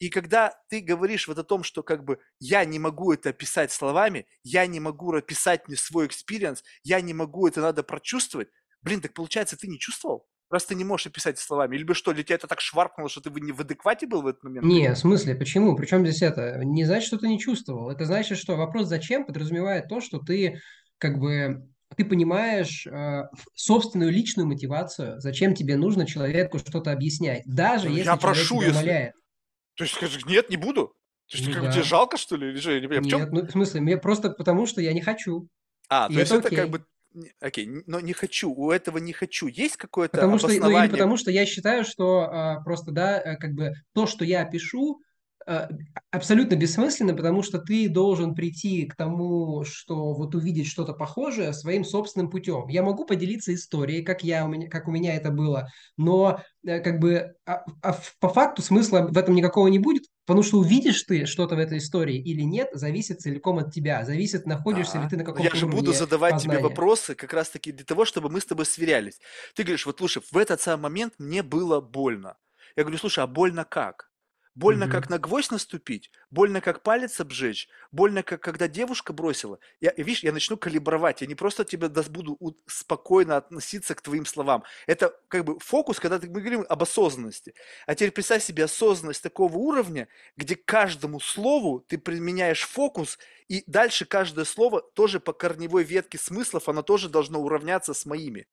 И когда ты говоришь вот о том, что как бы я не могу это описать словами, я не могу описать мне свой experience, я не могу это надо прочувствовать, Блин, так получается, ты не чувствовал? Раз ты не можешь описать словами. Или что, для тебя это так шваркнуло, что ты не в адеквате был в этот момент? Не, в смысле, почему? Причем здесь это? Не значит, что ты не чувствовал. Это значит, что вопрос «зачем» подразумевает то, что ты как бы ты понимаешь э, собственную личную мотивацию, зачем тебе нужно человеку что-то объяснять, даже ну, если я прошу, человек тебя умоляет. То есть скажешь, нет, не буду? То есть, ну, как да. тебе жалко, что ли? Или же, я не понимаю, в? Нет, ну, в смысле, мне просто потому, что я не хочу. А, и то есть это, это как бы Окей, но не хочу, у этого не хочу. Есть какое-то потому что, обоснование? Ну, или потому что я считаю, что а, просто, да, э, как бы то, что я пишу, абсолютно бессмысленно, потому что ты должен прийти к тому, что вот увидеть что-то похожее своим собственным путем. Я могу поделиться историей, как, я, у меня, как у меня это было, но э, как бы а, а по факту смысла в этом никакого не будет, потому что увидишь ты что-то в этой истории или нет, зависит целиком от тебя, зависит, находишься а, ли ты на каком-то Я же буду задавать познания. тебе вопросы как раз-таки для того, чтобы мы с тобой сверялись. Ты говоришь, вот слушай, в этот самый момент мне было больно. Я говорю, слушай, а больно как? Больно, как на гвоздь наступить, больно, как палец обжечь, больно, как когда девушка бросила. Я, видишь, я начну калибровать, я не просто тебе буду спокойно относиться к твоим словам. Это как бы фокус, когда мы говорим об осознанности. А теперь представь себе осознанность такого уровня, где каждому слову ты применяешь фокус, и дальше каждое слово тоже по корневой ветке смыслов, оно тоже должно уравняться с моими.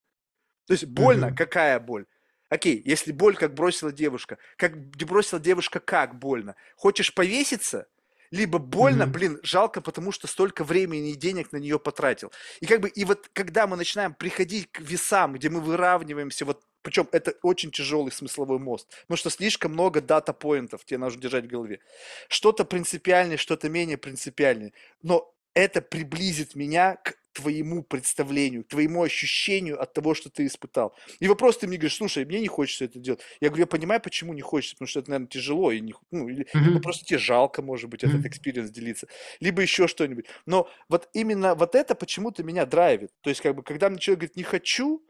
То есть больно, угу. какая боль? Окей, если боль, как бросила девушка. Как бросила девушка, как больно? Хочешь повеситься? Либо больно, mm-hmm. блин, жалко, потому что столько времени и денег на нее потратил. И как бы, и вот когда мы начинаем приходить к весам, где мы выравниваемся, вот, причем это очень тяжелый смысловой мост, потому что слишком много data point ов тебе нужно держать в голове. Что-то принципиальнее, что-то менее принципиальнее. Но это приблизит меня к твоему представлению, твоему ощущению от того, что ты испытал. И вопрос ты мне говоришь, слушай, мне не хочется это делать. Я говорю, я понимаю, почему не хочется, потому что это, наверное, тяжело, и не, ну, или, mm-hmm. либо просто тебе жалко, может быть, этот experience делиться, либо еще что-нибудь. Но вот именно вот это почему-то меня драйвит. То есть, как бы, когда мне человек говорит, не хочу,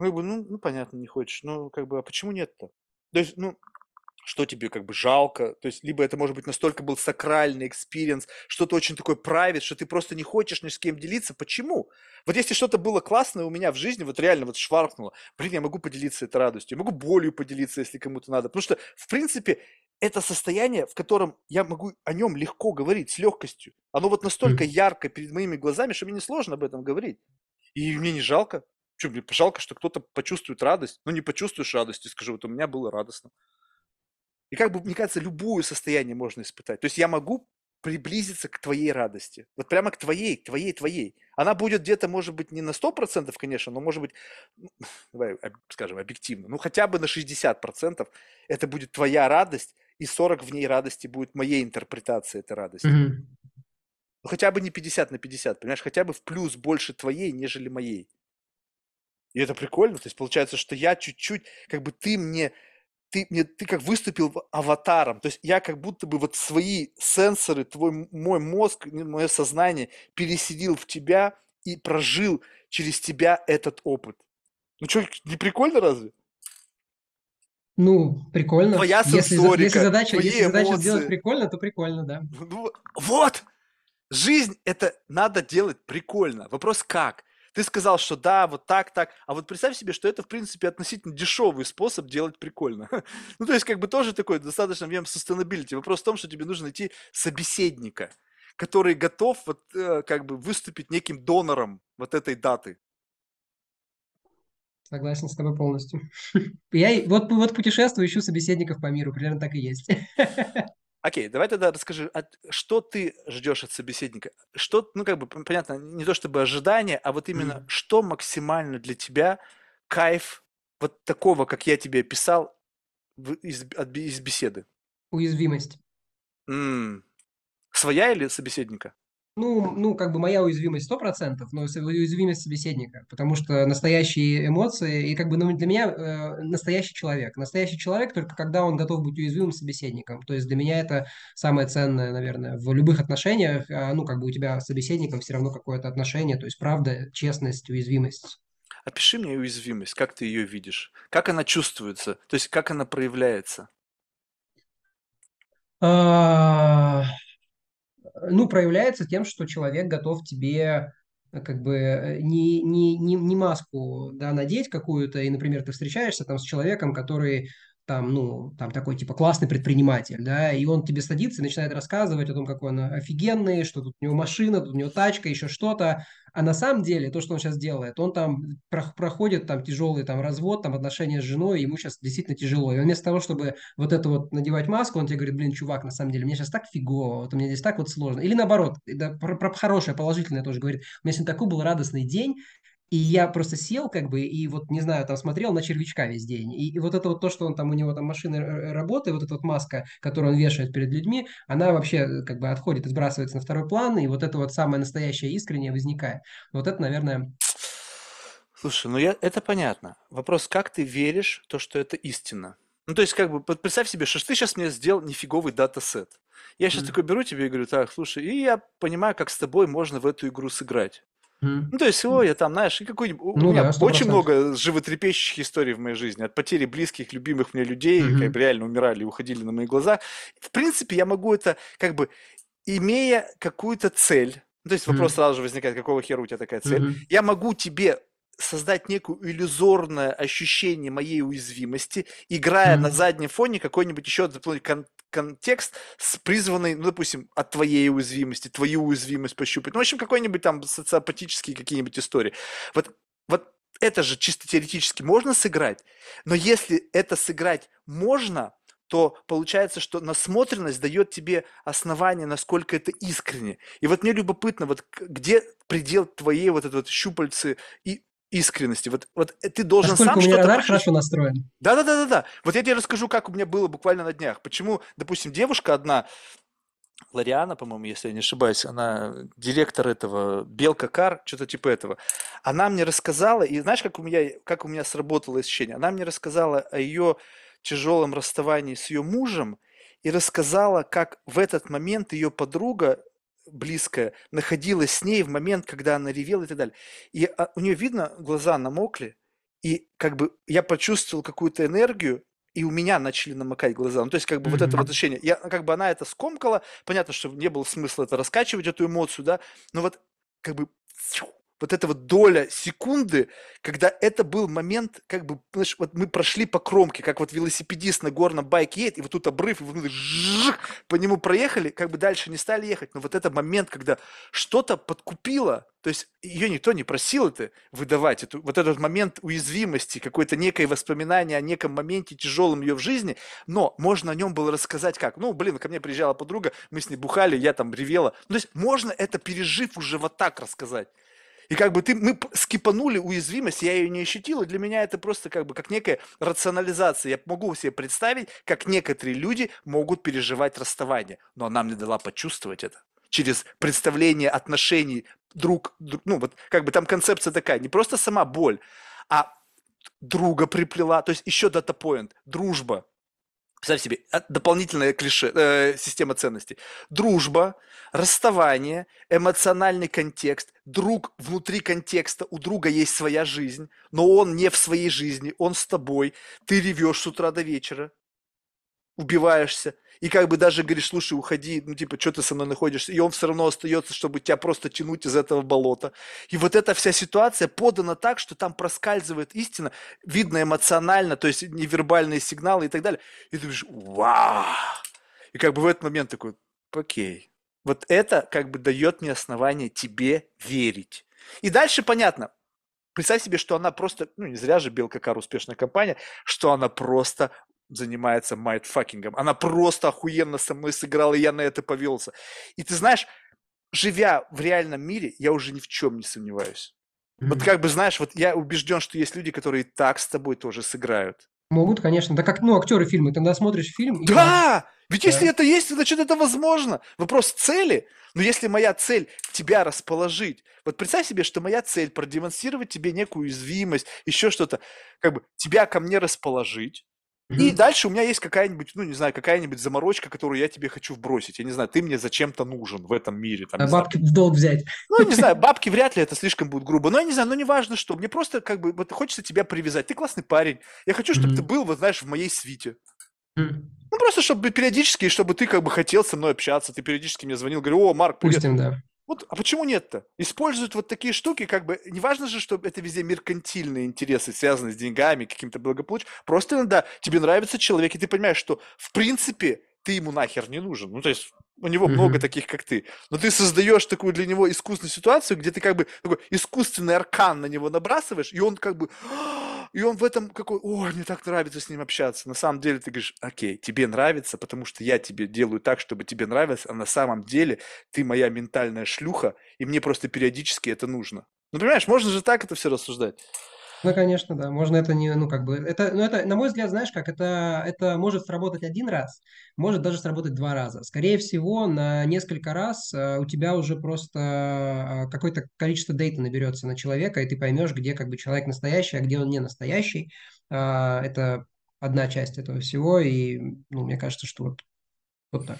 ну, я говорю, ну, ну понятно, не хочешь, ну, как бы, а почему нет-то? То есть, ну, что тебе как бы жалко, то есть либо это может быть настолько был сакральный experience, что-то очень такое private, что ты просто не хочешь ни с кем делиться. Почему? Вот если что-то было классное у меня в жизни, вот реально вот шваркнуло, блин, я могу поделиться этой радостью, я могу болью поделиться, если кому-то надо, потому что, в принципе, это состояние, в котором я могу о нем легко говорить, с легкостью. Оно вот настолько ярко перед моими глазами, что мне несложно об этом говорить. И мне не жалко. Что, мне жалко, что кто-то почувствует радость? Ну, не почувствуешь радости, скажи, вот у меня было радостно. И как бы, мне кажется, любое состояние можно испытать. То есть я могу приблизиться к твоей радости. Вот прямо к твоей, к твоей, твоей. Она будет где-то, может быть, не на 100%, конечно, но может быть, давай скажем, объективно, ну хотя бы на 60% это будет твоя радость, и 40 в ней радости будет моей интерпретации этой радости. Мгм. Ну хотя бы не 50 на 50, понимаешь, хотя бы в плюс больше твоей, нежели моей. И это прикольно, то есть получается, что я чуть-чуть, как бы ты мне, ты мне, ты как выступил аватаром, то есть я как будто бы вот свои сенсоры, твой, мой мозг, мое сознание переселил в тебя и прожил через тебя этот опыт. Ну что, не прикольно разве? Ну, прикольно. Твоя Если, за- если сенсорика, задача, если задача сделать прикольно, то прикольно, да. Ну, вот! Жизнь это надо делать прикольно. Вопрос как? Ты сказал, что да, вот так, так. А вот представь себе, что это, в принципе, относительно дешевый способ делать прикольно. Ну, то есть, как бы тоже такой достаточно в нем sustainability. Вопрос в том, что тебе нужно найти собеседника, который готов вот, э, как бы выступить неким донором вот этой даты. Согласен с тобой полностью. Я вот, вот путешествую, ищу собеседников по миру, примерно так и есть. Окей, давай тогда расскажи, от- что ты ждешь от собеседника? Что, ну, как бы, понятно, не то чтобы ожидание, а вот именно, Мгм. что максимально для тебя кайф вот такого, как я тебе описал из, от из беседы? Уязвимость. М, Своя или собеседника? Ну, ну, как бы моя уязвимость 100%, но уязвимость собеседника, потому что настоящие эмоции, и как бы ну, для меня э, настоящий человек. Настоящий человек только когда он готов быть уязвимым собеседником. То есть для меня это самое ценное, наверное, в любых отношениях. а, ну, как бы у тебя с собеседником все равно какое-то отношение, то есть правда, честность, уязвимость. Опиши мне уязвимость, как ты ее видишь, как она чувствуется, то есть как она проявляется. Ну, проявляется тем, что человек готов тебе э, как бы э, не, не, не, не маску да, надеть какую-то, и, например, ты встречаешься там с человеком, который там, ну, там такой типа классный предприниматель, да, и он тебе садится и начинает рассказывать о том, какой он офигенный, что тут у него машина, тут у него тачка, еще что-то, а на самом деле то, что он сейчас делает, он там про- проходит там тяжелый там развод, там отношения с женой, ему сейчас действительно тяжело, и вместо того, чтобы вот это вот надевать маску, он тебе говорит, блин, чувак, на самом деле, мне сейчас так фигово, вот у меня здесь так вот сложно. Или наоборот, да, про, про хорошее, положительное тоже говорит, у меня сегодня такой был радостный день, и я просто сел, как бы, и вот, не знаю, там смотрел на червячка весь день. И, и вот это вот то, что он там, у него там машина р- работает, вот эта вот маска, которую он вешает перед людьми, она вообще э, как бы отходит и сбрасывается на второй план, и вот это вот самое настоящее искреннее возникает. Вот это, наверное, Слушай, ну я, это понятно. Вопрос, как ты веришь в то, что это истина? Ну, то есть, как бы, представь себе, что ты сейчас мне сделал нифиговый датасет. Я сейчас Мгм. такой беру тебе и говорю, так, слушай, и я понимаю, как с тобой можно в эту игру сыграть. М, Ну, то есть, о, я там, знаешь, и какой-нибудь... У Ну меня да, очень много животрепещущих историй в моей жизни. От потери близких, любимых мне людей, Мгм. как бы реально умирали и уходили на мои глаза. В принципе, я могу это, как бы, имея какую-то цель, ну, то есть вопрос Мгм. сразу же возникает, какого хера у тебя такая цель, Мгм. я могу тебе создать некую иллюзорное ощущение моей уязвимости, играя на Мгм. заднем фоне какой-нибудь еще дополнительный кон- контекст, с призванный, ну, допустим, от твоей уязвимости, твою уязвимость пощупать. Ну, в общем, какой-нибудь там социопатические какие-нибудь истории. Вот, вот это же чисто теоретически можно сыграть, но если это сыграть можно, то получается, что насмотренность дает тебе основание, насколько это искренне. И вот мне любопытно, вот где предел твоей вот этой вот щупальцы и искренности? Вот, вот э, ты должен Насколько сам у меня что-то радар почувствовать. хорошо настроен. Да-да-да-да-да. Вот я тебе расскажу, как у меня было буквально на днях. Почему, допустим, девушка одна, Лариана, по-моему, если я не ошибаюсь, она директор этого Белка Кар, что-то типа этого. Она мне рассказала, и знаешь, как у меня, как у меня сработало ощущение? Она мне рассказала о ее тяжелом расставании с ее мужем и рассказала, как в этот момент ее подруга близкая находилась с ней в момент, когда она ревела и так далее. И а, у нее видно, глаза намокли, и как бы я почувствовал какую-то энергию, и у меня начали намокать глаза. Ну, то есть, как бы вот это вот ощущение. Я, как бы она это скомкала. Понятно, что не было смысла это раскачивать, эту эмоцию, да. Но вот как бы вот эта вот доля секунды, когда это был момент, как бы, знаешь, вот мы прошли по кромке, как вот велосипедист на горном байке едет, и вот тут обрыв, и вот мы по нему проехали, как бы дальше не стали ехать, но вот это момент, когда что-то подкупило, то есть ее никто не просил это выдавать, эту, вот этот момент уязвимости, какое-то некое воспоминание о неком моменте тяжелом ее в жизни, но можно о нем было рассказать как? Ну, блин, ко мне приезжала подруга, мы с ней бухали, я там ревела. Ну, то есть можно это, пережив, уже вот так рассказать. И как бы ты, мы скипанули уязвимость, я ее не ощутила, для меня это просто как бы как некая рационализация. Я могу себе представить, как некоторые люди могут переживать расставание, но она мне дала почувствовать это через представление отношений друг, друг, ну вот как бы там концепция такая, не просто сама боль, а друга приплела, то есть еще дата point, дружба. Представь себе, дополнительная клише, э, система ценностей. Дружба, расставание, эмоциональный контекст, друг внутри контекста, у друга есть своя жизнь, но он не в своей жизни, он с тобой, ты ревешь с утра до вечера, убиваешься, и как бы даже говоришь, слушай, уходи, ну типа, что ты со мной находишься, и он все равно остается, чтобы тебя просто тянуть из этого болота. И вот эта вся ситуация подана так, что там проскальзывает истина, видно эмоционально, то есть невербальные сигналы и так далее. И ты говоришь, вау! И как бы в этот момент такой, окей, вот это как бы дает мне основание тебе верить. И дальше понятно, Представь себе, что она просто, ну не зря же Белка Кар успешная компания, что она просто занимается майдфакингом. Она просто охуенно со мной сыграла, и я на это повелся. И ты знаешь, живя в реальном мире, я уже ни в чем не сомневаюсь. Mm-hmm. Вот как бы, знаешь, вот я убежден, что есть люди, которые так с тобой тоже сыграют. Могут, конечно. Да как, ну, актеры фильма. Ты когда смотришь фильм... Да! И... Ведь да. если это есть, значит, это возможно. Вопрос цели. Но если моя цель тебя расположить, вот представь себе, что моя цель продемонстрировать тебе некую уязвимость, еще что-то, как бы тебя ко мне расположить, и дальше у меня есть какая-нибудь, ну, не знаю, какая-нибудь заморочка, которую я тебе хочу вбросить. Я не знаю, ты мне зачем-то нужен в этом мире. Там, а бабки знаю. в долг взять. Ну, не знаю, бабки вряд ли это слишком будет грубо. Но я не знаю, ну, неважно что. Мне просто как бы вот хочется тебя привязать. Ты классный парень. Я хочу, чтобы mm-hmm. ты был, вот знаешь, в моей свите. Mm-hmm. Ну, просто чтобы периодически, чтобы ты как бы хотел со мной общаться. Ты периодически мне звонил, говорю, о, Марк, привет. Пустим, да. Вот, а почему нет-то? Используют вот такие штуки, как бы, не важно же, что это везде меркантильные интересы, связанные с деньгами, каким-то благополучием. Просто иногда тебе нравится человек, и ты понимаешь, что в принципе ты ему нахер не нужен. Ну, то есть у него mm-hmm. много таких, как ты. Но ты создаешь такую для него искусственную ситуацию, где ты как бы такой искусственный аркан на него набрасываешь, и он как бы и он в этом какой, ой, мне так нравится с ним общаться. На самом деле ты говоришь, окей, тебе нравится, потому что я тебе делаю так, чтобы тебе нравилось, а на самом деле ты моя ментальная шлюха, и мне просто периодически это нужно. Ну, понимаешь, можно же так это все рассуждать. Ну, конечно, да. Можно это не, ну, как бы, это, ну, это, на мой взгляд, знаешь, как это, это может сработать один раз, может даже сработать два раза. Скорее всего, на несколько раз uh, у тебя уже просто uh, какое-то количество дейта наберется на человека, и ты поймешь, где как бы человек настоящий, а где он не настоящий. Uh, это одна часть этого всего, и, ну, мне кажется, что вот, вот так.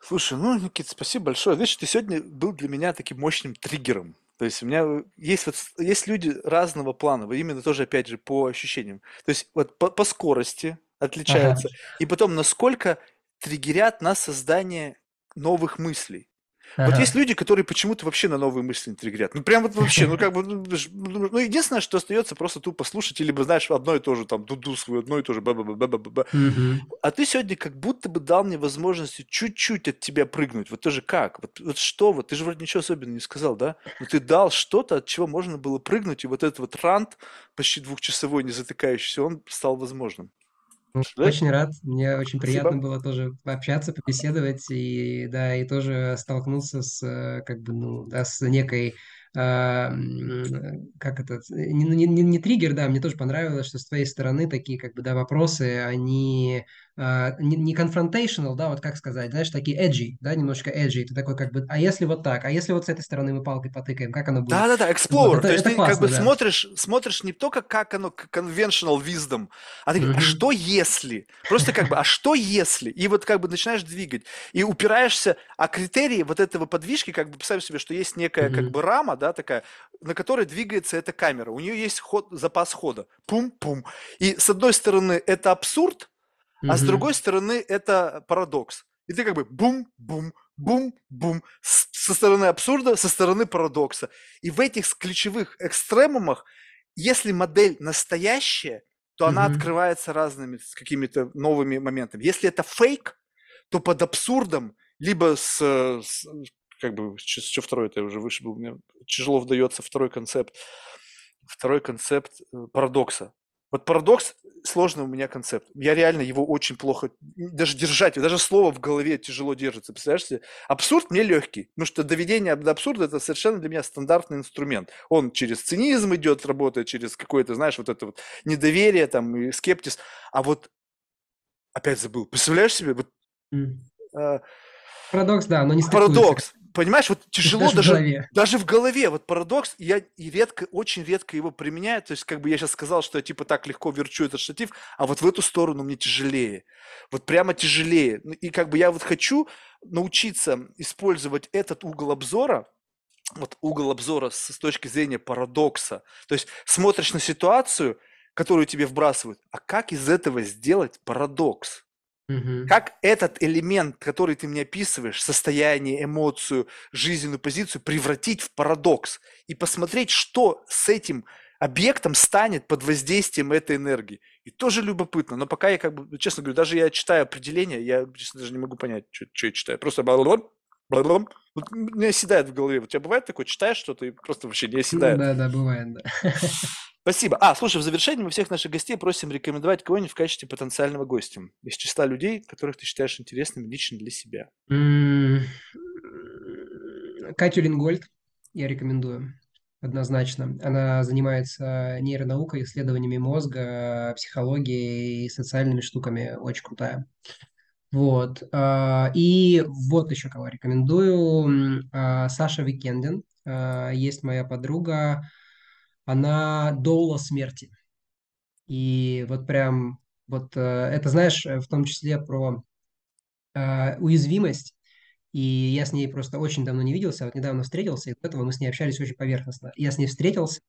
Слушай, ну, Никит, спасибо большое. Видишь, ты сегодня был для меня таким мощным триггером. То есть у меня э, есть вот есть люди разного плана, именно тоже опять же по ощущениям. То есть вот по, по скорости отличаются, ага. и потом насколько триггерят на создание новых мыслей. Ага. Вот есть люди, которые почему-то вообще на новые мысли не триггерят. Ну, прям вот вообще, ну, как бы, ну, ну, ну, единственное, что остается, просто тупо слушать, либо, знаешь, одно и то же, там, дуду свою, одно и то же, ба ба ба ба ба ба А ты сегодня как будто бы дал мне возможность чуть-чуть от тебя прыгнуть. Вот тоже как? Вот, вот что вот? Ты же вроде ничего особенного не сказал, да? Но ты дал что-то, от чего можно было прыгнуть, и вот этот вот рант, почти двухчасовой, не затыкающийся, он стал возможным. Ну? Очень рад. Мне очень приятно Спасибо. было тоже пообщаться, побеседовать и да, и тоже столкнуться с э, как бы ну да с некой а, как это, не, не, не триггер, да, мне тоже понравилось, что с твоей стороны такие, как бы, да, вопросы, они не, не confrontational, да, вот как сказать, знаешь, такие edgy, да, немножко edgy, ты такой, как бы, а если вот так, а если вот с этой стороны мы палкой потыкаем, как оно будет? Да-да-да, explore, вот, это, то есть это ты классно, как бы да. смотришь, смотришь не только, как оно conventional wisdom, а ты говоришь, а что если? Просто как бы, а что если? И вот как бы начинаешь двигать, и упираешься, а критерии вот этого подвижки, как бы, представь себе, что есть некая как бы рама, да, такая, на которой двигается эта камера. У нее есть ход, запас хода. Пум-пум. И с одной стороны это абсурд, а с другой стороны это парадокс. И ты как бы бум-бум, бум-бум, со стороны абсурда, со стороны парадокса. И в этих ключевых экстремумах, если модель настоящая, то она Мгм. открывается разными какими-то новыми моментами. Если это фейк, то под абсурдом, либо с, э, с, как бы, что второй это уже выше был, мне тяжело вдается второй концепт, второй концепт э, парадокса. Вот парадокс сложный у меня концепт. Я реально его очень плохо, даже держать, даже слово в голове тяжело держится. Представляешь себе? Абсурд мне легкий, потому что доведение до абсурда это совершенно для меня стандартный инструмент. Он через цинизм идет, работает через какое-то, знаешь, вот это вот недоверие там и скептиз. А вот опять забыл. Представляешь себе? Вот, э, Парадокс, да, но не стыкуется. парадокс. Понимаешь, вот тяжело Даже в даже, голове. даже в голове, вот парадокс, я и редко, очень редко его применяю, то есть как бы я сейчас сказал, что я типа так легко верчу этот штатив, а вот в эту сторону мне тяжелее, вот прямо тяжелее. Ну, И как бы я вот хочу научиться использовать этот угол обзора, вот угол обзора с, с точки зрения парадокса, то есть смотришь на ситуацию, которую тебе вбрасывают, а как из этого сделать парадокс? Мгм. Как этот элемент, который ты мне описываешь, состояние, эмоцию, жизненную позицию, превратить в парадокс и посмотреть, что с этим объектом станет под воздействием этой энергии. И тоже любопытно, но пока я как бы, честно говорю, даже я читаю определение, я честно даже не могу понять, что, что я читаю. Просто. Вот не оседает в голове. У тебя бывает такое, читаешь что-то и просто вообще не оседает? Да, да, бывает, да. Спасибо. А, слушай, в завершении мы всех наших гостей просим рекомендовать кого-нибудь в качестве потенциального гостя из числа людей, которых ты считаешь интересными лично для себя. Катю Лингольд я рекомендую однозначно. Она занимается нейронаукой, исследованиями мозга, психологией и социальными штуками. Очень крутая. Вот. а, И вот еще кого рекомендую. А, Саша Викендин. А, Есть моя подруга. Она доула смерти. И вот прям, вот э, это, знаешь, в том числе про уязвимость. И я с ней просто очень давно не виделся, вот недавно встретился, и до этого мы с ней общались очень поверхностно. Я с ней встретился,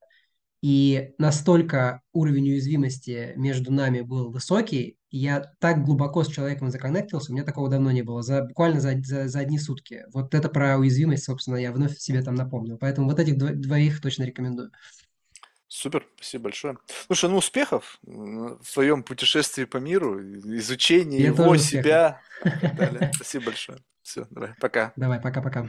и настолько уровень уязвимости между нами был высокий, я так глубоко с человеком законнектился, у меня такого давно не было, за, буквально за, за, за одни сутки. Вот это про уязвимость, собственно, я вновь себе там напомнил. Поэтому вот этих дво- двоих точно рекомендую. Супер, спасибо большое. Слушай, ну успехов в твоем путешествии по миру, изучении Тебе его, себя и так далее. Спасибо большое. Все, давай, пока. Давай, пока-пока.